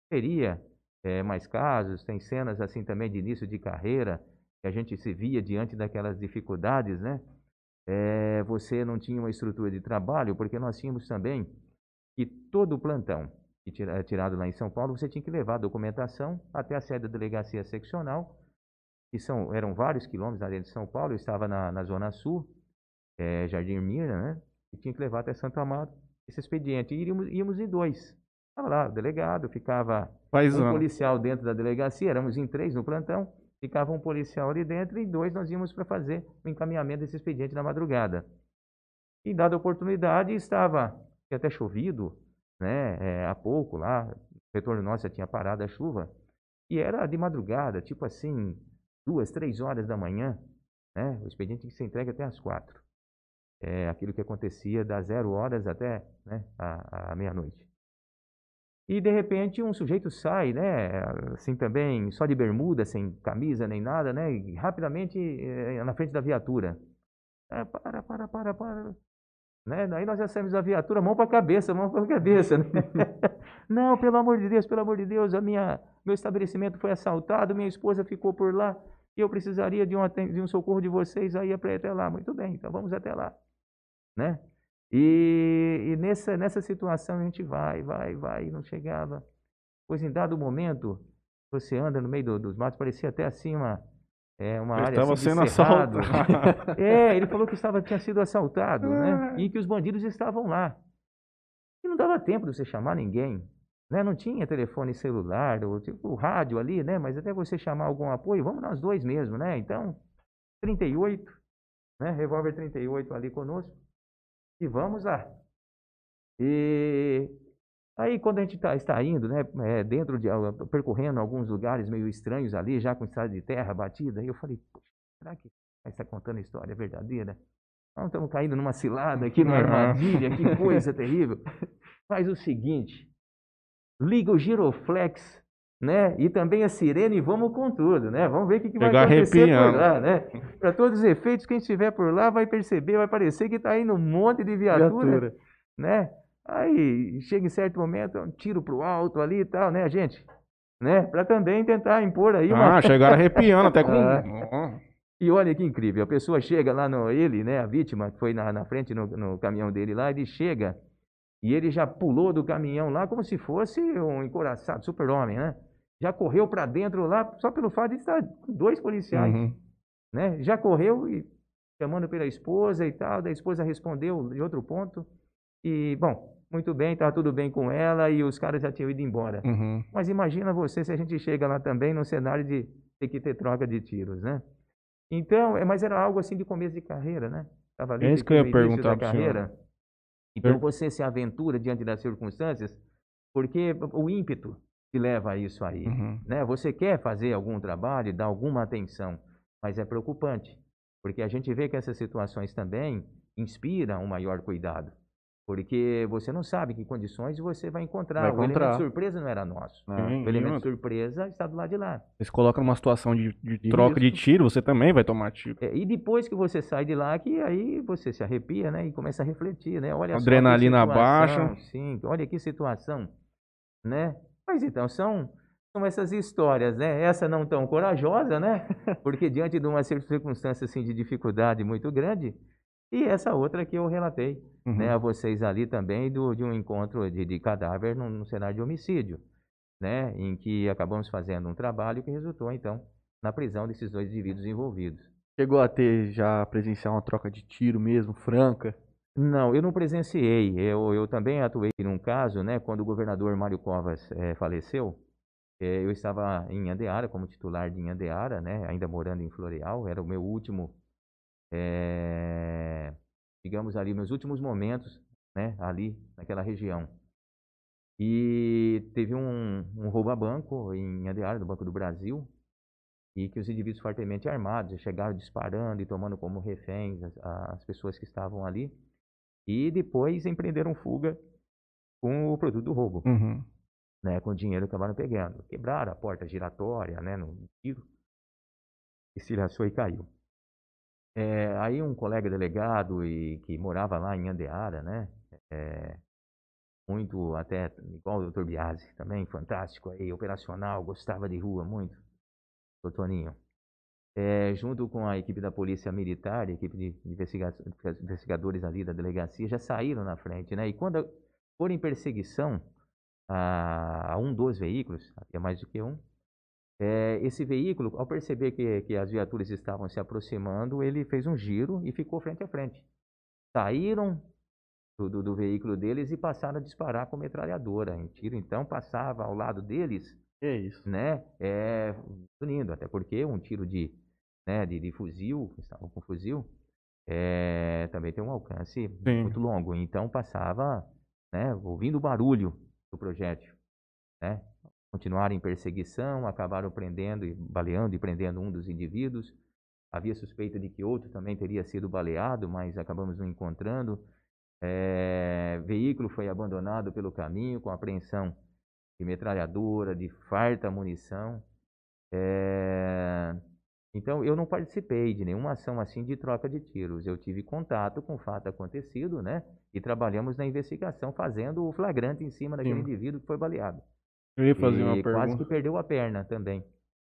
Teria é, mais casos, tem cenas assim também de início de carreira, que a gente se via diante daquelas dificuldades, né? É, você não tinha uma estrutura de trabalho, porque nós tínhamos também que todo o plantão que é tirado lá em São Paulo, você tinha que levar a documentação até a sede da delegacia seccional, que são, eram vários quilômetros dentro de São Paulo, eu estava na, na Zona Sul, é, Jardim Mira, né? E tinha que levar até Santo Amaro esse expediente. E íamos, íamos em dois. Estava lá o delegado, ficava Paisano. um policial dentro da delegacia, éramos em três no plantão, ficava um policial ali dentro e dois nós íamos para fazer o encaminhamento desse expediente na madrugada. E dada a oportunidade, estava até chovido, né, é, há pouco lá, o retorno nosso já tinha parado a chuva, e era de madrugada, tipo assim, duas, três horas da manhã, né, o expediente que ser entregue até às quatro. É aquilo que acontecia das zero horas até né, a, a meia-noite. E de repente um sujeito sai, né, assim também, só de bermuda, sem camisa nem nada, né, rapidamente é, na frente da viatura. É, para, para, para, para. Né? Daí nós já saímos da viatura, mão para a cabeça, mão para a cabeça. Né? Não, pelo amor de Deus, pelo amor de Deus, a minha, meu estabelecimento foi assaltado, minha esposa ficou por lá, e eu precisaria de um, de um socorro de vocês aí para ir até lá. Muito bem, então vamos até lá. Né? E, e, nessa, nessa situação a gente vai, vai, vai, e não chegava. Pois em dado momento, você anda no meio do, dos matos, parecia até assim uma, é, uma ele área estava assim, sendo assaltado. é, ele falou que estava, tinha sido assaltado, né? E que os bandidos estavam lá. E não dava tempo de você chamar ninguém. Né? Não tinha telefone celular, ou, tipo, o rádio ali, né? Mas até você chamar algum apoio, vamos nós dois mesmo, né? Então, 38, né? Revólver 38 ali conosco. E vamos lá. E Aí, quando a gente tá, está indo, né, é, dentro de, ah, percorrendo alguns lugares meio estranhos ali, já com estrada de terra batida, aí eu falei, "Poxa, será que está contando a história verdadeira? Nós estamos caindo numa cilada aqui, numa armadilha, que coisa terrível. Faz o seguinte, liga o giroflex, né, e também a sirene e vamos com tudo, né, vamos ver o que, que vai Pegar acontecer arrepiando. por lá, né. Para todos os efeitos, quem estiver por lá vai perceber, vai parecer que está indo um monte de viatura Viatura. né? Aí chega em certo momento, um tiro pro alto ali e tal, né, gente? Né? Para também tentar impor aí uma. Ah, chegaram arrepiando até com. Ó. E olha que incrível, a pessoa chega lá no ele, né, a vítima que foi na, na frente no, no caminhão dele lá, ele chega e ele já pulou do caminhão lá como se fosse um encoraçado, super-homem, né? Já correu para dentro lá só pelo fato de estar com dois policiais, Uhum. né? Já correu e chamando pela esposa e tal, da esposa respondeu de outro ponto. E, bom, muito bem, tá tudo bem com ela e os caras já tinham ido embora. Uhum. Mas imagina você se a gente chega lá também num cenário de ter que ter troca de tiros, né? Então, é, mas era algo assim de começo de carreira, né? Tava ali É isso que eu ia no perguntar da pro senhor. carreira. Então você se aventura diante das circunstâncias, porque o ímpeto te leva a isso aí Uhum. né? Você quer fazer algum trabalho, dar alguma atenção, mas é preocupante, porque a gente vê que essas situações também inspiram um maior cuidado, porque você não sabe que condições você vai encontrar. Vai O elemento encontrar. de surpresa não era nosso. Né? Sim, O elemento surpresa está do lado de lá. Você se coloca numa situação de, de troca de tiro, você também vai tomar tiro. É, E depois que você sai de lá, que aí você se arrepia, né? E começa a refletir, né? Olha só que Adrenalina situação, baixa. Sim, olha que situação, né? Mas então, são, são essas histórias, né? Essa não tão corajosa, né? Porque diante de uma cir- circunstância assim de dificuldade muito grande, e essa outra que eu relatei, Uhum. né, a vocês ali também do, de um encontro de, de cadáver num, num cenário de homicídio, né, em que acabamos fazendo um trabalho que resultou então na prisão desses dois indivíduos envolvidos. Chegou a ter já presenciar uma troca de tiro mesmo, franca. Não, eu não presenciei. Eu, eu também atuei num caso, né, quando o governador Mário Covas eh, faleceu. eh, eu estava em Andeara, como titular de Andeara, né, ainda morando em Floreal. Era o meu último, eh, digamos ali, meus últimos momentos, né, ali naquela região. E teve um, um roubo a banco em Andeara, no Banco do Brasil, e que os indivíduos fortemente armados chegaram disparando e tomando como reféns as, as pessoas que estavam ali e depois empreenderam fuga com o produto do roubo, Uhum. né, com o dinheiro que acabaram pegando. Quebraram a porta giratória, né, no tiro, estilhaçou e caiu. É, aí um colega delegado e que morava lá em Andeara, né, é, muito até igual o Dr. Biasi, também fantástico aí, operacional, gostava de rua muito, o Toninho. É, junto com a equipe da Polícia Militar, a equipe de investiga- investigadores ali da delegacia, já saíram na frente, né? E quando foram em perseguição a, a um dos veículos, havia mais do que um, é, esse veículo, ao perceber que, que as viaturas estavam se aproximando, ele fez um giro e ficou frente a frente. Saíram do, do- do veículo deles e passaram a disparar com metralhadora em tiro. Então passava ao lado deles Que isso. né, é, unindo, até porque um tiro de, né, de, de fuzil, estavam com fuzil, é, também tem um alcance Sim. muito longo, então passava, né, ouvindo o barulho do projétil, né, continuaram em perseguição, acabaram prendendo, e baleando e prendendo um dos indivíduos, havia suspeita de que outro também teria sido baleado, mas acabamos não encontrando, é, veículo foi abandonado pelo caminho com apreensão de metralhadora, de farta munição. É, Então, eu não participei de nenhuma ação assim de troca de tiros. Eu tive contato com o fato acontecido, né? E trabalhamos na investigação, fazendo o flagrante em cima daquele Sim. indivíduo que foi baleado. Eu ia fazer uma e quase pergunta. que perdeu a perna também.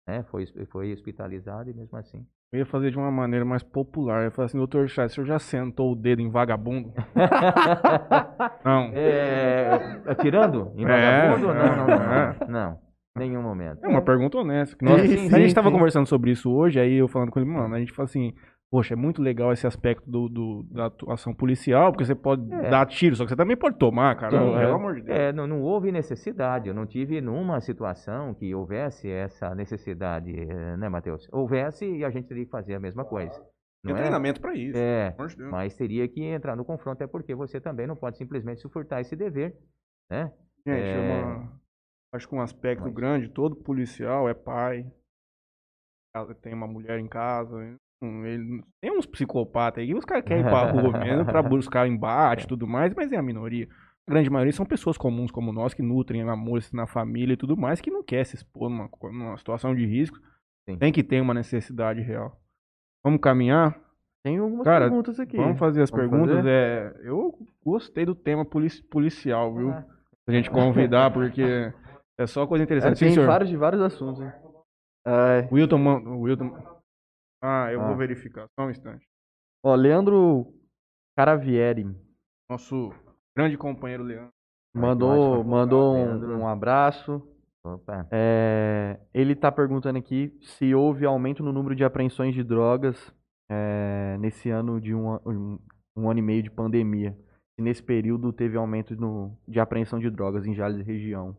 Né? Foi, foi hospitalizado e mesmo assim. Eu ia fazer de uma maneira mais popular. Eu ia falar assim, doutor Chá, o senhor já sentou o dedo em vagabundo? Não. É, atirando em É, vagabundo? não, não, não, é. não. Não, nenhum momento. É uma pergunta honesta. que Sim, nós- sim, a gente sim, tava sim. conversando sobre isso hoje, aí eu falando com ele, mano, a gente fala assim, poxa, é muito legal esse aspecto do, do- da atuação policial, porque você pode É. dar tiro, só que você também pode tomar, cara. Pelo é. amor de Deus. É, não, não houve necessidade. Eu não tive numa situação que houvesse essa necessidade, eh, né, Matheus? Houvesse e a gente teria que fazer a mesma coisa. Tem Não é? treinamento pra isso. É, mas teria que entrar no confronto, é porque você também não pode simplesmente sufurtar esse dever, né? Gente, É. é uma- acho que um aspecto Mas- grande, todo policial é pai, tem uma mulher em casa, hum, ele- tem uns psicopatas aí, os caras querem ir pra rua mesmo pra buscar embate e tudo mais, mas é a minoria. A grande maioria são pessoas comuns como nós, que nutrem amor na família e tudo mais, que não quer se expor numa, numa situação de risco. Sim. Tem que ter uma necessidade real. Vamos caminhar? Tem algumas Cara, perguntas aqui. Vamos fazer as Vamos perguntas. fazer? É, eu gostei do tema polici- policial, viu? Ah, a gente convidar, porque é só coisa É, interessante. Sim, tem senhor. vários de vários assuntos. hein? É, Wilton, Wilton. Ah, eu Ah. vou verificar. Só um instante. ó, Leandro Caravieri Nosso grande companheiro Leandro. mandou, mandou um, um abraço. Opa. É, ele está perguntando aqui se houve aumento no número de apreensões de drogas é, nesse ano de um, um, um ano e meio de pandemia. E nesse período teve aumento no, de apreensão de drogas em Jales e região.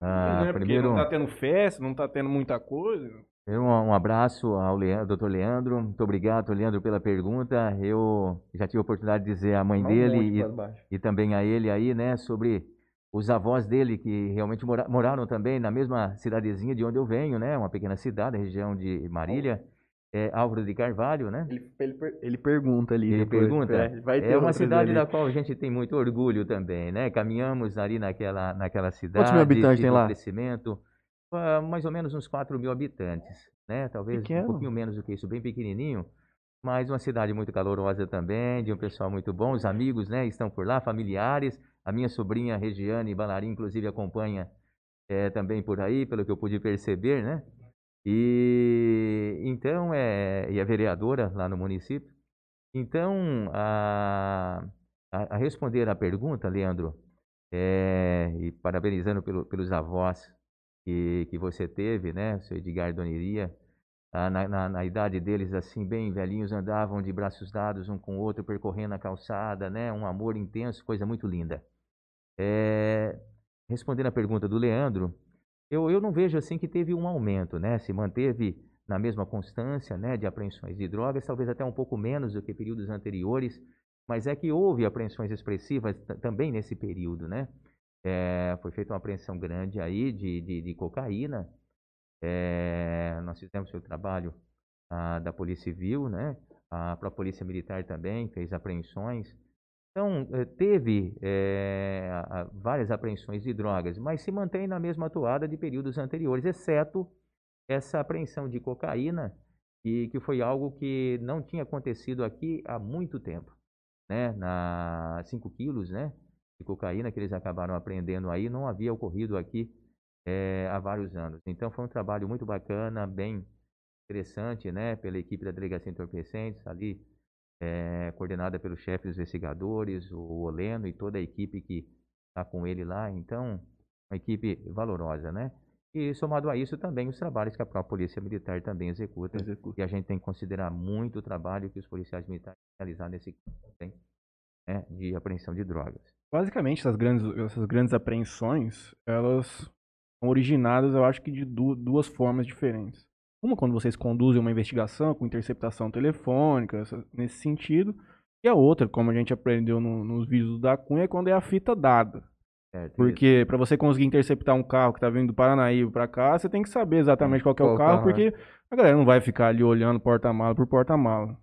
Ah, né? Porque primeiro, não tá tendo festa, não tá tendo muita coisa. primeiro um, um abraço ao Leandro, doutor Leandro. Muito obrigado, Leandro, pela pergunta. Eu já tive a oportunidade de dizer à mãe Um dele e, e também a ele aí, né, sobre os avós dele que realmente mora- moraram também na mesma cidadezinha de onde eu venho, né, uma pequena cidade, região de Marília, é, Álvaro de Carvalho, né. Ele, ele ele pergunta ali. Ele depois, pergunta? é, vai ter É uma cidade ali. da qual a gente tem muito orgulho também, né? Caminhamos ali naquela, naquela cidade. mil habitantes tem lá? crescimento, ah, mais ou menos uns 4 mil habitantes, né? Talvez Pequeno. um pouquinho menos do que isso, bem pequenininho. Mas uma cidade muito calorosa também, de um pessoal muito bom. Os amigos, né, estão por lá, familiares. A minha sobrinha Regiane Balarim, inclusive, acompanha eh, também por aí, pelo que eu pude perceber, né? E então, é, e é vereadora lá no município. Então, a, a, a responder à pergunta, Leandro, é, e parabenizando pelo- pelos avós que, que você teve, né, seu Edgar e Dona Iria, ah, na, na, na idade deles, assim, bem velhinhos, andavam de braços dados um com o outro, percorrendo a calçada, né, um amor intenso, coisa muito linda. É, respondendo à pergunta do Leandro, eu, eu não vejo assim que teve um aumento, né? Se manteve na mesma constância, né, de apreensões de drogas, talvez até um pouco menos do que períodos anteriores, mas é que houve apreensões expressivas ta- também nesse período, né? É, foi feita uma apreensão grande aí de, de, de cocaína. É, nós fizemos o trabalho ah, da Polícia Civil, né? A própria Polícia Militar também fez apreensões. Então, eh, teve a- várias apreensões de drogas, mas se mantém na mesma toada de períodos anteriores, exceto essa apreensão de cocaína, que, que foi algo que não tinha acontecido aqui há muito tempo. Né? Na 5 quilos né, de cocaína que eles acabaram apreendendo aí, não havia ocorrido aqui eh, há vários anos. Então, foi um trabalho muito bacana, bem interessante, né, pela equipe da Delegacia Entorpecentes, ali é, coordenada pelo chefe dos investigadores, o Oleno e toda a equipe que está com ele lá. Então, uma equipe valorosa, né? E somado a isso também os trabalhos que a própria Polícia Militar também executa. E a gente tem que considerar muito o trabalho que os policiais militares realizaram nesse campo também, né, de apreensão de drogas. Basicamente, essas grandes, essas grandes apreensões, elas são originadas, eu acho que de du- duas formas diferentes. Uma quando vocês conduzem uma investigação com interceptação telefônica, essa- nesse sentido. E a outra, como a gente aprendeu no- nos vídeos da Cunha, é quando é a fita dada. Certo? Porque para você conseguir interceptar um carro que tá vindo do Paranaíba para cá, você tem que saber exatamente qual que é Qual o carro, carro, porque a galera não vai ficar ali olhando porta-mala por porta-mala.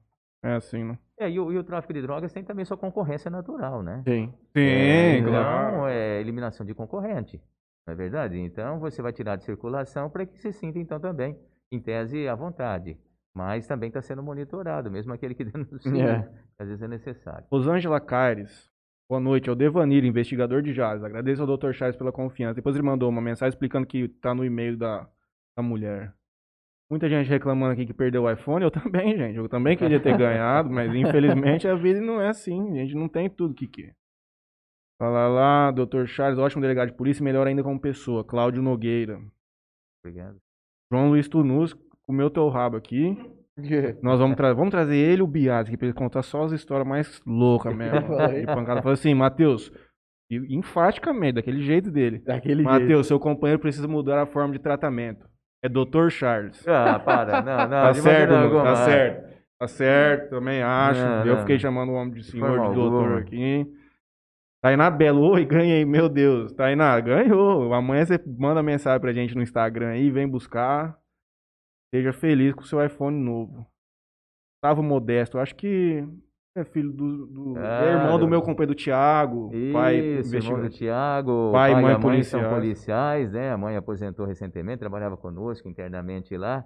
É assim, né? É, e, o, e o tráfico de drogas tem também sua concorrência natural, né? Sim. Sim, É, claro. Então, é eliminação de concorrente, não é verdade? Então, você vai tirar de circulação para que se sinta, então, também, em tese, à vontade. Mas também está sendo monitorado, mesmo aquele que denuncia, É. às vezes é necessário. Rosângela Caires. Boa noite, é o Devanir, investigador de Jazz. Agradeço ao Dr. Charles pela confiança. Depois ele mandou uma mensagem explicando que tá no e-mail da, da mulher. Muita gente reclamando aqui que perdeu o iPhone. Eu também, gente. Eu também queria ter ganhado, mas infelizmente a vida não é assim. A gente não tem tudo que quer. Fala lá, Dr. Charles, ótimo delegado de polícia, melhor ainda como pessoa. Cláudio Nogueira. Obrigado. João Luiz Tunus, comeu teu rabo aqui. Nós vamos, tra vamos trazer ele e o Bias aqui pra ele contar só as histórias mais loucas mesmo. de pancada. Falou assim, Matheus, e- enfaticamente, daquele jeito dele. Daquele jeito. Matheus, seu companheiro precisa mudar a forma de tratamento. É Dr. Charles. Ah, para, não, não. Tá certo, Lu, tá alguma. certo. Tá certo, também acho. Não, Eu não. fiquei chamando o homem de senhor, de doutor alguma. aqui. Tainá Belo, oi, ganhei, meu Deus. Tainá, ganhou. Amanhã você manda mensagem pra gente no Instagram aí, vem buscar. Seja feliz com o seu iPhone novo. Gustavo Modesto, acho que é filho do, do é irmão do eu- meu companheiro tigro pai Isso, irmão do. Tiago, Pai e mãe mãe policiais. são policiais, né? A mãe aposentou recentemente, trabalhava conosco internamente lá.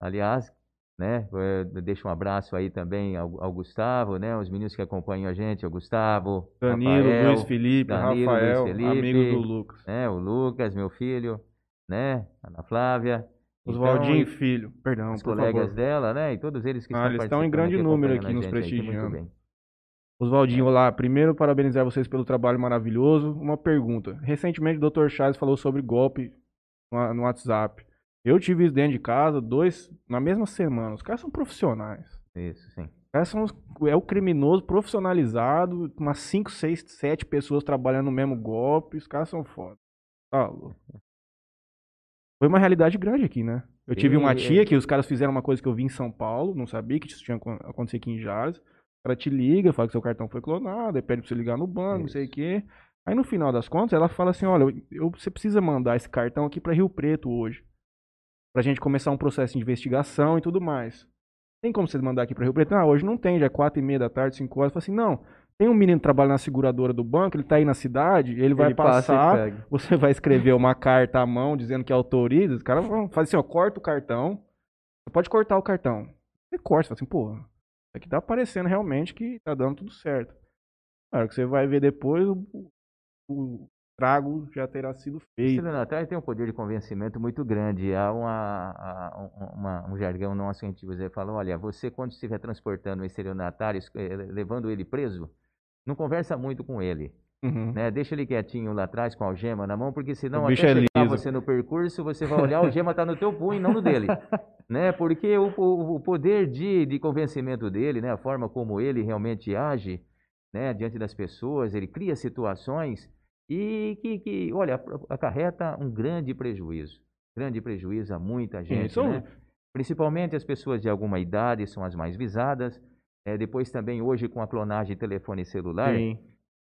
Aliás, né? eh, Deixa um abraço aí também ao, ao Gustavo, né? Os meninos que acompanham a gente, o Gustavo, Danilo, Rafael, Luiz Felipe, Danilo, Rafael, Luiz Felipe, amigos do Lucas. né? O Lucas, meu filho, né? Ana Flávia. Oswaldinho, Então, filho, perdão, os colegas favor. dela, né? E todos eles que Ah, estão eles estão em grande número acompanhando aqui nos aí, prestigiando. Oswaldinho, olá. Primeiro, parabenizar vocês pelo trabalho maravilhoso. Uma pergunta. Recentemente, o Dr. Charles falou sobre golpe no WhatsApp. Eu tive isso dentro de casa, dois, na mesma semana. Os caras são profissionais. Isso, sim. Os caras são é o criminoso profissionalizado, umas 5, 6, 7 pessoas trabalhando no mesmo golpe. Os caras são foda. Tá louco. Foi uma realidade grande aqui, né? Eu tive uma E- tia que os caras fizeram uma coisa que eu vi em São Paulo, não sabia que isso tinha acon- acontecido aqui em Jales. O cara te liga, fala que seu cartão foi clonado, aí pede pra você ligar no banco, não sei o Isso. quê. Aí no final das contas, ela fala assim: olha, eu- você precisa mandar esse cartão aqui pra Rio Preto hoje. Pra gente começar um processo de investigação e tudo mais. Tem como você mandar aqui pra Rio Preto? Ah, hoje não tem, já é quatro e meia da tarde, cinco horas. Eu assim, não, tem um menino que trabalha na seguradora do banco, ele tá aí na cidade, ele vai Ele passa e passar, pega. você vai escrever uma carta à mão dizendo que autoriza, os caras vão fazer assim, ó, corta o cartão, você pode cortar o cartão. Você corta, você fala assim, pô, isso aqui tá aparecendo realmente que tá dando tudo certo. Hora que você vai ver depois, o, o trago já terá sido O feito. estelionatário tem um poder de convencimento muito grande. Há uma, um- uma- um jargão nosso que a gente usa. Fala, olha, você quando estiver transportando um estelionatário, es- eh, levando ele preso, não conversa muito com ele. Uhum. Né? Deixa ele quietinho lá atrás com a algema na mão, porque senão O até é chegar liso. você no percurso, você vai olhar, a algema está no teu punho, não no dele. né? Porque o, o- o poder de, de convencimento dele, né? a forma como ele realmente age né? diante das pessoas, ele cria situações e que, que, olha, acarreta um grande prejuízo. Grande prejuízo a muita gente. Isso. né? Principalmente as pessoas de alguma idade são as mais visadas. É, depois também hoje com a clonagem de telefone celular,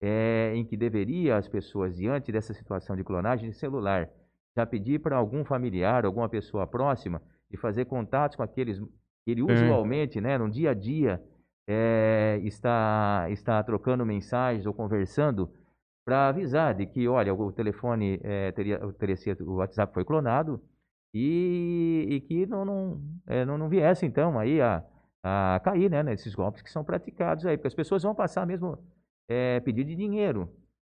é, em que deveria as pessoas, diante dessa situação de clonagem de celular, já pedir para algum familiar, alguma pessoa próxima, de fazer contatos com aqueles que ele usualmente, né, no dia a dia, é, está, está trocando mensagens ou conversando para avisar de que, olha, o telefone é, teria, teria sido, o WhatsApp foi clonado e, e que não, não, é, não, não viesse, então, aí a, a cair, né, nesses golpes que são praticados aí, porque as pessoas vão passar mesmo é, pedir de dinheiro,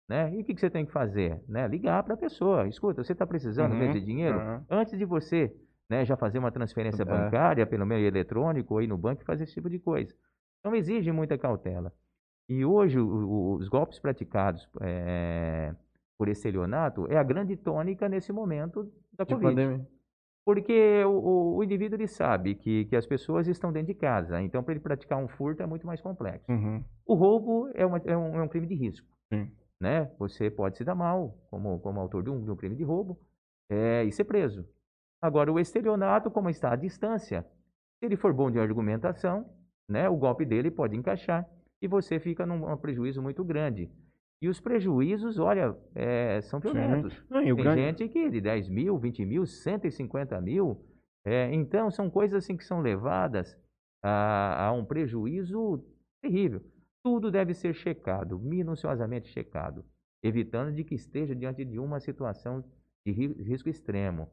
né? E o que, que você tem que fazer? Né? Ligar para a pessoa. Escuta, você está precisando Uhum, mesmo de dinheiro? aham. Antes de você né, já fazer uma transferência É. bancária pelo meio eletrônico ou ir no banco e fazer esse tipo de coisa. Então exige muita cautela. E hoje o- os golpes praticados é, por estelionato é a grande tônica nesse momento da De Covid. pandemia. Porque o, o- o indivíduo ele sabe que, que as pessoas estão dentro de casa, então para ele praticar um furto é muito mais complexo. Uhum. O roubo é, uma- é um, é um crime de risco. Sim. Né? Você pode se dar mal como, como autor de um, de um crime de roubo é, e ser preso. Agora, o estelionato, como está à distância, se ele for bom de argumentação, né, o golpe dele pode encaixar e você fica num um prejuízo muito grande. E os prejuízos, olha, é, são violentos. Não, Tem grande- gente que de 10 mil, 20 mil, 150 mil. É, então, são coisas assim que são levadas a, a um prejuízo terrível. Tudo deve ser checado, minuciosamente checado, evitando de que esteja diante de uma situação de ri- risco extremo.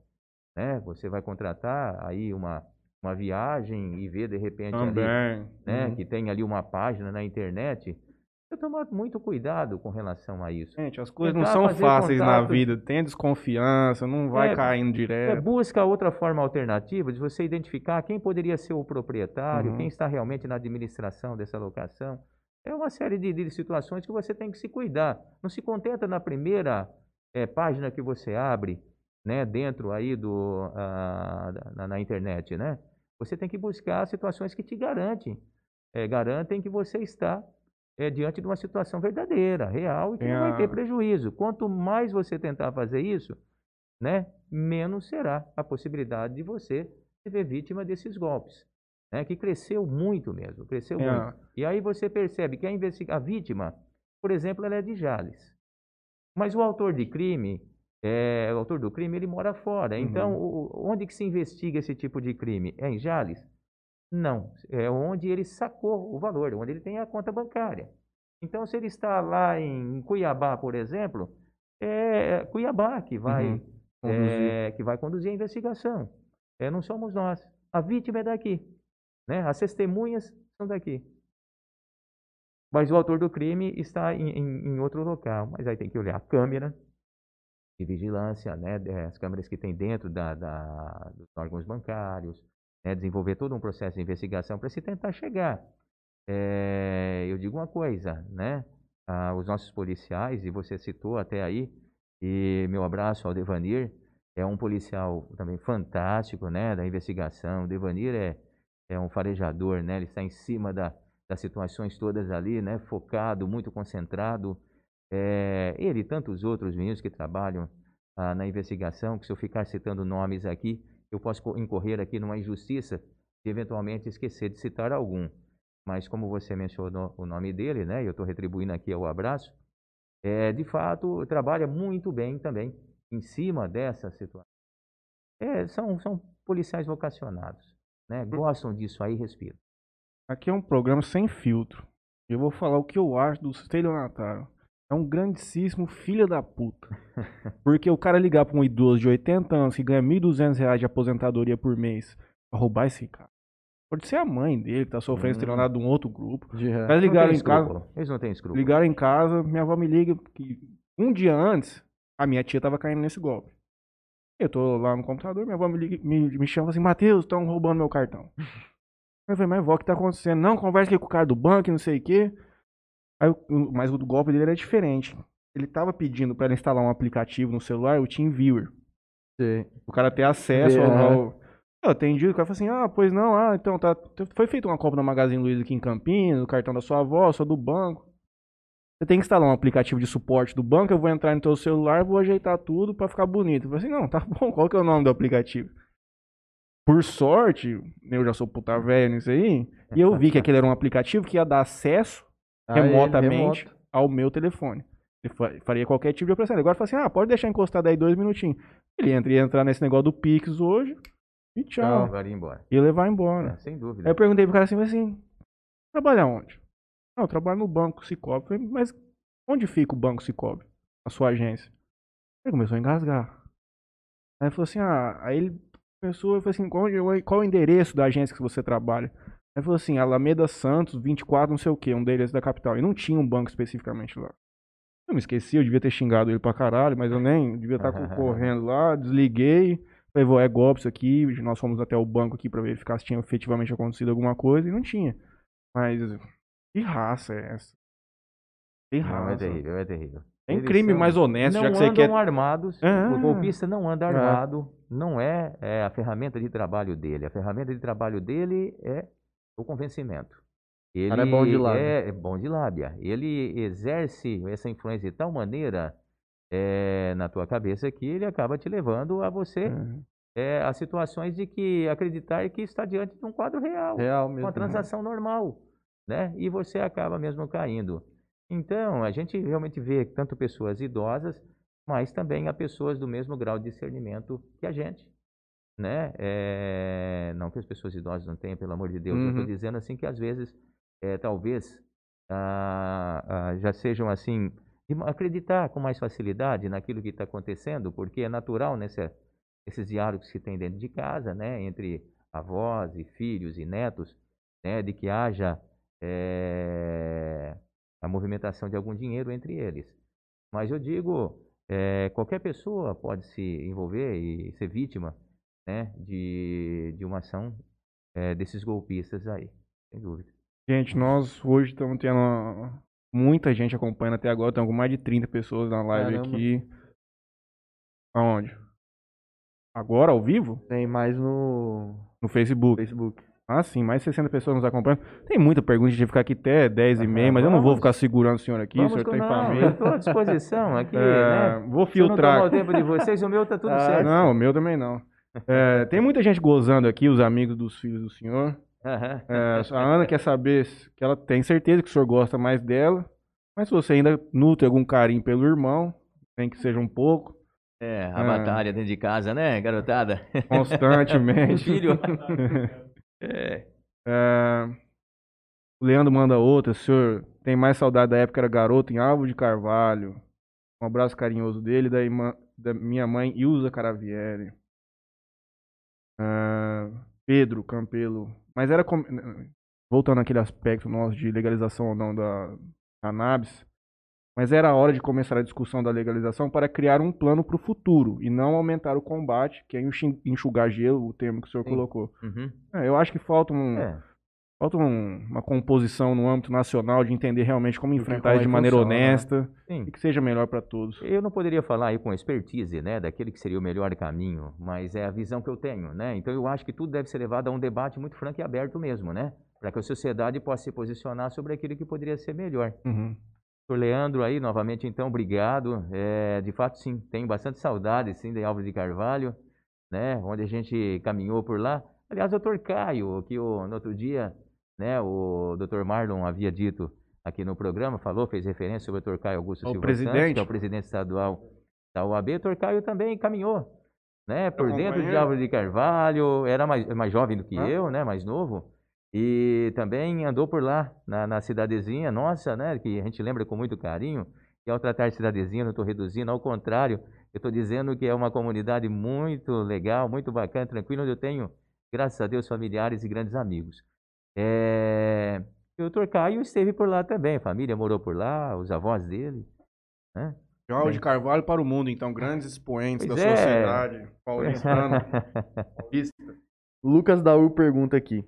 Né? Você vai contratar aí uma, uma viagem e ver de repente ali Também. né, Uhum. que tem ali uma página na internet. Eu tomar muito cuidado com relação a isso. Gente, as coisas não Tentar são fazer fáceis na contato. vida. Tem desconfiança, não vai É, caindo É, direto. busca outra forma alternativa de você identificar quem poderia ser o proprietário, Uhum. quem está realmente na administração dessa locação. É uma série de, de situações que você tem que se cuidar. Não se contenta na primeira eh, página que você abre, né, dentro aí do, da- na, na internet, né? Você tem que buscar situações que te garantem, eh, garantem que você está eh, diante de uma situação verdadeira, real e que Tem não vai ter prejuízo. Quanto mais você tentar fazer isso, né, menos será a possibilidade de você se ver vítima desses golpes, né, que cresceu muito mesmo, cresceu Tem muito. E aí você percebe que a, a vítima, por exemplo, ela é de Jales. Mas o autor de crime, é, o autor do crime, ele mora fora. Então, o- onde que se investiga esse tipo de crime? É em Jales? Não, é onde ele sacou o valor, onde ele tem a conta bancária. Então, se ele está lá em Cuiabá, por exemplo, é Cuiabá que vai, Uhum. Conduzir. é, que vai conduzir a investigação. É, não somos nós. A vítima é daqui. Né? As testemunhas são daqui. Mas o autor do crime está em, em- em outro local. Mas aí tem que olhar a câmera de vigilância, né? eh, as câmeras que tem dentro da, da- dos órgãos bancários, né? desenvolver todo um processo de investigação para se tentar chegar. Eh, eu digo uma coisa, né? Ah, os nossos policiais, e você citou até aí, e meu abraço ao Devanir, é um policial também fantástico, né, da investigação. O Devanir é, é um farejador, né, ele está em cima da, das situações todas ali, né, focado, muito concentrado. É, ele e tantos outros meninos que trabalham ah, na investigação, que se eu ficar citando nomes aqui, eu posso co- incorrer aqui numa injustiça de eventualmente esquecer de citar algum. Mas como você mencionou o nome dele, né, eu estou retribuindo aqui o abraço, é, de fato, trabalha muito bem também em cima dessa situação. É, são, são policiais vocacionados, né? Gostam disso aí e respiram. Aqui é um programa sem filtro. Eu vou falar o que eu acho do estelionatário. É um grandíssimo filho da puta. Porque o cara ligar pra um idoso de 80 anos que ganha 1.200 reais de aposentadoria por mês pra roubar esse cara. Pode ser a mãe dele que tá sofrendo Hum. estelionato de um outro grupo. Não ligaram em casa. Eles não têm escrúpulo. ligaram em casa, minha avó me liga que um dia antes a minha tia tava caindo nesse golpe. Eu tô lá no computador, minha avó me, liga, me, me chama assim, Matheus, estão roubando meu cartão. Eu falei, mas vó, o que tá acontecendo? Não, conversa aqui com o cara do banco, e não sei o quê. Aí, o- mas o golpe dele era diferente. Ele tava pedindo pra ela instalar um aplicativo no celular, o TeamViewer. Sei. O cara ter acesso Ver, ao. Eu atendi, o cara falou assim: ah, pois não, ah, então tá. Foi feita uma compra na Magazine Luiza aqui em Campinas, o cartão da sua avó, só do banco. Você tem que instalar um aplicativo de suporte do banco, eu vou entrar no teu celular, vou ajeitar tudo pra ficar bonito. Eu falei assim, não, tá bom, qual que é o nome do aplicativo? Por sorte, eu já sou puta velha nisso aí, e eu vi que aquele era um aplicativo que ia dar acesso remotamente remoto. ao meu telefone. Ele fa- faria qualquer tipo de operação. Agora fala assim, ah, pode deixar encostado aí dois minutinhos. Ele entra, ia entrar nesse negócio do Pix hoje e tchau. Ir embora. Ia levar embora. É, sem dúvida. Aí eu perguntei pro cara assim, assim, trabalha onde? Não, eu trabalho no banco Cicobi. Falei, mas onde fica o banco Cicobi? A sua agência? Ele começou a engasgar. Aí ele falou assim, ah, aí ele começou, eu falei assim, qual, qual o endereço da agência que você trabalha? Aí falou assim, Alameda Santos, 24, não sei o que, um endereço da capital. E não tinha um banco especificamente lá. Eu me esqueci, eu devia ter xingado ele pra caralho, mas eu nem devia estar correndo lá, desliguei. Falei, vou, é golpe isso aqui. Nós fomos até o banco aqui pra verificar se tinha efetivamente acontecido alguma coisa e não tinha. Mas que raça é essa? Que Não, é raça. terrível, é terrível. Tem Eles crime são- mais honesto, não já que você andam quer. armados. Ah. O golpista não anda É. armado. Não é, é a ferramenta de trabalho dele. A ferramenta de trabalho dele é o convencimento. Ele cara é bom de lábia. É, é bom de lábia. Ele exerce essa influência de tal maneira é, na tua cabeça que ele acaba te levando a você Uhum. é, a situações de que acreditar que está diante de um quadro real Real mesmo. uma transação normal, né? E você acaba mesmo caindo. Então, a gente realmente vê tanto pessoas idosas, mas também há pessoas do mesmo grau de discernimento que a gente, né? É, Não que as pessoas idosas não tenham, pelo amor de Deus, eu estou Uhum. dizendo assim que às vezes, é, talvez, ah, ah, já sejam assim, de acreditar com mais facilidade naquilo que está acontecendo, porque é natural nessa, esses diálogos que tem dentro de casa, né? Entre avós e filhos e netos, né, de que haja eh, a movimentação de algum dinheiro entre eles. Mas eu digo, qualquer pessoa pode se envolver e ser vítima né, de, de uma ação eh, desses golpistas aí, sem dúvida. Gente, nós hoje estamos tendo muita gente acompanhando até agora. Estamos com mais de 30 pessoas na live Caramba. aqui. Aonde? Agora, ao vivo? Tem mais no No Facebook. Facebook. Ah, sim, mais de 60 pessoas nos acompanhando. Tem muita pergunta, a gente vai ficar aqui até 10 e meia, mas eu não vou ficar segurando o senhor aqui, o Vamos senhor com- tem não, família. eu estou à disposição aqui, É, né? Vou Se eu não tomar filtrar. o tempo de vocês, o meu tá tudo Ah, certo. Não, o meu também não. É, tem muita gente gozando aqui, os amigos dos filhos do senhor. É, a Ana quer saber se- que ela tem certeza que o senhor gosta mais dela Mas se você ainda nutre algum carinho pelo irmão, nem que seja um pouco, É, a Ah. batalha dentro de casa, né, garotada? constantemente. Filho. É. É, o Leandro manda outra. O senhor tem mais saudade da época era garoto em Alvo de Carvalho. Um abraço carinhoso dele, da, irmã, da minha mãe Ilza Caravieri. É, Pedro Campelo. Mas era. com- Voltando àquele aspecto nosso de legalização ou não da cannabis. Mas era a hora de começar a discussão da legalização para criar um plano para o futuro e não aumentar o combate, que é enxugar gelo, o termo que o senhor Sim. colocou. Uhum. É, eu acho que falta um, É. Falta um- uma composição no âmbito nacional de entender realmente como enfrentar é de que maneira funciona, né? honesta Sim. e que seja melhor para todos. Eu não poderia falar aí com expertise, né, daquele que seria o melhor caminho, mas é a visão que eu tenho, né? Então eu acho que tudo deve ser levado a um debate muito franco e aberto mesmo, né? Para que a sociedade possa se posicionar sobre aquilo que poderia ser melhor. Uhum. Leandro aí, novamente, então, obrigado. É, de fato, sim, tenho bastante saudade, sim, de Álvaro de Carvalho, né, onde a gente caminhou por lá. Aliás, doutor Caio, que o, no outro dia, né, o doutor Marlon havia dito aqui no programa, falou, fez referência sobre o doutor Caio Augusto O Silva Santos, presidente. que é o presidente estadual da UAB. O doutor Caio também caminhou, né, por dentro de. Álvaro de Carvalho, era mais, mais jovem do que Ah. eu, né, mais novo. E também andou por lá, na, na cidadezinha nossa, né? Que a gente lembra com muito carinho. E ao tratar de cidadezinha, não estou reduzindo, ao contrário, eu estou dizendo que é uma comunidade muito legal, muito bacana, tranquila, onde eu tenho, graças a Deus, familiares e grandes amigos. É... E o doutor Caio esteve por lá também, a família morou por lá, os avós dele. Né? João Bem. de Carvalho para o mundo, então, grandes expoentes da é. sociedade paulistana. Lucas Daú pergunta aqui.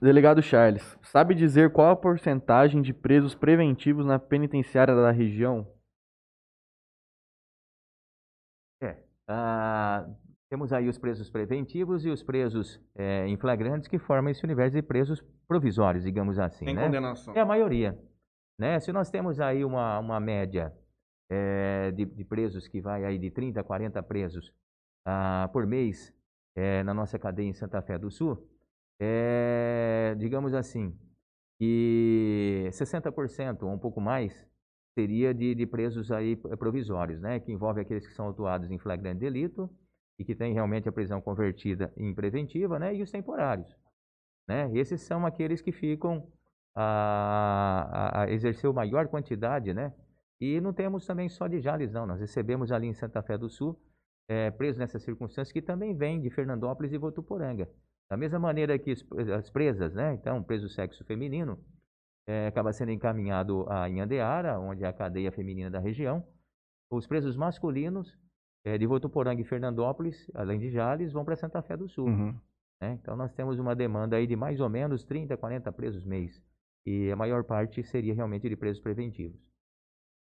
Delegado Charles, sabe dizer qual a porcentagem de presos preventivos na penitenciária da região? Ah, temos aí os presos preventivos e os presos eh, em flagrantes que formam esse universo de presos provisórios, digamos assim. Sem né? condenação. É a maioria. Né? Se nós temos aí uma, uma média eh, de, de presos que vai aí de 30 a 40 presos ah, por mês eh, na nossa cadeia em Santa Fé do Sul, eh, digamos assim, que 60% ou um pouco mais seria de, de presos aí eh, provisórios, né? que envolve aqueles que são autuados em flagrante delito e que têm realmente a prisão convertida em preventiva, né? e os temporários. Né? Esses são aqueles que ficam a, a- exercer maior quantidade, né? E não temos também só de Jales, não. Nós recebemos ali em Santa Fé do Sul eh, presos nessas circunstâncias que também vêm de Fernandópolis e Votuporanga. Da mesma maneira que as presas, né? Então, preso sexo feminino, eh, acaba sendo encaminhado a Inhandeara, onde é a cadeia feminina da região. Os presos masculinos eh, de Votuporanga e Fernandópolis, além de Jales, vão para Santa Fé do Sul. Uhum. né? Então nós temos uma demanda aí de mais ou menos 30, 40 presos mês. E a maior parte seria realmente de presos preventivos.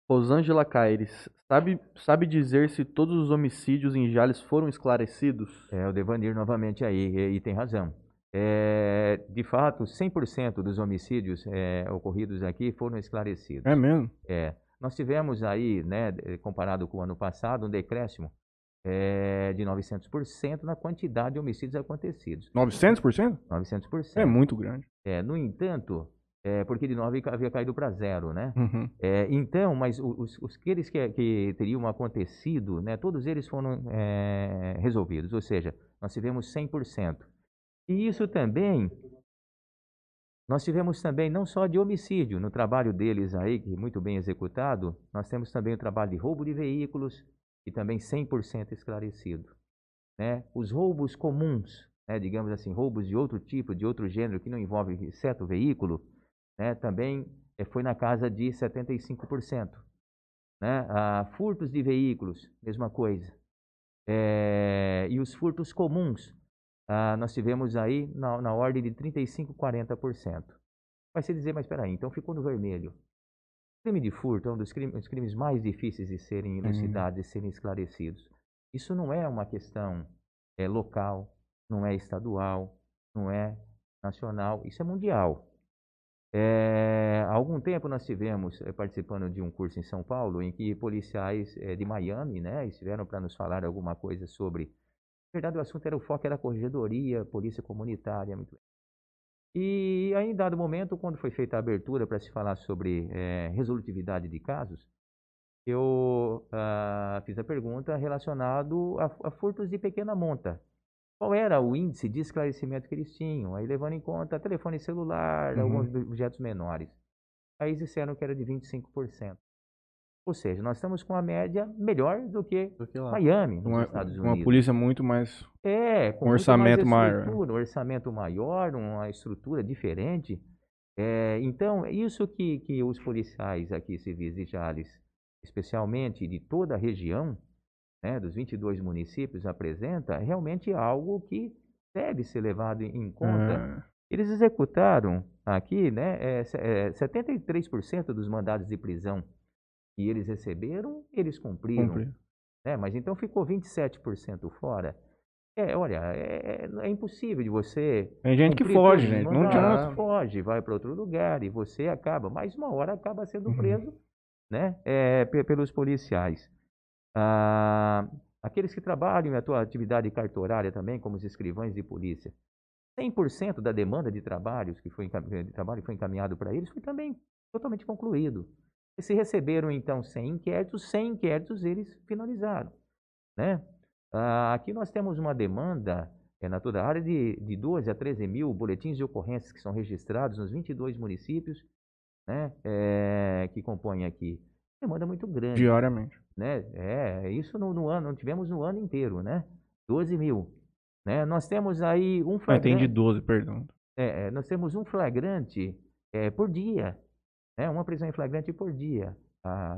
Rosângela Caires, sabe, sabe dizer se todos os homicídios em Jales foram esclarecidos? É, o Devanir novamente aí, e, e tem razão. É, de fato, 100% dos homicídios é, ocorridos aqui foram esclarecidos. É mesmo? É, nós tivemos aí, né, comparado com o ano passado, um decréscimo é, de 900% na quantidade de homicídios acontecidos. 900%? 900%. É muito grande. É, no entanto, é, porque de 9 havia caído para zero, né? Uhum. É, então, mas os, os aqueles que, que teriam acontecido, né, todos eles foram é, resolvidos, ou seja, nós tivemos 100%. E isso também, nós tivemos também não só de homicídio, no trabalho deles aí, que muito bem executado, nós temos também o trabalho de roubo de veículos, e também 100% esclarecido. Né? Os roubos comuns, né, digamos assim, roubos de outro tipo, de outro gênero, que não envolve exceto veículo, né, também eh, foi na casa de 75%. Né? Ah, furtos de veículos, mesma coisa. Eh, e os furtos comuns, ah, nós tivemos aí na, na ordem de 35%, 40%. Vai se dizer, mas espera aí, então ficou no vermelho. O crime de furto é um dos crimes, dos crimes mais difíceis de serem elucidados e serem esclarecidos. Isso não é uma questão eh, local, não é estadual, não é nacional, isso é mundial. É, há algum tempo nós tivemos eh, participando de um curso em São Paulo em que policiais eh, de Miami, né, estiveram para nos falar alguma coisa sobre. Na verdade, o assunto era o foco era a corregedoria, polícia comunitária, muito bem. E aí, em dado momento, quando foi feita a abertura para se falar sobre é, resolutividade de casos, eu ah, fiz a pergunta relacionado a, a, furtos de pequena monta. Qual era o índice de esclarecimento que eles tinham? Aí levando em conta telefone celular, uhum. alguns objetos menores. Aí disseram que era de 25%. Ou seja, nós estamos com a média melhor do que, do que Miami, nos uma, Estados Unidos. Uma polícia muito mais. É, com um orçamento maior. Um orçamento maior, uma estrutura diferente. É, então, isso que, que os policiais aqui civis de Jales, especialmente de toda a região, né, dos 22 municípios, apresenta, é realmente algo que deve ser levado em conta. É. Eles executaram aqui né, é, é, 73% dos mandados de prisão que eles receberam, eles cumpriram. Cumpri. Né? Mas então ficou 27% fora. É, olha, é, é, impossível de você. Tem gente que foge, gente. Não adianta. Foge, vai para outro lugar e você acaba, mais uma hora acaba sendo uhum. preso uhum. né, é, pelos policiais. Ah, aqueles que trabalham em tua atividade cartorária também, como os escrivães de polícia. 100% da demanda de trabalhos que foi, de trabalho foi encaminhado para eles foi também totalmente concluído. E se receberam, então, 100 inquéritos, 100 inquéritos eles finalizaram. Né? Ah, aqui nós temos uma demanda é, na toda a área de, de 12 a 13 mil boletins de ocorrências que são registrados nos 22 municípios né, é, que compõem aqui. Demanda muito grande. Diariamente. Né? É, isso no, no ano, tivemos no ano inteiro, né? 12 mil. Né? Nós temos aí um flagrante. Ah, tem de 12, perdão. É, é, nós temos um flagrante é, por dia. É uma prisão em flagrante por dia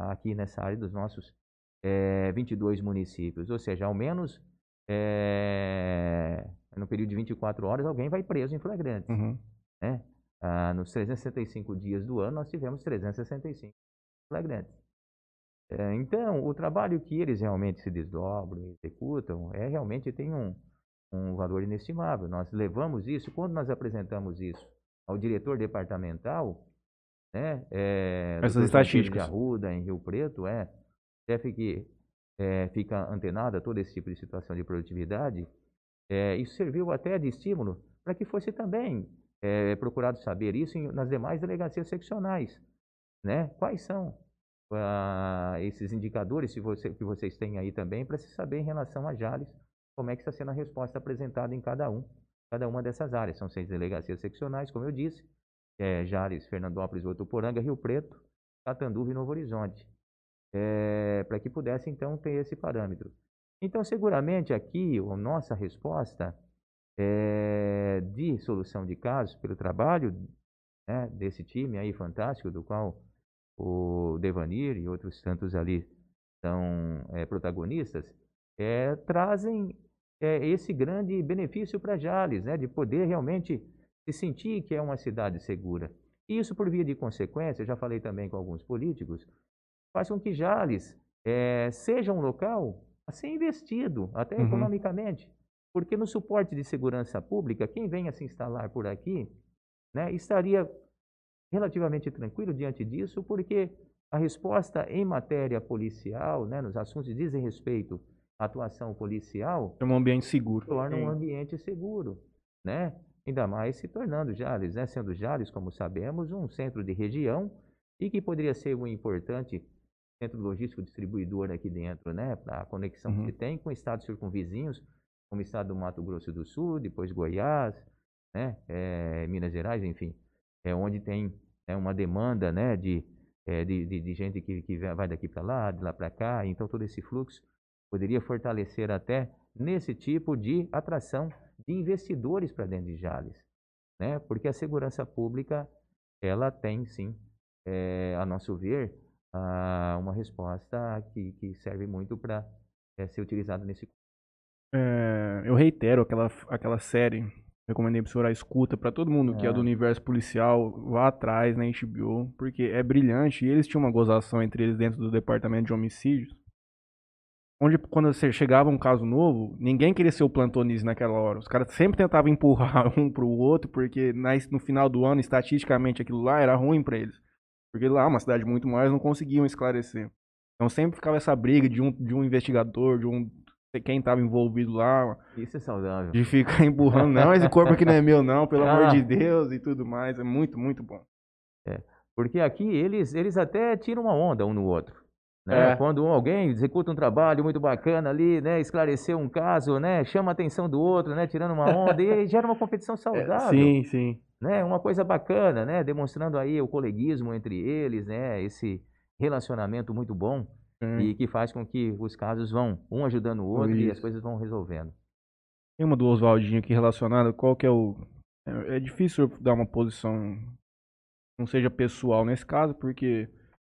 aqui nessa área dos nossos é, 22 municípios. Ou seja, ao menos é, no período de 24 horas alguém vai preso em flagrante. Uhum. Né? Ah, nos 365 dias do ano nós tivemos 365 flagrantes. É, então, o trabalho que eles realmente se desdobram, executam, é realmente tem um, um valor inestimável. Nós levamos isso, quando nós apresentamos isso ao diretor departamental, né? É, Essas estatísticas. De Arruda, em Rio Preto, é, chefe que é, fica antenado a todo esse tipo de situação de produtividade, é, isso serviu até de estímulo para que fosse também é, procurado saber isso em, nas demais delegacias seccionais. Né? Quais são ah, esses indicadores você, que vocês têm aí também para se saber em relação a Jales, como é que está sendo a resposta apresentada em cada um, cada uma dessas áreas. São seis delegacias seccionais, como eu disse, é, Jales, Fernandópolis, Votuporanga, Rio Preto, Catanduva e Novo Horizonte, é, para que pudesse então ter esse parâmetro. Então, seguramente aqui a nossa resposta é, de solução de casos pelo trabalho né, desse time aí fantástico, do qual o Devanir e outros tantos ali são é, protagonistas, é, trazem é, esse grande benefício para Jales, né, de poder realmente se sentir que é uma cidade segura. E isso, por via de consequência, já falei também com alguns políticos, faz com que Jales é, seja um local a ser investido, até uhum. economicamente. Porque no suporte de segurança pública, quem venha se instalar por aqui né, estaria relativamente tranquilo diante disso, porque a resposta em matéria policial, né, nos assuntos que dizem respeito à atuação policial, é um ambiente seguro. Torna um ambiente seguro, né? Ainda mais se tornando Jales, né? Sendo Jales, como sabemos, um centro de região e que poderia ser um importante centro logístico distribuidor aqui dentro, né? Para a conexão uhum. que tem com estados circunvizinhos, como o estado do Mato Grosso do Sul, depois Goiás, né? É, Minas Gerais, enfim, é onde tem é uma demanda, né? De, é, de, de, de, gente que, que vai daqui para lá, de lá para cá, então todo esse fluxo poderia fortalecer até nesse tipo de atração de investidores para dentro de Jales, né? Porque a segurança pública ela tem sim, é, a nosso ver, a, uma resposta que, que serve muito para é, ser utilizada nesse. É, eu reitero aquela, aquela série recomendei para o senhor a escuta para todo mundo que é. é do universo policial, vá atrás na HBO, porque é brilhante e eles tinham uma gozação entre eles dentro do departamento de homicídios. Onde quando você chegava um caso novo, ninguém queria ser o plantonista naquela hora. Os caras sempre tentavam empurrar um pro outro, porque no final do ano, estatisticamente, aquilo lá era ruim para eles. Porque lá, uma cidade muito maior, eles não conseguiam esclarecer. Então sempre ficava essa briga de um, de um investigador, de um quem estava envolvido lá, Isso é saudável. de ficar empurrando, não, esse corpo aqui não é meu não, pelo amor Ah. de Deus e tudo mais. É muito, muito bom. Porque aqui eles, eles até tiram uma onda um no outro. Né? É. Quando alguém executa um trabalho muito bacana ali, né? Esclareceu um caso, né? Chama a atenção do outro, né? Tirando uma onda e gera uma competição saudável. Sim, sim. né? Uma coisa bacana, né? Demonstrando aí o coleguismo entre eles, né? Esse relacionamento muito bom Tem, e que faz com que os casos vão um ajudando o outro e as Isso. coisas vão resolvendo. tem uma do Oswaldinho aqui relacionada, qual que é o... É, é difícil eu dar uma posição, não seja pessoal nesse caso, porque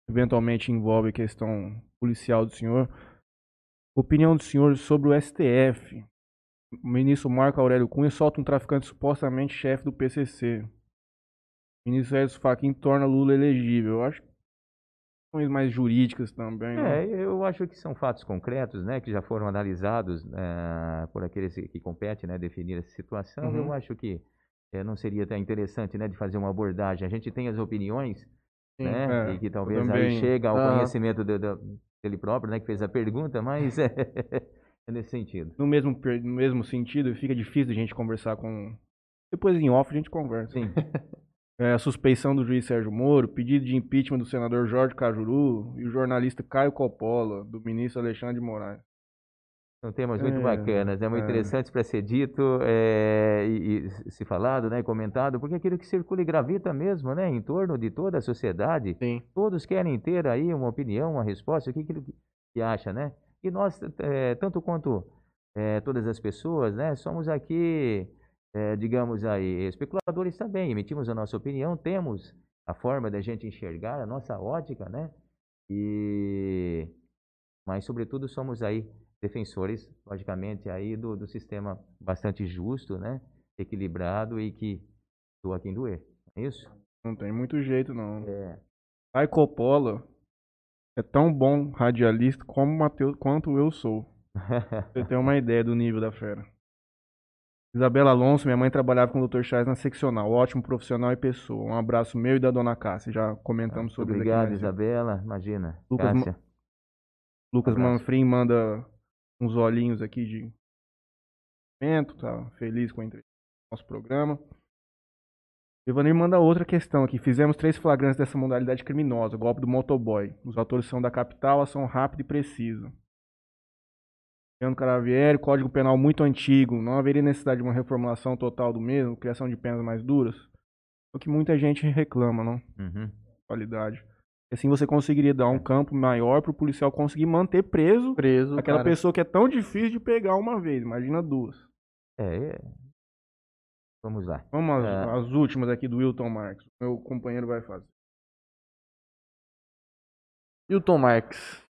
eventualmente envolve questão policial do senhor. Opinião do senhor sobre o STF. O ministro Marco Aurélio Cunha solta um traficante supostamente chefe do PCC. O ministro Edson Fachin torna Lula elegível. Eu acho que questões mais jurídicas também. né? É, eu acho que são fatos concretos, né? Que já foram analisados eh, por aqueles que competem, né? Definir essa situação. Uhum. Eu acho que eh, não seria tão interessante, né? De fazer uma abordagem. A gente tem as opiniões, Sim, né? é, e que talvez aí chega ao Ah. conhecimento do- do- dele próprio, né? Que fez a pergunta, mas é, é nesse sentido. No mesmo, no mesmo sentido, fica difícil a gente conversar com. Depois em off a gente conversa. Sim. É, a suspeição do juiz Sérgio Moro, pedido de impeachment do senador Jorge Cajuru e o jornalista Caio Coppola, do ministro Alexandre de Moraes. São temas muito É, bacanas, é muito é. interessantes para ser dito é, e, e se falado, né, comentado, porque é aquilo que circula e gravita mesmo, né, em torno de toda a sociedade, Sim. todos querem ter aí uma opinião, uma resposta, o que que, que acha, né? E nós, é, tanto quanto é, todas as pessoas, né, somos aqui, digamos aí, especuladores também, emitimos a nossa opinião, temos a forma da gente enxergar, a nossa ótica, né? E mas sobretudo somos aí defensores, logicamente, aí do, do sistema bastante justo, né? Equilibrado e que doa quem doer. É isso? Não tem muito jeito, não. É. Coppola é tão bom radialista como Mateus, quanto eu sou. Você tem uma ideia do nível da fera. Isabela Alonso, minha mãe trabalhava com o Dr. Charles na seccional. Ótimo profissional e pessoa. Um abraço meu e da dona Cássia. Já comentamos sobre isso aqui Obrigado, mais cedo. Isabela. Imagina. Lucas Ma-. Lucas Abraço. Manfrim manda uns olhinhos aqui de momento, tá feliz com a entrevista do nosso programa. Ivanir manda outra questão aqui. Fizemos três flagrantes dessa modalidade criminosa, golpe do motoboy. Os autores são da capital, ação rápida e precisa. Leandro Caravieri, código penal muito antigo. Não haveria necessidade de uma reformulação total do mesmo, criação de penas mais duras? É o que muita gente reclama, não? Uhum. Qualidade. Assim você conseguiria dar um campo maior para o policial conseguir manter preso Preso. aquela cara. pessoa que é tão difícil de pegar uma vez. Imagina duas. É, é. Vamos lá. Vamos às, É. às últimas aqui do Wilton Marques. Meu companheiro vai fazer. Hilton Marques.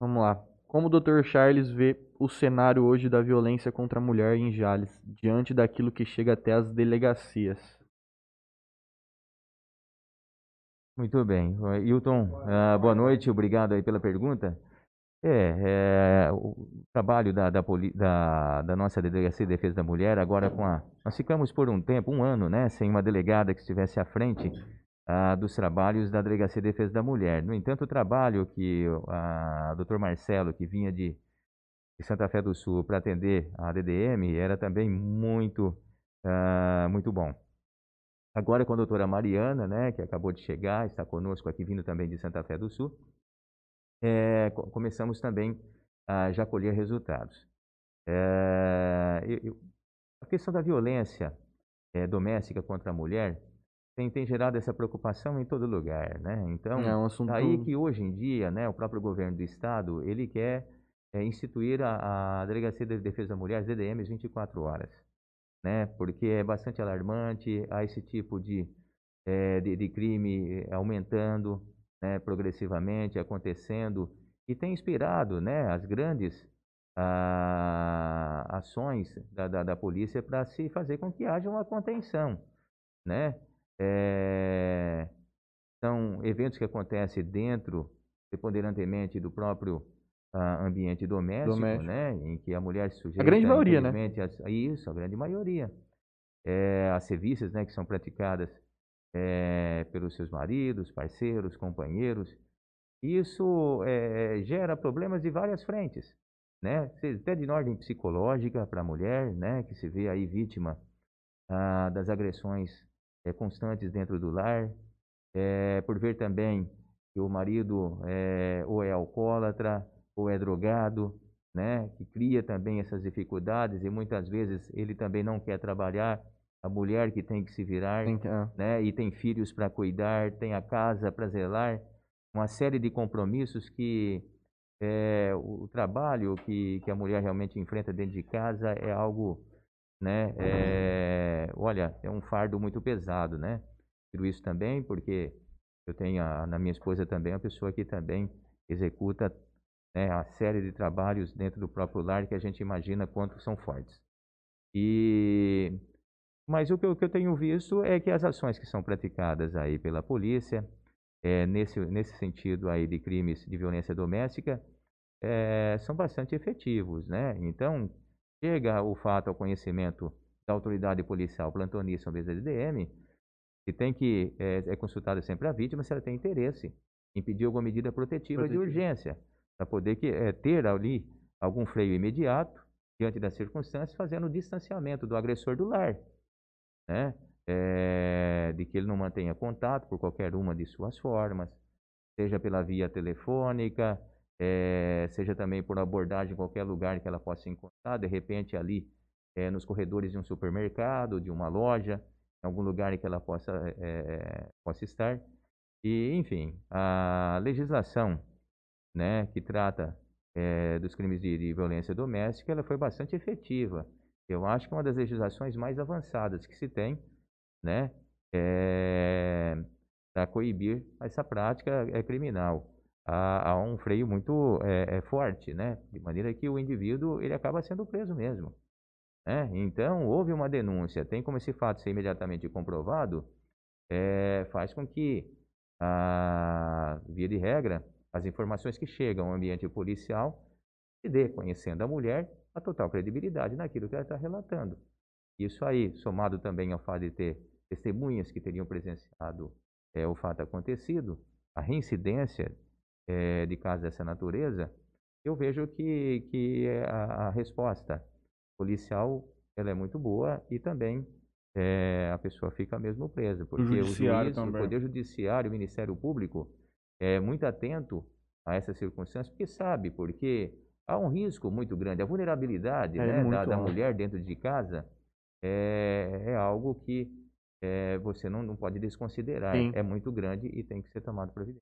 Vamos lá. Como o Dr. Charles vê o cenário hoje da violência contra a mulher em Jales, diante daquilo que chega até as delegacias? Muito bem. Hilton, ah, boa noite, obrigado aí pela pergunta. É, é, o trabalho da, da, da- da nossa Delegacia de Defesa da Mulher, agora com a. Nós ficamos por um tempo, um ano, né, sem uma delegada que estivesse à frente ah, dos trabalhos da Delegacia de Defesa da Mulher. No entanto, o trabalho que a Dr. Marcelo, que vinha de, de Santa Fé do Sul para atender a DDM, era também muito, ah, muito bom. Agora com a doutora Mariana, né, que acabou de chegar, está conosco aqui, vindo também de Santa Fé do Sul, é, co- começamos também a já colher resultados. É, eu- a questão da violência é, doméstica contra a mulher tem, tem gerado essa preocupação em todo lugar, né? Então, é um assunto. Daí que hoje em dia, né, o próprio governo do estado, ele quer eh, instituir a, a Delegacia de Defesa da Mulher, DDMs, 24 horas, né, porque é bastante alarmante, há esse tipo de, eh, de, de crime eh, aumentando, né, progressivamente, acontecendo, e tem inspirado, né, as grandes ah, ações da, da, da polícia para se fazer com que haja uma contenção, né, Eh, são eventos que acontecem dentro, preponderantemente, do próprio ah, ambiente doméstico, Doméstico. né? Em que a mulher se sujeita, grande maioria, né? a isso, a grande maioria. É, as serviços, né, que são praticadas é, pelos seus maridos, parceiros, companheiros. Isso é, gera problemas de várias frentes, né? Até de ordem psicológica para a mulher, né? Que se vê aí vítima ah, das agressões é, constantes dentro do lar, é, por ver também que o marido é, ou é alcoólatra ou é drogado, né? Que cria também essas dificuldades e muitas vezes ele também não quer trabalhar. A mulher que tem que se virar, é. né? E tem filhos para cuidar, tem a casa para zelar, uma série de compromissos que é, o, trabalho que, que a mulher realmente enfrenta dentro de casa é algo, né? É, olha, é um fardo muito pesado, né? Digo isso também porque eu tenho a, na minha esposa também uma pessoa que também executa né, a série de trabalhos dentro do próprio lar que a gente imagina quanto são fortes. E mas o que, eu, que eu tenho visto é que as ações que são praticadas aí pela polícia, é, nesse, nesse sentido aí de crimes de violência doméstica, é, são bastante efetivos, né? Então, chega o fato ao conhecimento da autoridade policial, plantonista ou mesa de DM, se tem que, é, é consultada sempre a vítima se ela tem interesse em pedir alguma medida protetiva, de Protetiva. urgência, para poder que, é, ter ali algum freio imediato, diante das circunstâncias, fazendo o distanciamento do agressor do lar né? Eh, de que ele não mantenha contato por qualquer uma de suas formas, seja pela via telefônica, eh, seja também por abordagem em qualquer lugar que ela possa encontrar, de repente ali eh, nos corredores de um supermercado, de uma loja, em algum lugar que ela possa, possa estar. E, enfim, a legislação né, que trata eh, dos crimes de, de violência doméstica, ela foi bastante efetiva. Eu acho que é uma das legislações mais avançadas que se tem, né, para coibir essa prática é, criminal. Há, há um freio muito é, é, forte, né, de maneira que o indivíduo ele acaba sendo preso mesmo. Né? Então, houve uma denúncia, tem como esse fato ser imediatamente comprovado, é, faz com que, a, via de regra, as informações que chegam ao ambiente policial se dê, conhecendo a mulher, a total credibilidade naquilo que ela está relatando. Isso aí, somado também ao fato de ter testemunhas que teriam presenciado é, o fato acontecido, a reincidência é, de casos dessa natureza, eu vejo que, que a, a resposta policial ela é muito boa e também é, a pessoa fica mesmo presa, porque o judiciário juiz, o também. Poder Judiciário, o Ministério Público é muito atento a essas circunstâncias, porque sabe, porque há um risco muito grande, a vulnerabilidade É né, da, muito da alto. mulher dentro de casa é, é algo que é, você não, não pode desconsiderar, Sim. é muito grande e tem que ser tomado providência.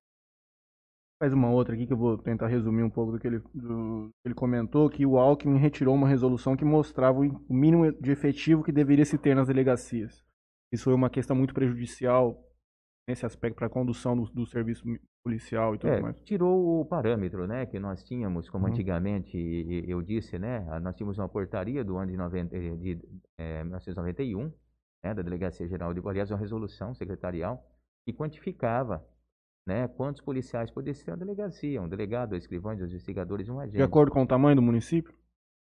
Faz uma outra aqui que eu vou tentar resumir um pouco do que ele, do- ele comentou, que o Alckmin retirou uma resolução que mostrava o mínimo de efetivo que deveria se ter nas delegacias. Isso foi uma questão muito prejudicial nesse aspecto para a condução do, do serviço policial e tudo É, mais. tirou o parâmetro, né, que nós tínhamos, como Uhum. antigamente eu disse, né, a- nós tínhamos uma portaria do ano de, 90, eh, de eh, 1991, né, da Delegacia Geral de aliás, uma resolução secretarial que quantificava, né, quantos policiais poderiam ser na delegacia, um delegado, dois escrivães, dois investigadores e um agente, De acordo com o tamanho do município?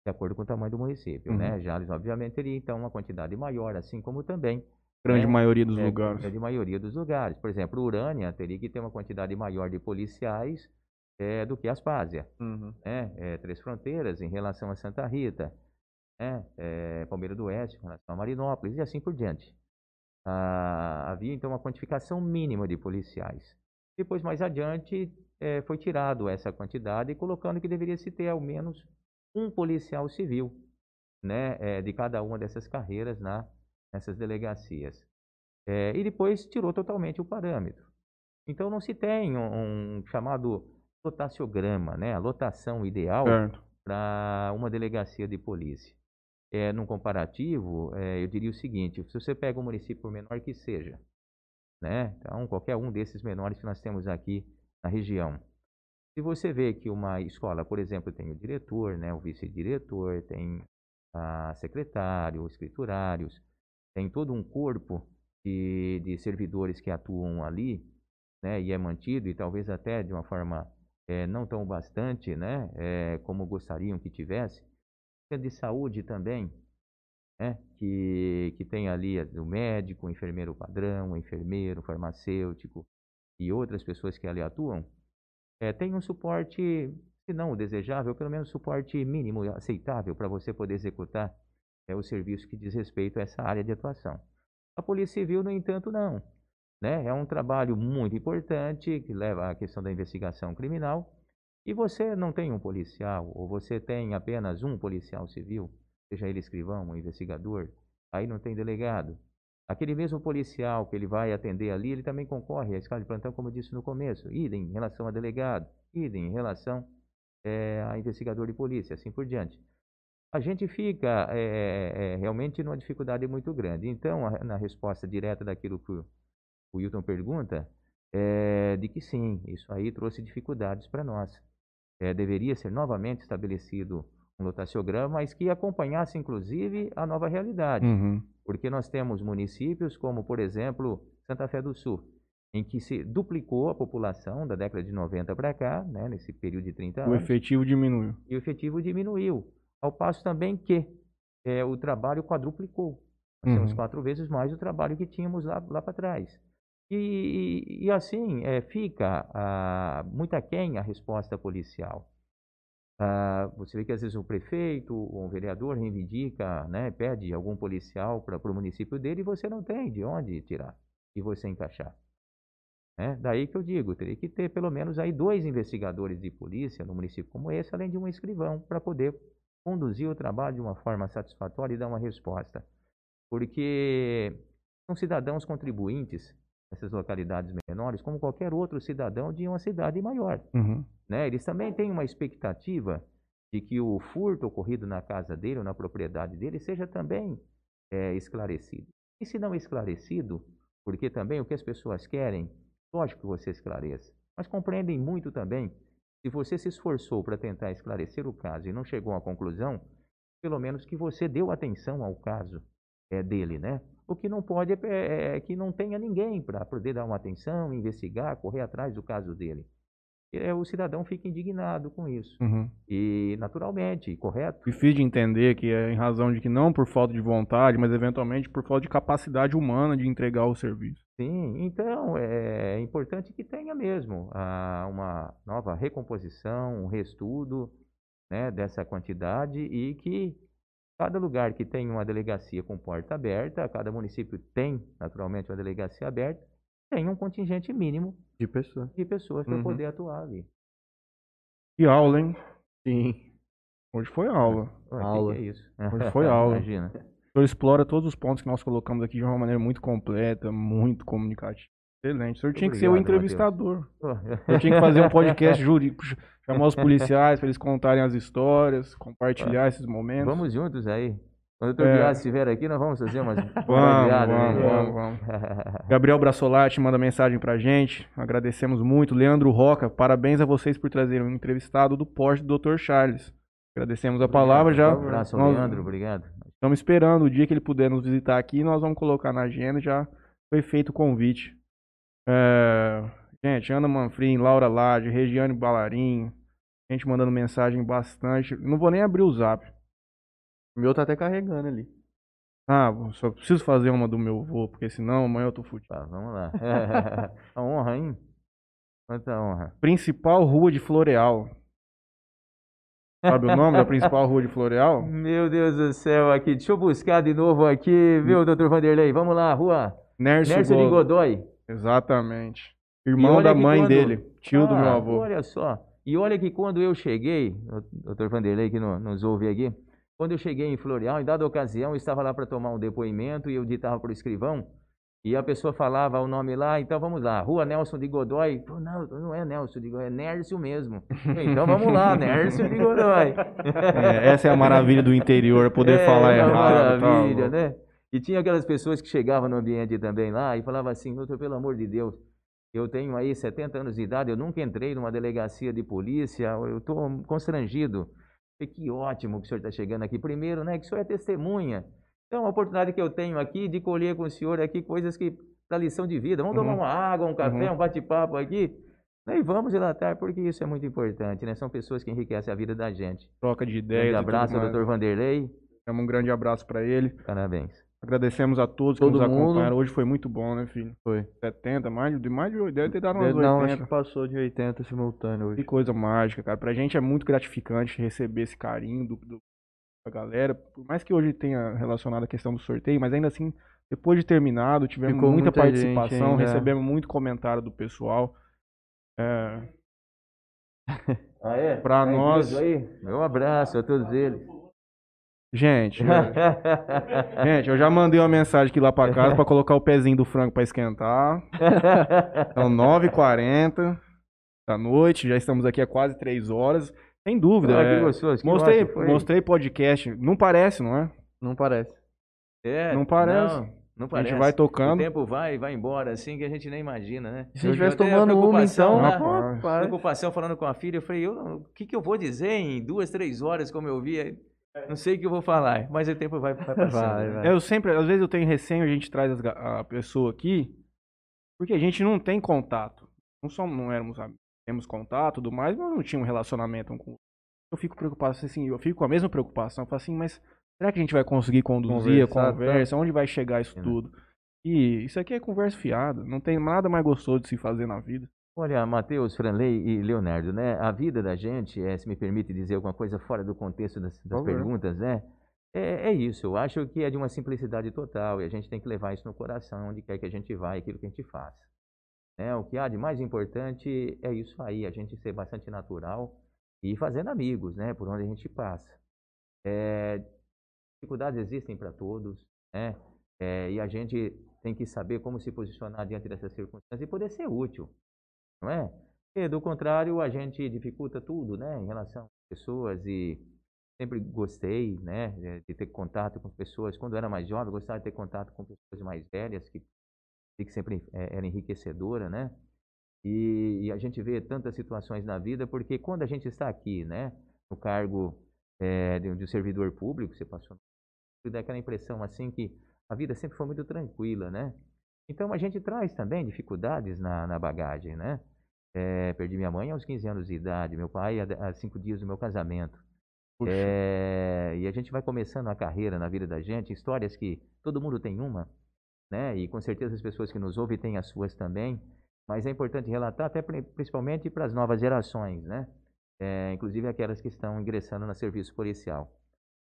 de acordo com o tamanho do município, Uhum. né, Jales, obviamente, teria então uma quantidade maior, assim como também Grande É, maioria dos é, lugares. grande maioria dos lugares. Por exemplo, Urânia teria que ter uma quantidade maior de policiais eh, do que Aspásia. Uhum. Né? Eh, Três Fronteiras em relação a Santa Rita. Né? Eh, Palmeira do Oeste em relação a Marinópolis e assim por diante. Ah, havia então uma quantificação mínima de policiais. Depois, mais adiante, eh, foi tirado essa quantidade, colocando que deveria se ter ao menos um policial civil né, eh, de cada uma dessas carreiras na, nessas delegacias. Eh, e depois tirou totalmente o parâmetro. Então não se tem um, um chamado lotaciograma, né, a lotação ideal para uma delegacia de polícia. É, num comparativo, é, eu diria o seguinte: se você pega um município, por menor que seja, né, então qualquer um desses menores que nós temos aqui na região, se você vê que uma escola, por exemplo, tem o diretor, né, o vice-diretor, tem a secretário, escriturários, tem todo um corpo de, de servidores que atuam ali, né, e é mantido, e talvez até de uma forma eh, não tão bastante, né, eh, como gostariam que tivesse. Centro de saúde também, né, que, que tem ali o médico, o enfermeiro padrão, o enfermeiro, o farmacêutico e outras pessoas que ali atuam, eh, tem um suporte se não o desejável, pelo menos suporte mínimo aceitável para você poder executar é, o serviço que diz respeito a essa área de atuação. A Polícia Civil, no entanto, não. Né? É um trabalho muito importante que leva à questão da investigação criminal. E você não tem um policial, ou você tem apenas um policial civil, seja ele escrivão, um investigador, aí não tem delegado. Aquele mesmo policial que ele vai atender ali, ele também concorre à escala de plantão, como eu disse no começo, idem em relação a delegado, idem em relação é, a investigador de polícia, assim por diante. A gente fica é, é, realmente numa dificuldade muito grande. Então, a, na resposta direta daquilo que o, o Wilton pergunta, é de que sim, isso aí trouxe dificuldades para nós. Deveria ser novamente estabelecido um lotaciograma, mas que acompanhasse, inclusive, a nova realidade. Uhum. Porque nós temos municípios como, por exemplo, Santa Fé do Sul, em que se duplicou a população da década de 90 para cá, né, nesse período de 30 O anos, efetivo diminuiu. e o efetivo diminuiu. Ao passo também que é, o trabalho quadruplicou. Nós temos Uhum. quatro vezes mais o trabalho que tínhamos lá, lá para trás. E, e- e assim, é, fica ah, muito aquém a resposta policial. Ah, você vê que às vezes o prefeito ou um vereador reivindica, né, pede algum policial para o município dele e você não tem de onde tirar e você encaixar. Né? Daí que eu digo, teria que ter pelo menos aí dois investigadores de polícia no município como esse, além de um escrivão, para poder conduzir o trabalho de uma forma satisfatória e dar uma resposta. Porque são cidadãos contribuintes nessas localidades menores, como qualquer outro cidadão de uma cidade maior Uhum. né? Eles também têm uma expectativa de que o furto ocorrido na casa dele ou na propriedade dele seja também é, esclarecido. E se não esclarecido, porque também o que as pessoas querem, lógico que você esclareça, mas compreendem muito também, se você se esforçou para tentar esclarecer o caso e não chegou uma conclusão, pelo menos que você deu atenção ao caso é, dele, né? O que não pode é, é- é que não tenha ninguém para poder dar uma atenção, investigar, correr atrás do caso dele o cidadão fica indignado com isso. Uhum. E, naturalmente, correto? Difícil de entender que é em razão de que não por falta de vontade, mas eventualmente por falta de capacidade humana de entregar o serviço. Sim, então é importante que tenha mesmo ah, uma nova recomposição, um reestudo né, dessa quantidade e que cada lugar que tem uma delegacia com porta aberta, cada município tem, naturalmente, uma delegacia aberta, tem um contingente mínimo De pessoa. de pessoas para Uhum. poder atuar ali. Que aula, hein? Sim. Hoje foi aula. Ué, que Aula. que é isso? Hoje foi aula. Imagina. O senhor explora todos os pontos que nós colocamos aqui de uma maneira muito completa, muito comunicativa. Excelente. O senhor tinha que ser o Obrigado, entrevistador. Eu tinha que fazer um podcast jurídico, chamar os policiais para eles contarem as histórias, compartilhar esses momentos. Vamos juntos aí. Quando o doutor É. Biasi estiver aqui, nós vamos fazer umas Vamos, baseadas vamos, aí. vamos, vamos. Gabriel Brassolati manda mensagem pra gente. Agradecemos muito. Leandro Roca, parabéns a vocês por trazerem um entrevistado do porte do Dr. Charles. Agradecemos a palavra já. Um abraço Nós Leandro, obrigado. Estamos esperando o dia que ele puder nos visitar aqui. Nós vamos colocar na agenda. Já foi feito o convite. É, Gente, Ana Manfrim, Laura Lade, Regiane Balarim. Gente mandando mensagem bastante. Não vou nem abrir o zap. O meu tá até carregando ali. Ah, só preciso fazer uma do meu voo, porque senão amanhã eu tô fudido. Tá, vamos lá. A honra, hein? Quanta honra. Principal rua de Floreal. Sabe o nome da principal rua de Floreal? Meu Deus do céu, aqui. Deixa eu buscar de novo aqui, viu, doutor Vanderlei? Vamos lá, rua. Nércio, Nércio de Go- Godoy. Exatamente. Irmão da mãe quando- dele, tio do Ah, meu avô. Olha só. E olha que quando eu cheguei, doutor Vanderlei que no- nos ouve aqui, quando eu cheguei em Floreal, em dada ocasião, eu estava lá para tomar um depoimento e eu ditava para o escrivão, e a pessoa falava o nome lá, então vamos lá, Rua Nelson de Godoy. Pô, não, não é Nelson de Godoy, é Nércio mesmo. Então vamos lá, Nércio de Godoy. É, essa é a maravilha do interior, poder É, falar uma errado. tá Maravilha, louco. né? E tinha aquelas pessoas que chegavam no ambiente também lá e falavam assim, doutor, pelo amor de Deus, eu tenho aí 70 anos de idade, eu nunca entrei numa delegacia de polícia, eu estou constrangido. E que ótimo que o senhor está chegando aqui. Primeiro, né, que o senhor é testemunha. Então, a oportunidade que eu tenho aqui de colher com o senhor aqui coisas que da lição de vida. Vamos tomar Uhum. uma água, um café, Uhum. um bate-papo aqui. né, E vamos relatar, porque isso é muito importante, né? São pessoas que enriquecem a vida da gente. Troca de Um ideias. grande e tudo abraço doutor Vanderlei. Damos Um grande abraço pra ele. Parabéns. Agradecemos a todos que Todo nos mundo. acompanharam. Hoje foi muito bom, né, filho? Foi. 70, mais de, mais de deve ter dado umas Não, 80. acho que passou de 80 simultâneo Que hoje. coisa mágica, cara. Pra gente é muito gratificante receber esse carinho do, do- da galera. Por mais que hoje tenha relacionado a questão do sorteio, mas ainda assim, depois de terminado, tivemos muita, muita participação, ainda. recebemos muito comentário do pessoal. É, Ah, é? Pra Tá nós- Aí? Meu abraço a todos eles. Gente, é, gente, eu já mandei uma mensagem aqui lá pra casa pra colocar o pezinho do frango pra esquentar. São 9h40 da noite, já estamos aqui há quase 3 horas. Sem dúvida. Ah, é, que gostoso. que mostrei, ótimo, mostrei podcast. Não parece, não é? Não parece. É, Não parece. Não, não A parece. gente vai O tocando. tempo vai, vai embora, assim, que a gente nem imagina, né? Se a gente Eu estivesse tomando uma, então. né? Rapaz. Preocupação falando com a filha, eu falei, eu, não- o que, que eu vou dizer em duas, três horas, como eu vi? Não sei o que eu vou falar, mas o tempo vai, vai passando. Vai, né? vai. Eu sempre, às vezes eu tenho receio, a gente traz a pessoa aqui, porque a gente não tem contato. Não somos, não éramos amigos, temos contato, tudo mais, mas não tinha um relacionamento um com. Eu fico preocupado, assim, eu fico com a mesma preocupação, eu falo assim, mas será que a gente vai conseguir conduzir a Conversar, conversa? Onde vai chegar isso É, né? tudo? E isso aqui é conversa fiada, não tem nada mais gostoso de se fazer na vida. Olha, Matheus, Franley e Leonardo, né? A vida da gente, eh, se me permite dizer alguma coisa fora do contexto das, das perguntas, né? É, é isso, eu acho que é de uma simplicidade total e a gente tem que levar isso no coração, onde quer que a gente vá, aquilo que a gente faz. Né? O que há de mais importante é isso aí, a gente ser bastante natural e fazendo amigos, né? Por onde a gente passa. É, dificuldades existem para todos, né? É, e a gente tem que saber como se posicionar diante dessas circunstâncias e poder ser útil, não é? Porque, do contrário, a gente dificulta tudo, né? Em relação às pessoas e sempre gostei, né? de- De ter contato com pessoas. Quando eu era mais jovem, gostava de ter contato com pessoas mais velhas, que, que sempre eh, era enriquecedora, né? E, e a gente vê tantas situações na vida, porque quando a gente está aqui, né? No cargo eh, de, de um servidor público, você passou dá aquela impressão assim que a vida sempre foi muito tranquila, né? Então a gente traz também dificuldades na, na bagagem, né? Eh, perdi minha mãe aos 15 anos de idade, meu pai há, cinco dias do meu casamento. É, e a gente vai começando a carreira na vida da gente, histórias que todo mundo tem uma, né? E com certeza as pessoas que nos ouvem têm as suas também. Mas é importante relatar, até pri- principalmente para as novas gerações, né? É, inclusive aquelas que estão ingressando no serviço policial.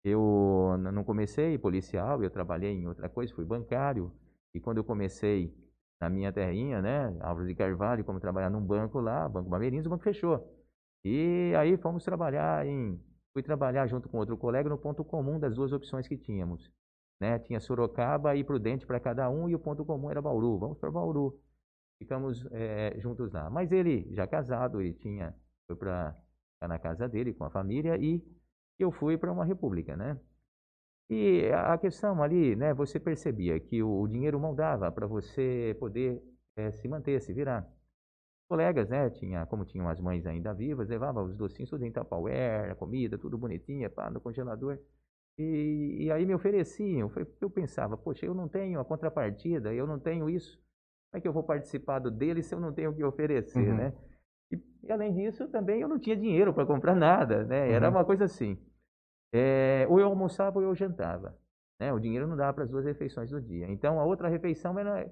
Eu não comecei policial, eu trabalhei em outra coisa, fui bancário. E quando eu comecei na minha terrinha, né, Álvares de Carvalho, como trabalhar num banco lá, Banco Bameirinhos, o banco fechou. E aí fomos trabalhar em fui trabalhar junto com outro colega no ponto comum das duas opções que tínhamos. Né? Tinha Sorocaba e Prudente para cada um e o ponto comum era Bauru. Vamos para Bauru. Ficamos eh, juntos lá. Mas ele, já casado, ele tinha, foi para na casa dele com a família e eu fui para uma república, né? E a questão ali, né, você percebia que o, dinheiro moldava para você poder eh, se manter, se virar colegas, né? Tinha, como tinham as mães ainda vivas, levava os docinhos tudo em Tupperware, a comida, tudo bonitinha, pá, no congelador. E, e aí me ofereciam. Foi porque eu pensava, poxa, eu não tenho a contrapartida, eu não tenho isso. Como é que eu vou participar do dele se eu não tenho o que oferecer, Uhum. né? E, e além disso, também eu não tinha dinheiro para comprar nada, né? Era Uhum. uma coisa assim. É, ou eu almoçava ou eu jantava. Né? O dinheiro não dava para as duas refeições do dia. Então a outra refeição era,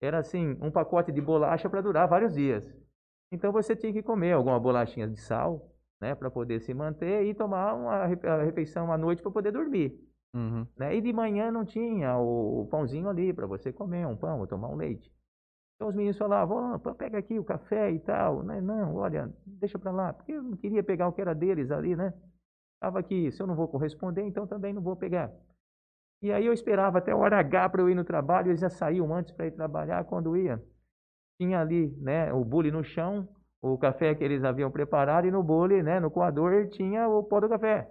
era assim, um pacote de bolacha para durar vários dias. Então você tinha que comer alguma bolachinha de sal, né, para poder se manter e tomar uma refeição à noite para poder dormir. Uhum. Né? E de manhã não tinha o, pãozinho ali para você comer um pão ou tomar um leite. Então os meninos falavam, "Ó, pô, pega aqui o café e tal. Né? Não, olha, deixa para lá, porque eu não queria pegar o que era deles ali, né? Estava aqui, se eu não vou corresponder, então também não vou pegar. E aí eu esperava até a hora H para eu ir no trabalho, eles já saíam antes para ir trabalhar, quando ia, tinha ali, né, o bule no chão, o café que eles haviam preparado e no bule, né, no coador tinha o pó do café,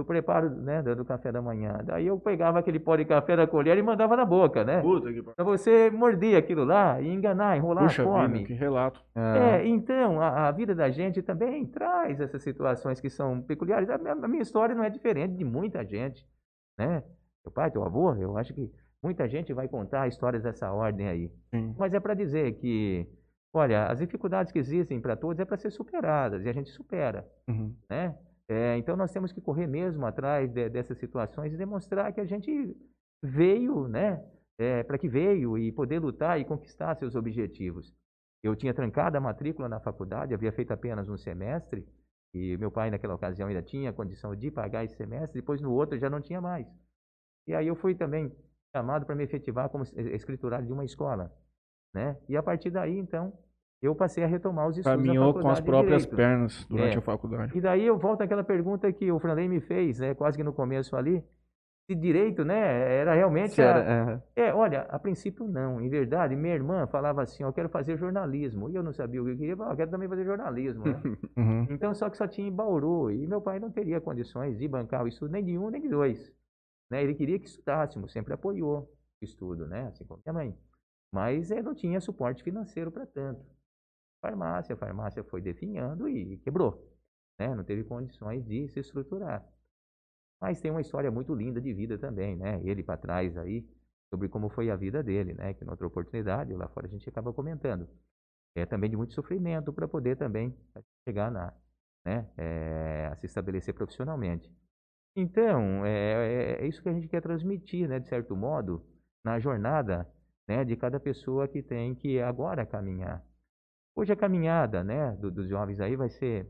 do preparo, né, do do café da manhã. Daí eu pegava aquele pó de café da colher e mandava na boca, né? Puta que pariu. Para você morder aquilo lá e enganar, enrolar Puxa a fome. vida, que relato. É, então, a, a vida da gente também traz essas situações que são peculiares. A minha, a minha história não é diferente de muita gente, né? Teu pai, teu avô, eu acho que muita gente vai contar histórias dessa ordem aí. Sim. Mas é para dizer que, olha, as dificuldades que existem para todos é para ser superadas e a gente supera, Uhum. né? É, então nós temos que correr mesmo atrás de- dessas situações e demonstrar que a gente veio, né? É, para que veio e poder lutar e conquistar seus objetivos. Eu tinha trancado a matrícula na faculdade, havia feito apenas um semestre, e meu pai naquela ocasião ainda tinha condição de pagar esse semestre, depois no outro já não tinha mais. E aí eu fui também chamado para me efetivar como escriturário de uma escola, né? E a partir daí, então, eu passei a retomar os estudos Caminhou com as próprias pernas durante É. a faculdade. E daí eu volto àquela pergunta que o Franley me fez, né, quase que no começo ali, se direito, né, era realmente Se a- era- é, é, olha, a princípio não. Em verdade, minha irmã falava assim, eu quero fazer jornalismo. E eu não sabia o que eu queria, eu eu quero também fazer jornalismo, né? Uhum. Então, só que só tinha em Bauru. E meu pai não teria condições de bancar o estudo nem de um, nem de dois. Né? Ele queria que estudássemos, sempre apoiou o estudo, né? Assim como minha mãe. Mas ele não tinha suporte financeiro para tanto. Farmácia, a farmácia foi definhando e quebrou. Né? Não teve condições de se estruturar. Mas tem uma história muito linda de vida também, né? Ele para trás aí, sobre como foi a vida dele, né? Que noutra oportunidade, lá fora a gente acaba comentando. É também de muito sofrimento para poder também chegar na, né? É, a se estabelecer profissionalmente. Então, é, é- é isso que a gente quer transmitir, né? De certo modo, na jornada, né? De cada pessoa que tem que agora caminhar. Hoje a caminhada, né? do- dos jovens aí vai ser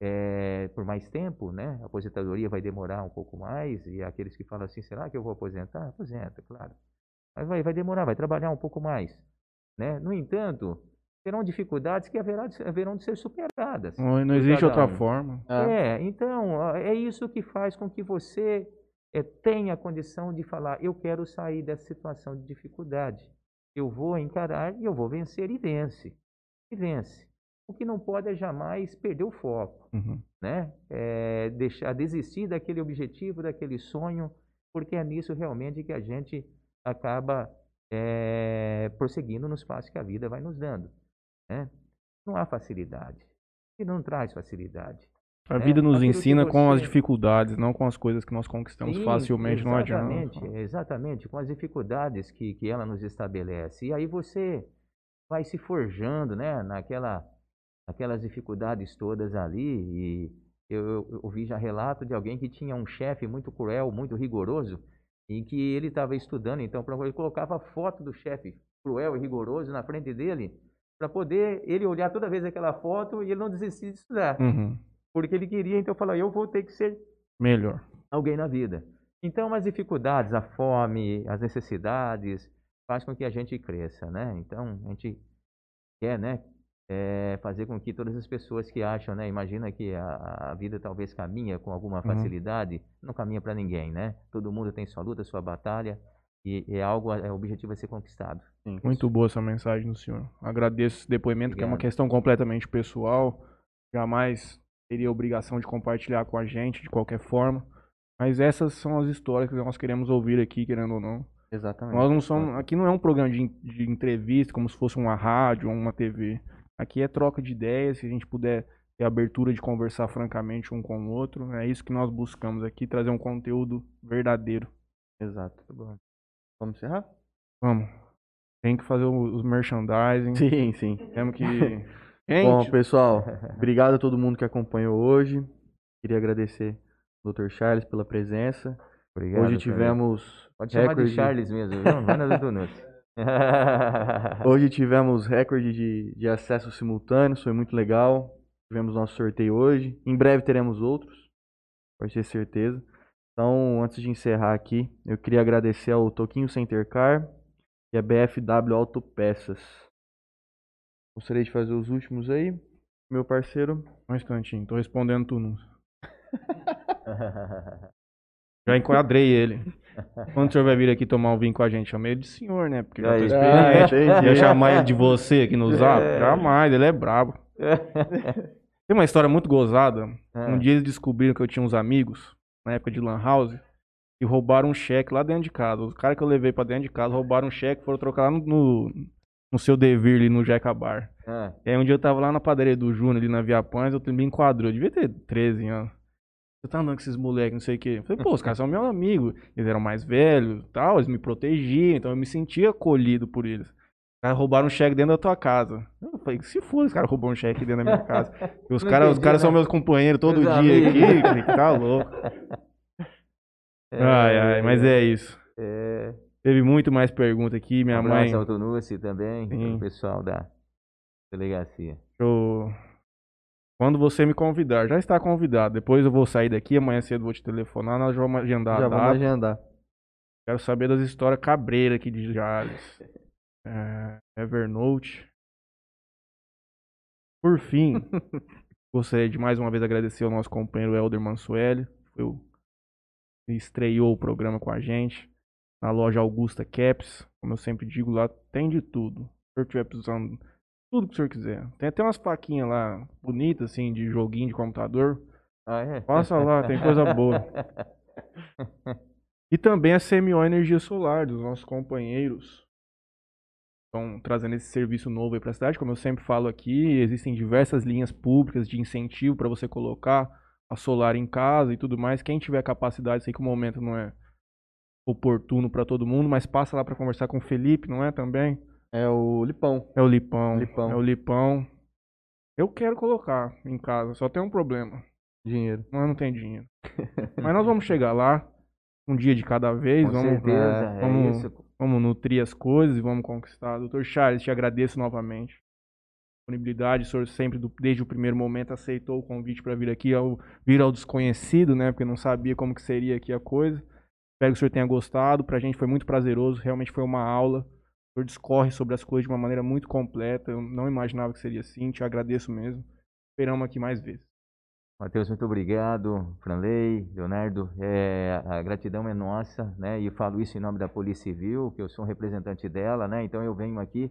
é, por mais tempo, né? A aposentadoria vai demorar um pouco mais e aqueles que falam assim, será que eu vou aposentar? Aposenta, claro. Mas vai, vai demorar, vai trabalhar um pouco mais, né? No entanto, terão dificuldades que haverá haverão de ser superadas. Não, não existe outra um. forma. é. É, então, é isso que faz com que você eh, tenha a condição de falar, eu quero sair dessa situação de dificuldade. Eu vou encarar e eu vou vencer e vence. E vence. O que não pode é jamais perder o foco Uhum. né? É, deixar desistir daquele objetivo, daquele sonho, porque é nisso realmente que a gente acaba é, prosseguindo nos passos que a vida vai nos dando, né? Não há facilidade e não traz facilidade. A É, vida nos aquilo ensina com as você- dificuldades, não com as coisas que nós conquistamos Sim, facilmente, não adianta. exatamente, exatamente, com as dificuldades que, que ela nos estabelece. E aí você vai se forjando, né, naquela, naquelas dificuldades todas ali. E eu, eu, eu ouvi já relato de alguém que tinha um chefe muito cruel, muito rigoroso, em que ele estava estudando, então pra- ele colocava a foto do chefe cruel e rigoroso na frente dele, para poder ele olhar toda vez aquela foto e ele não desistir de estudar. Uhum. Porque ele queria, então, falar, eu vou ter que ser Melhor. alguém na vida. Então, as dificuldades, a fome, as necessidades, faz com que a gente cresça, né? Então, a gente quer, né, eh, fazer com que todas as pessoas que acham, né, imagina que a, a vida talvez caminha com alguma facilidade, não caminha para ninguém, né? Todo mundo tem sua luta, sua batalha, e é algo, é objetivo a ser conquistado. Sim. Muito boa essa mensagem do senhor. Agradeço esse depoimento, que é uma Obrigado. questão completamente pessoal. Jamais teria obrigação de compartilhar com a gente de qualquer forma. Mas essas são as histórias que nós queremos ouvir aqui, querendo ou não. Exatamente. Nós não somos. Aqui não é um programa de, de entrevista, como se fosse uma rádio ou uma TV. Aqui é troca de ideias, se a gente puder ter abertura de conversar francamente um com o outro. É isso que nós buscamos aqui, trazer um conteúdo verdadeiro. Exato. Vamos encerrar? Vamos. Tem que fazer os merchandising. Sim, sim. Temos que. Bom, Gente, pessoal, obrigado a todo mundo que acompanhou hoje. Queria agradecer ao Dr. Charles pela presença. Obrigado. hoje tivemos Pode chamar recorde de Charles mesmo, viu? Não vai Nunes. Hoje tivemos recorde de, de acesso simultâneos, foi muito legal. Tivemos nosso sorteio hoje. Em breve teremos outros, pode ter certeza. Então, antes de encerrar aqui, eu queria agradecer ao Toquinho Center Car e a BFW Autopeças. Gostaria de fazer os últimos aí, meu parceiro. um instantinho, tô respondendo tu, Nunes. Já enquadrei ele. Quando o senhor vai vir aqui tomar um vinho com a gente, chamei ele de senhor, né? Porque eu tô Aí. experiente. entendi. Ia chamar ele de você aqui no zap? É. Jamais, ele é brabo. Tem uma história muito gozada. Um Ah. dia eles descobriram que eu tinha uns amigos, na época de Lan House, e roubaram um cheque lá dentro de casa. Os caras que eu levei pra dentro de casa roubaram um cheque, foram trocar lá no, no, no seu devir ali no Jeca Bar. Ah, E aí um dia eu tava lá na padaria do Júnior, ali na Via Pães, eu me enquadrou, eu devia ter 13 anos. Você tá andando com esses moleques, não sei o quê. Eu falei, pô, os caras são meus amigos. Eles eram mais velhos tal, eles me protegiam, então eu me sentia acolhido por eles. Os caras roubaram um cheque dentro da tua casa. Eu falei, se for, os caras roubaram um cheque dentro da minha casa. E os caras entendi, caras são né? meus companheiros todo Meus dia amigos. aqui, cara, tá louco. Ai, ai, mas é isso. é, Teve muito mais pergunta aqui. Minha um mãe. ao Tonucci também, Sim. o pessoal da delegacia. Eu- Quando você me convidar, já está convidado. Depois eu vou sair daqui, amanhã cedo vou te telefonar, nós vamos agendar Já vamos agendar. Quero saber das histórias cabreiras aqui de Jales. É, Evernote. Por fim, gostaria de mais uma vez agradecer ao nosso companheiro Helder Mansueli, que foi o que estreou o programa com a gente. Na loja Augusta Caps, como eu sempre digo, lá tem de tudo. Se senhor estiver precisando, tudo que o senhor quiser. Tem até umas plaquinhas lá bonitas, assim, de joguinho de computador. Ah, é? Passa lá, tem coisa boa. E também a CMO Energia Solar, dos nossos companheiros. Estão trazendo esse serviço novo aí para a cidade. Como eu sempre falo aqui, existem diversas linhas públicas de incentivo para você colocar a solar em casa e tudo mais. Quem tiver capacidade, sei que o momento não é oportuno para todo mundo, mas passa lá para conversar com o Felipe, não é também? É o Lipão. É o Lipão. Lipão. É o Lipão. Eu quero colocar em casa, só tem um problema. Dinheiro. Nós não tem dinheiro. Mas nós vamos chegar lá, um dia de cada vez, Com vamos, certeza, é, é vamos, isso. vamos nutrir as coisas e vamos conquistar. Doutor Charles, te agradeço novamente. Disponibilidade, o senhor sempre, do- desde o primeiro momento, aceitou o convite para vir aqui, ao, vir ao desconhecido, né? Porque não sabia como que seria aqui a coisa. Espero que o senhor tenha gostado. Pra gente foi muito prazeroso, realmente foi uma aula. Senhor discorre sobre as coisas de uma maneira muito completa. Eu não imaginava que seria assim, te agradeço mesmo. Esperamos aqui mais vezes. Matheus, muito obrigado. Franley, Leonardo, é, a gratidão é nossa, né? E falo isso em nome da Polícia Civil, que eu sou um representante dela, né? Então eu venho aqui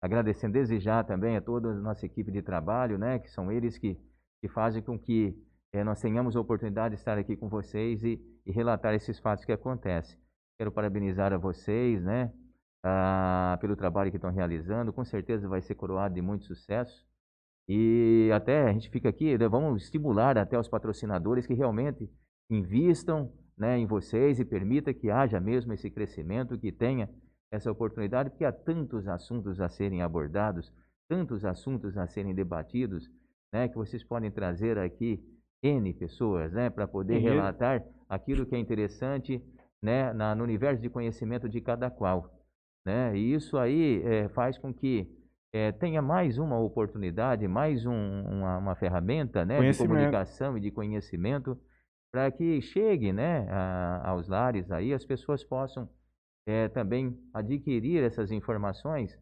agradecendo desde já também a toda a nossa equipe de trabalho, né? Que são eles que, que fazem com que eh, nós tenhamos a oportunidade de estar aqui com vocês e, e relatar esses fatos que acontecem. Quero parabenizar a vocês, né? Ah, pelo trabalho que estão realizando. Com certeza vai ser coroado de muito sucesso. E até a gente fica aqui, né, vamos estimular até os patrocinadores que realmente invistam né, em vocês e permita que haja mesmo esse crescimento, que tenha essa oportunidade, porque há tantos assuntos a serem abordados, tantos assuntos a serem debatidos, né, que vocês podem trazer aqui N pessoas né, para poder Sim. relatar aquilo que é interessante né, na, no universo de conhecimento de cada qual. Né? E isso aí eh, faz com que eh, tenha mais uma oportunidade, mais um- uma, uma ferramenta né, de comunicação e de conhecimento para que chegue né, a- aos lares aí, as pessoas possam eh, também adquirir essas informações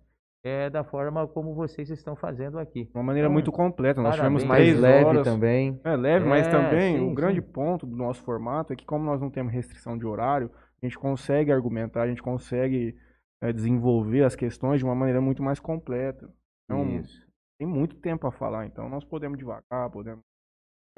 eh, da forma como vocês estão fazendo aqui. De uma maneira Então, muito completa. Nós tivemos parabéns. Mais leve horas. também. É leve, mas É, também sim, o grande sim. ponto do nosso formato é que como nós não temos restrição de horário, a gente consegue argumentar, a gente consegue é, desenvolver as questões de uma maneira muito mais completa. Então, Isso. tem muito tempo a falar, então nós podemos devagar, podemos...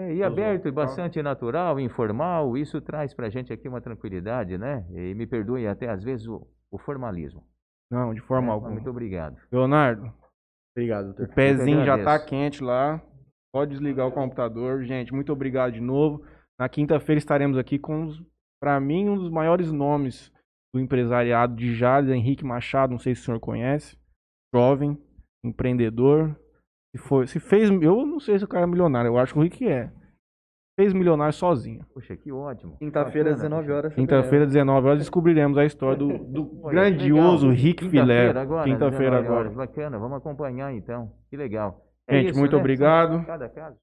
É, e Os aberto e tá? bastante natural, informal, isso traz para a gente aqui uma tranquilidade, né? E me perdoe até às vezes o, o formalismo. Não, de forma né? alguma. Muito obrigado. Leonardo, Obrigado, o doutor. pezinho já tá agradeço. quente lá, pode desligar o computador. Gente, muito obrigado de novo. Na quinta-feira estaremos aqui com, para mim, um dos maiores nomes do empresariado de Jales, Henrique Machado, não sei se o senhor conhece, jovem, empreendedor, se, foi, se fez, eu não sei se o cara é milionário, eu acho que o Henrique é. Fez milionário sozinho. Poxa, que ótimo. Quinta-feira, Bacana, 19 poxa. horas. Quinta-feira, 19 horas, descobriremos a história do, do Olha, grandioso. Rick Filé. Quinta-feira agora, Quinta-feira 19 agora. Bacana, vamos acompanhar então. Que legal. É Gente, isso, muito né? Obrigado. Cada caso.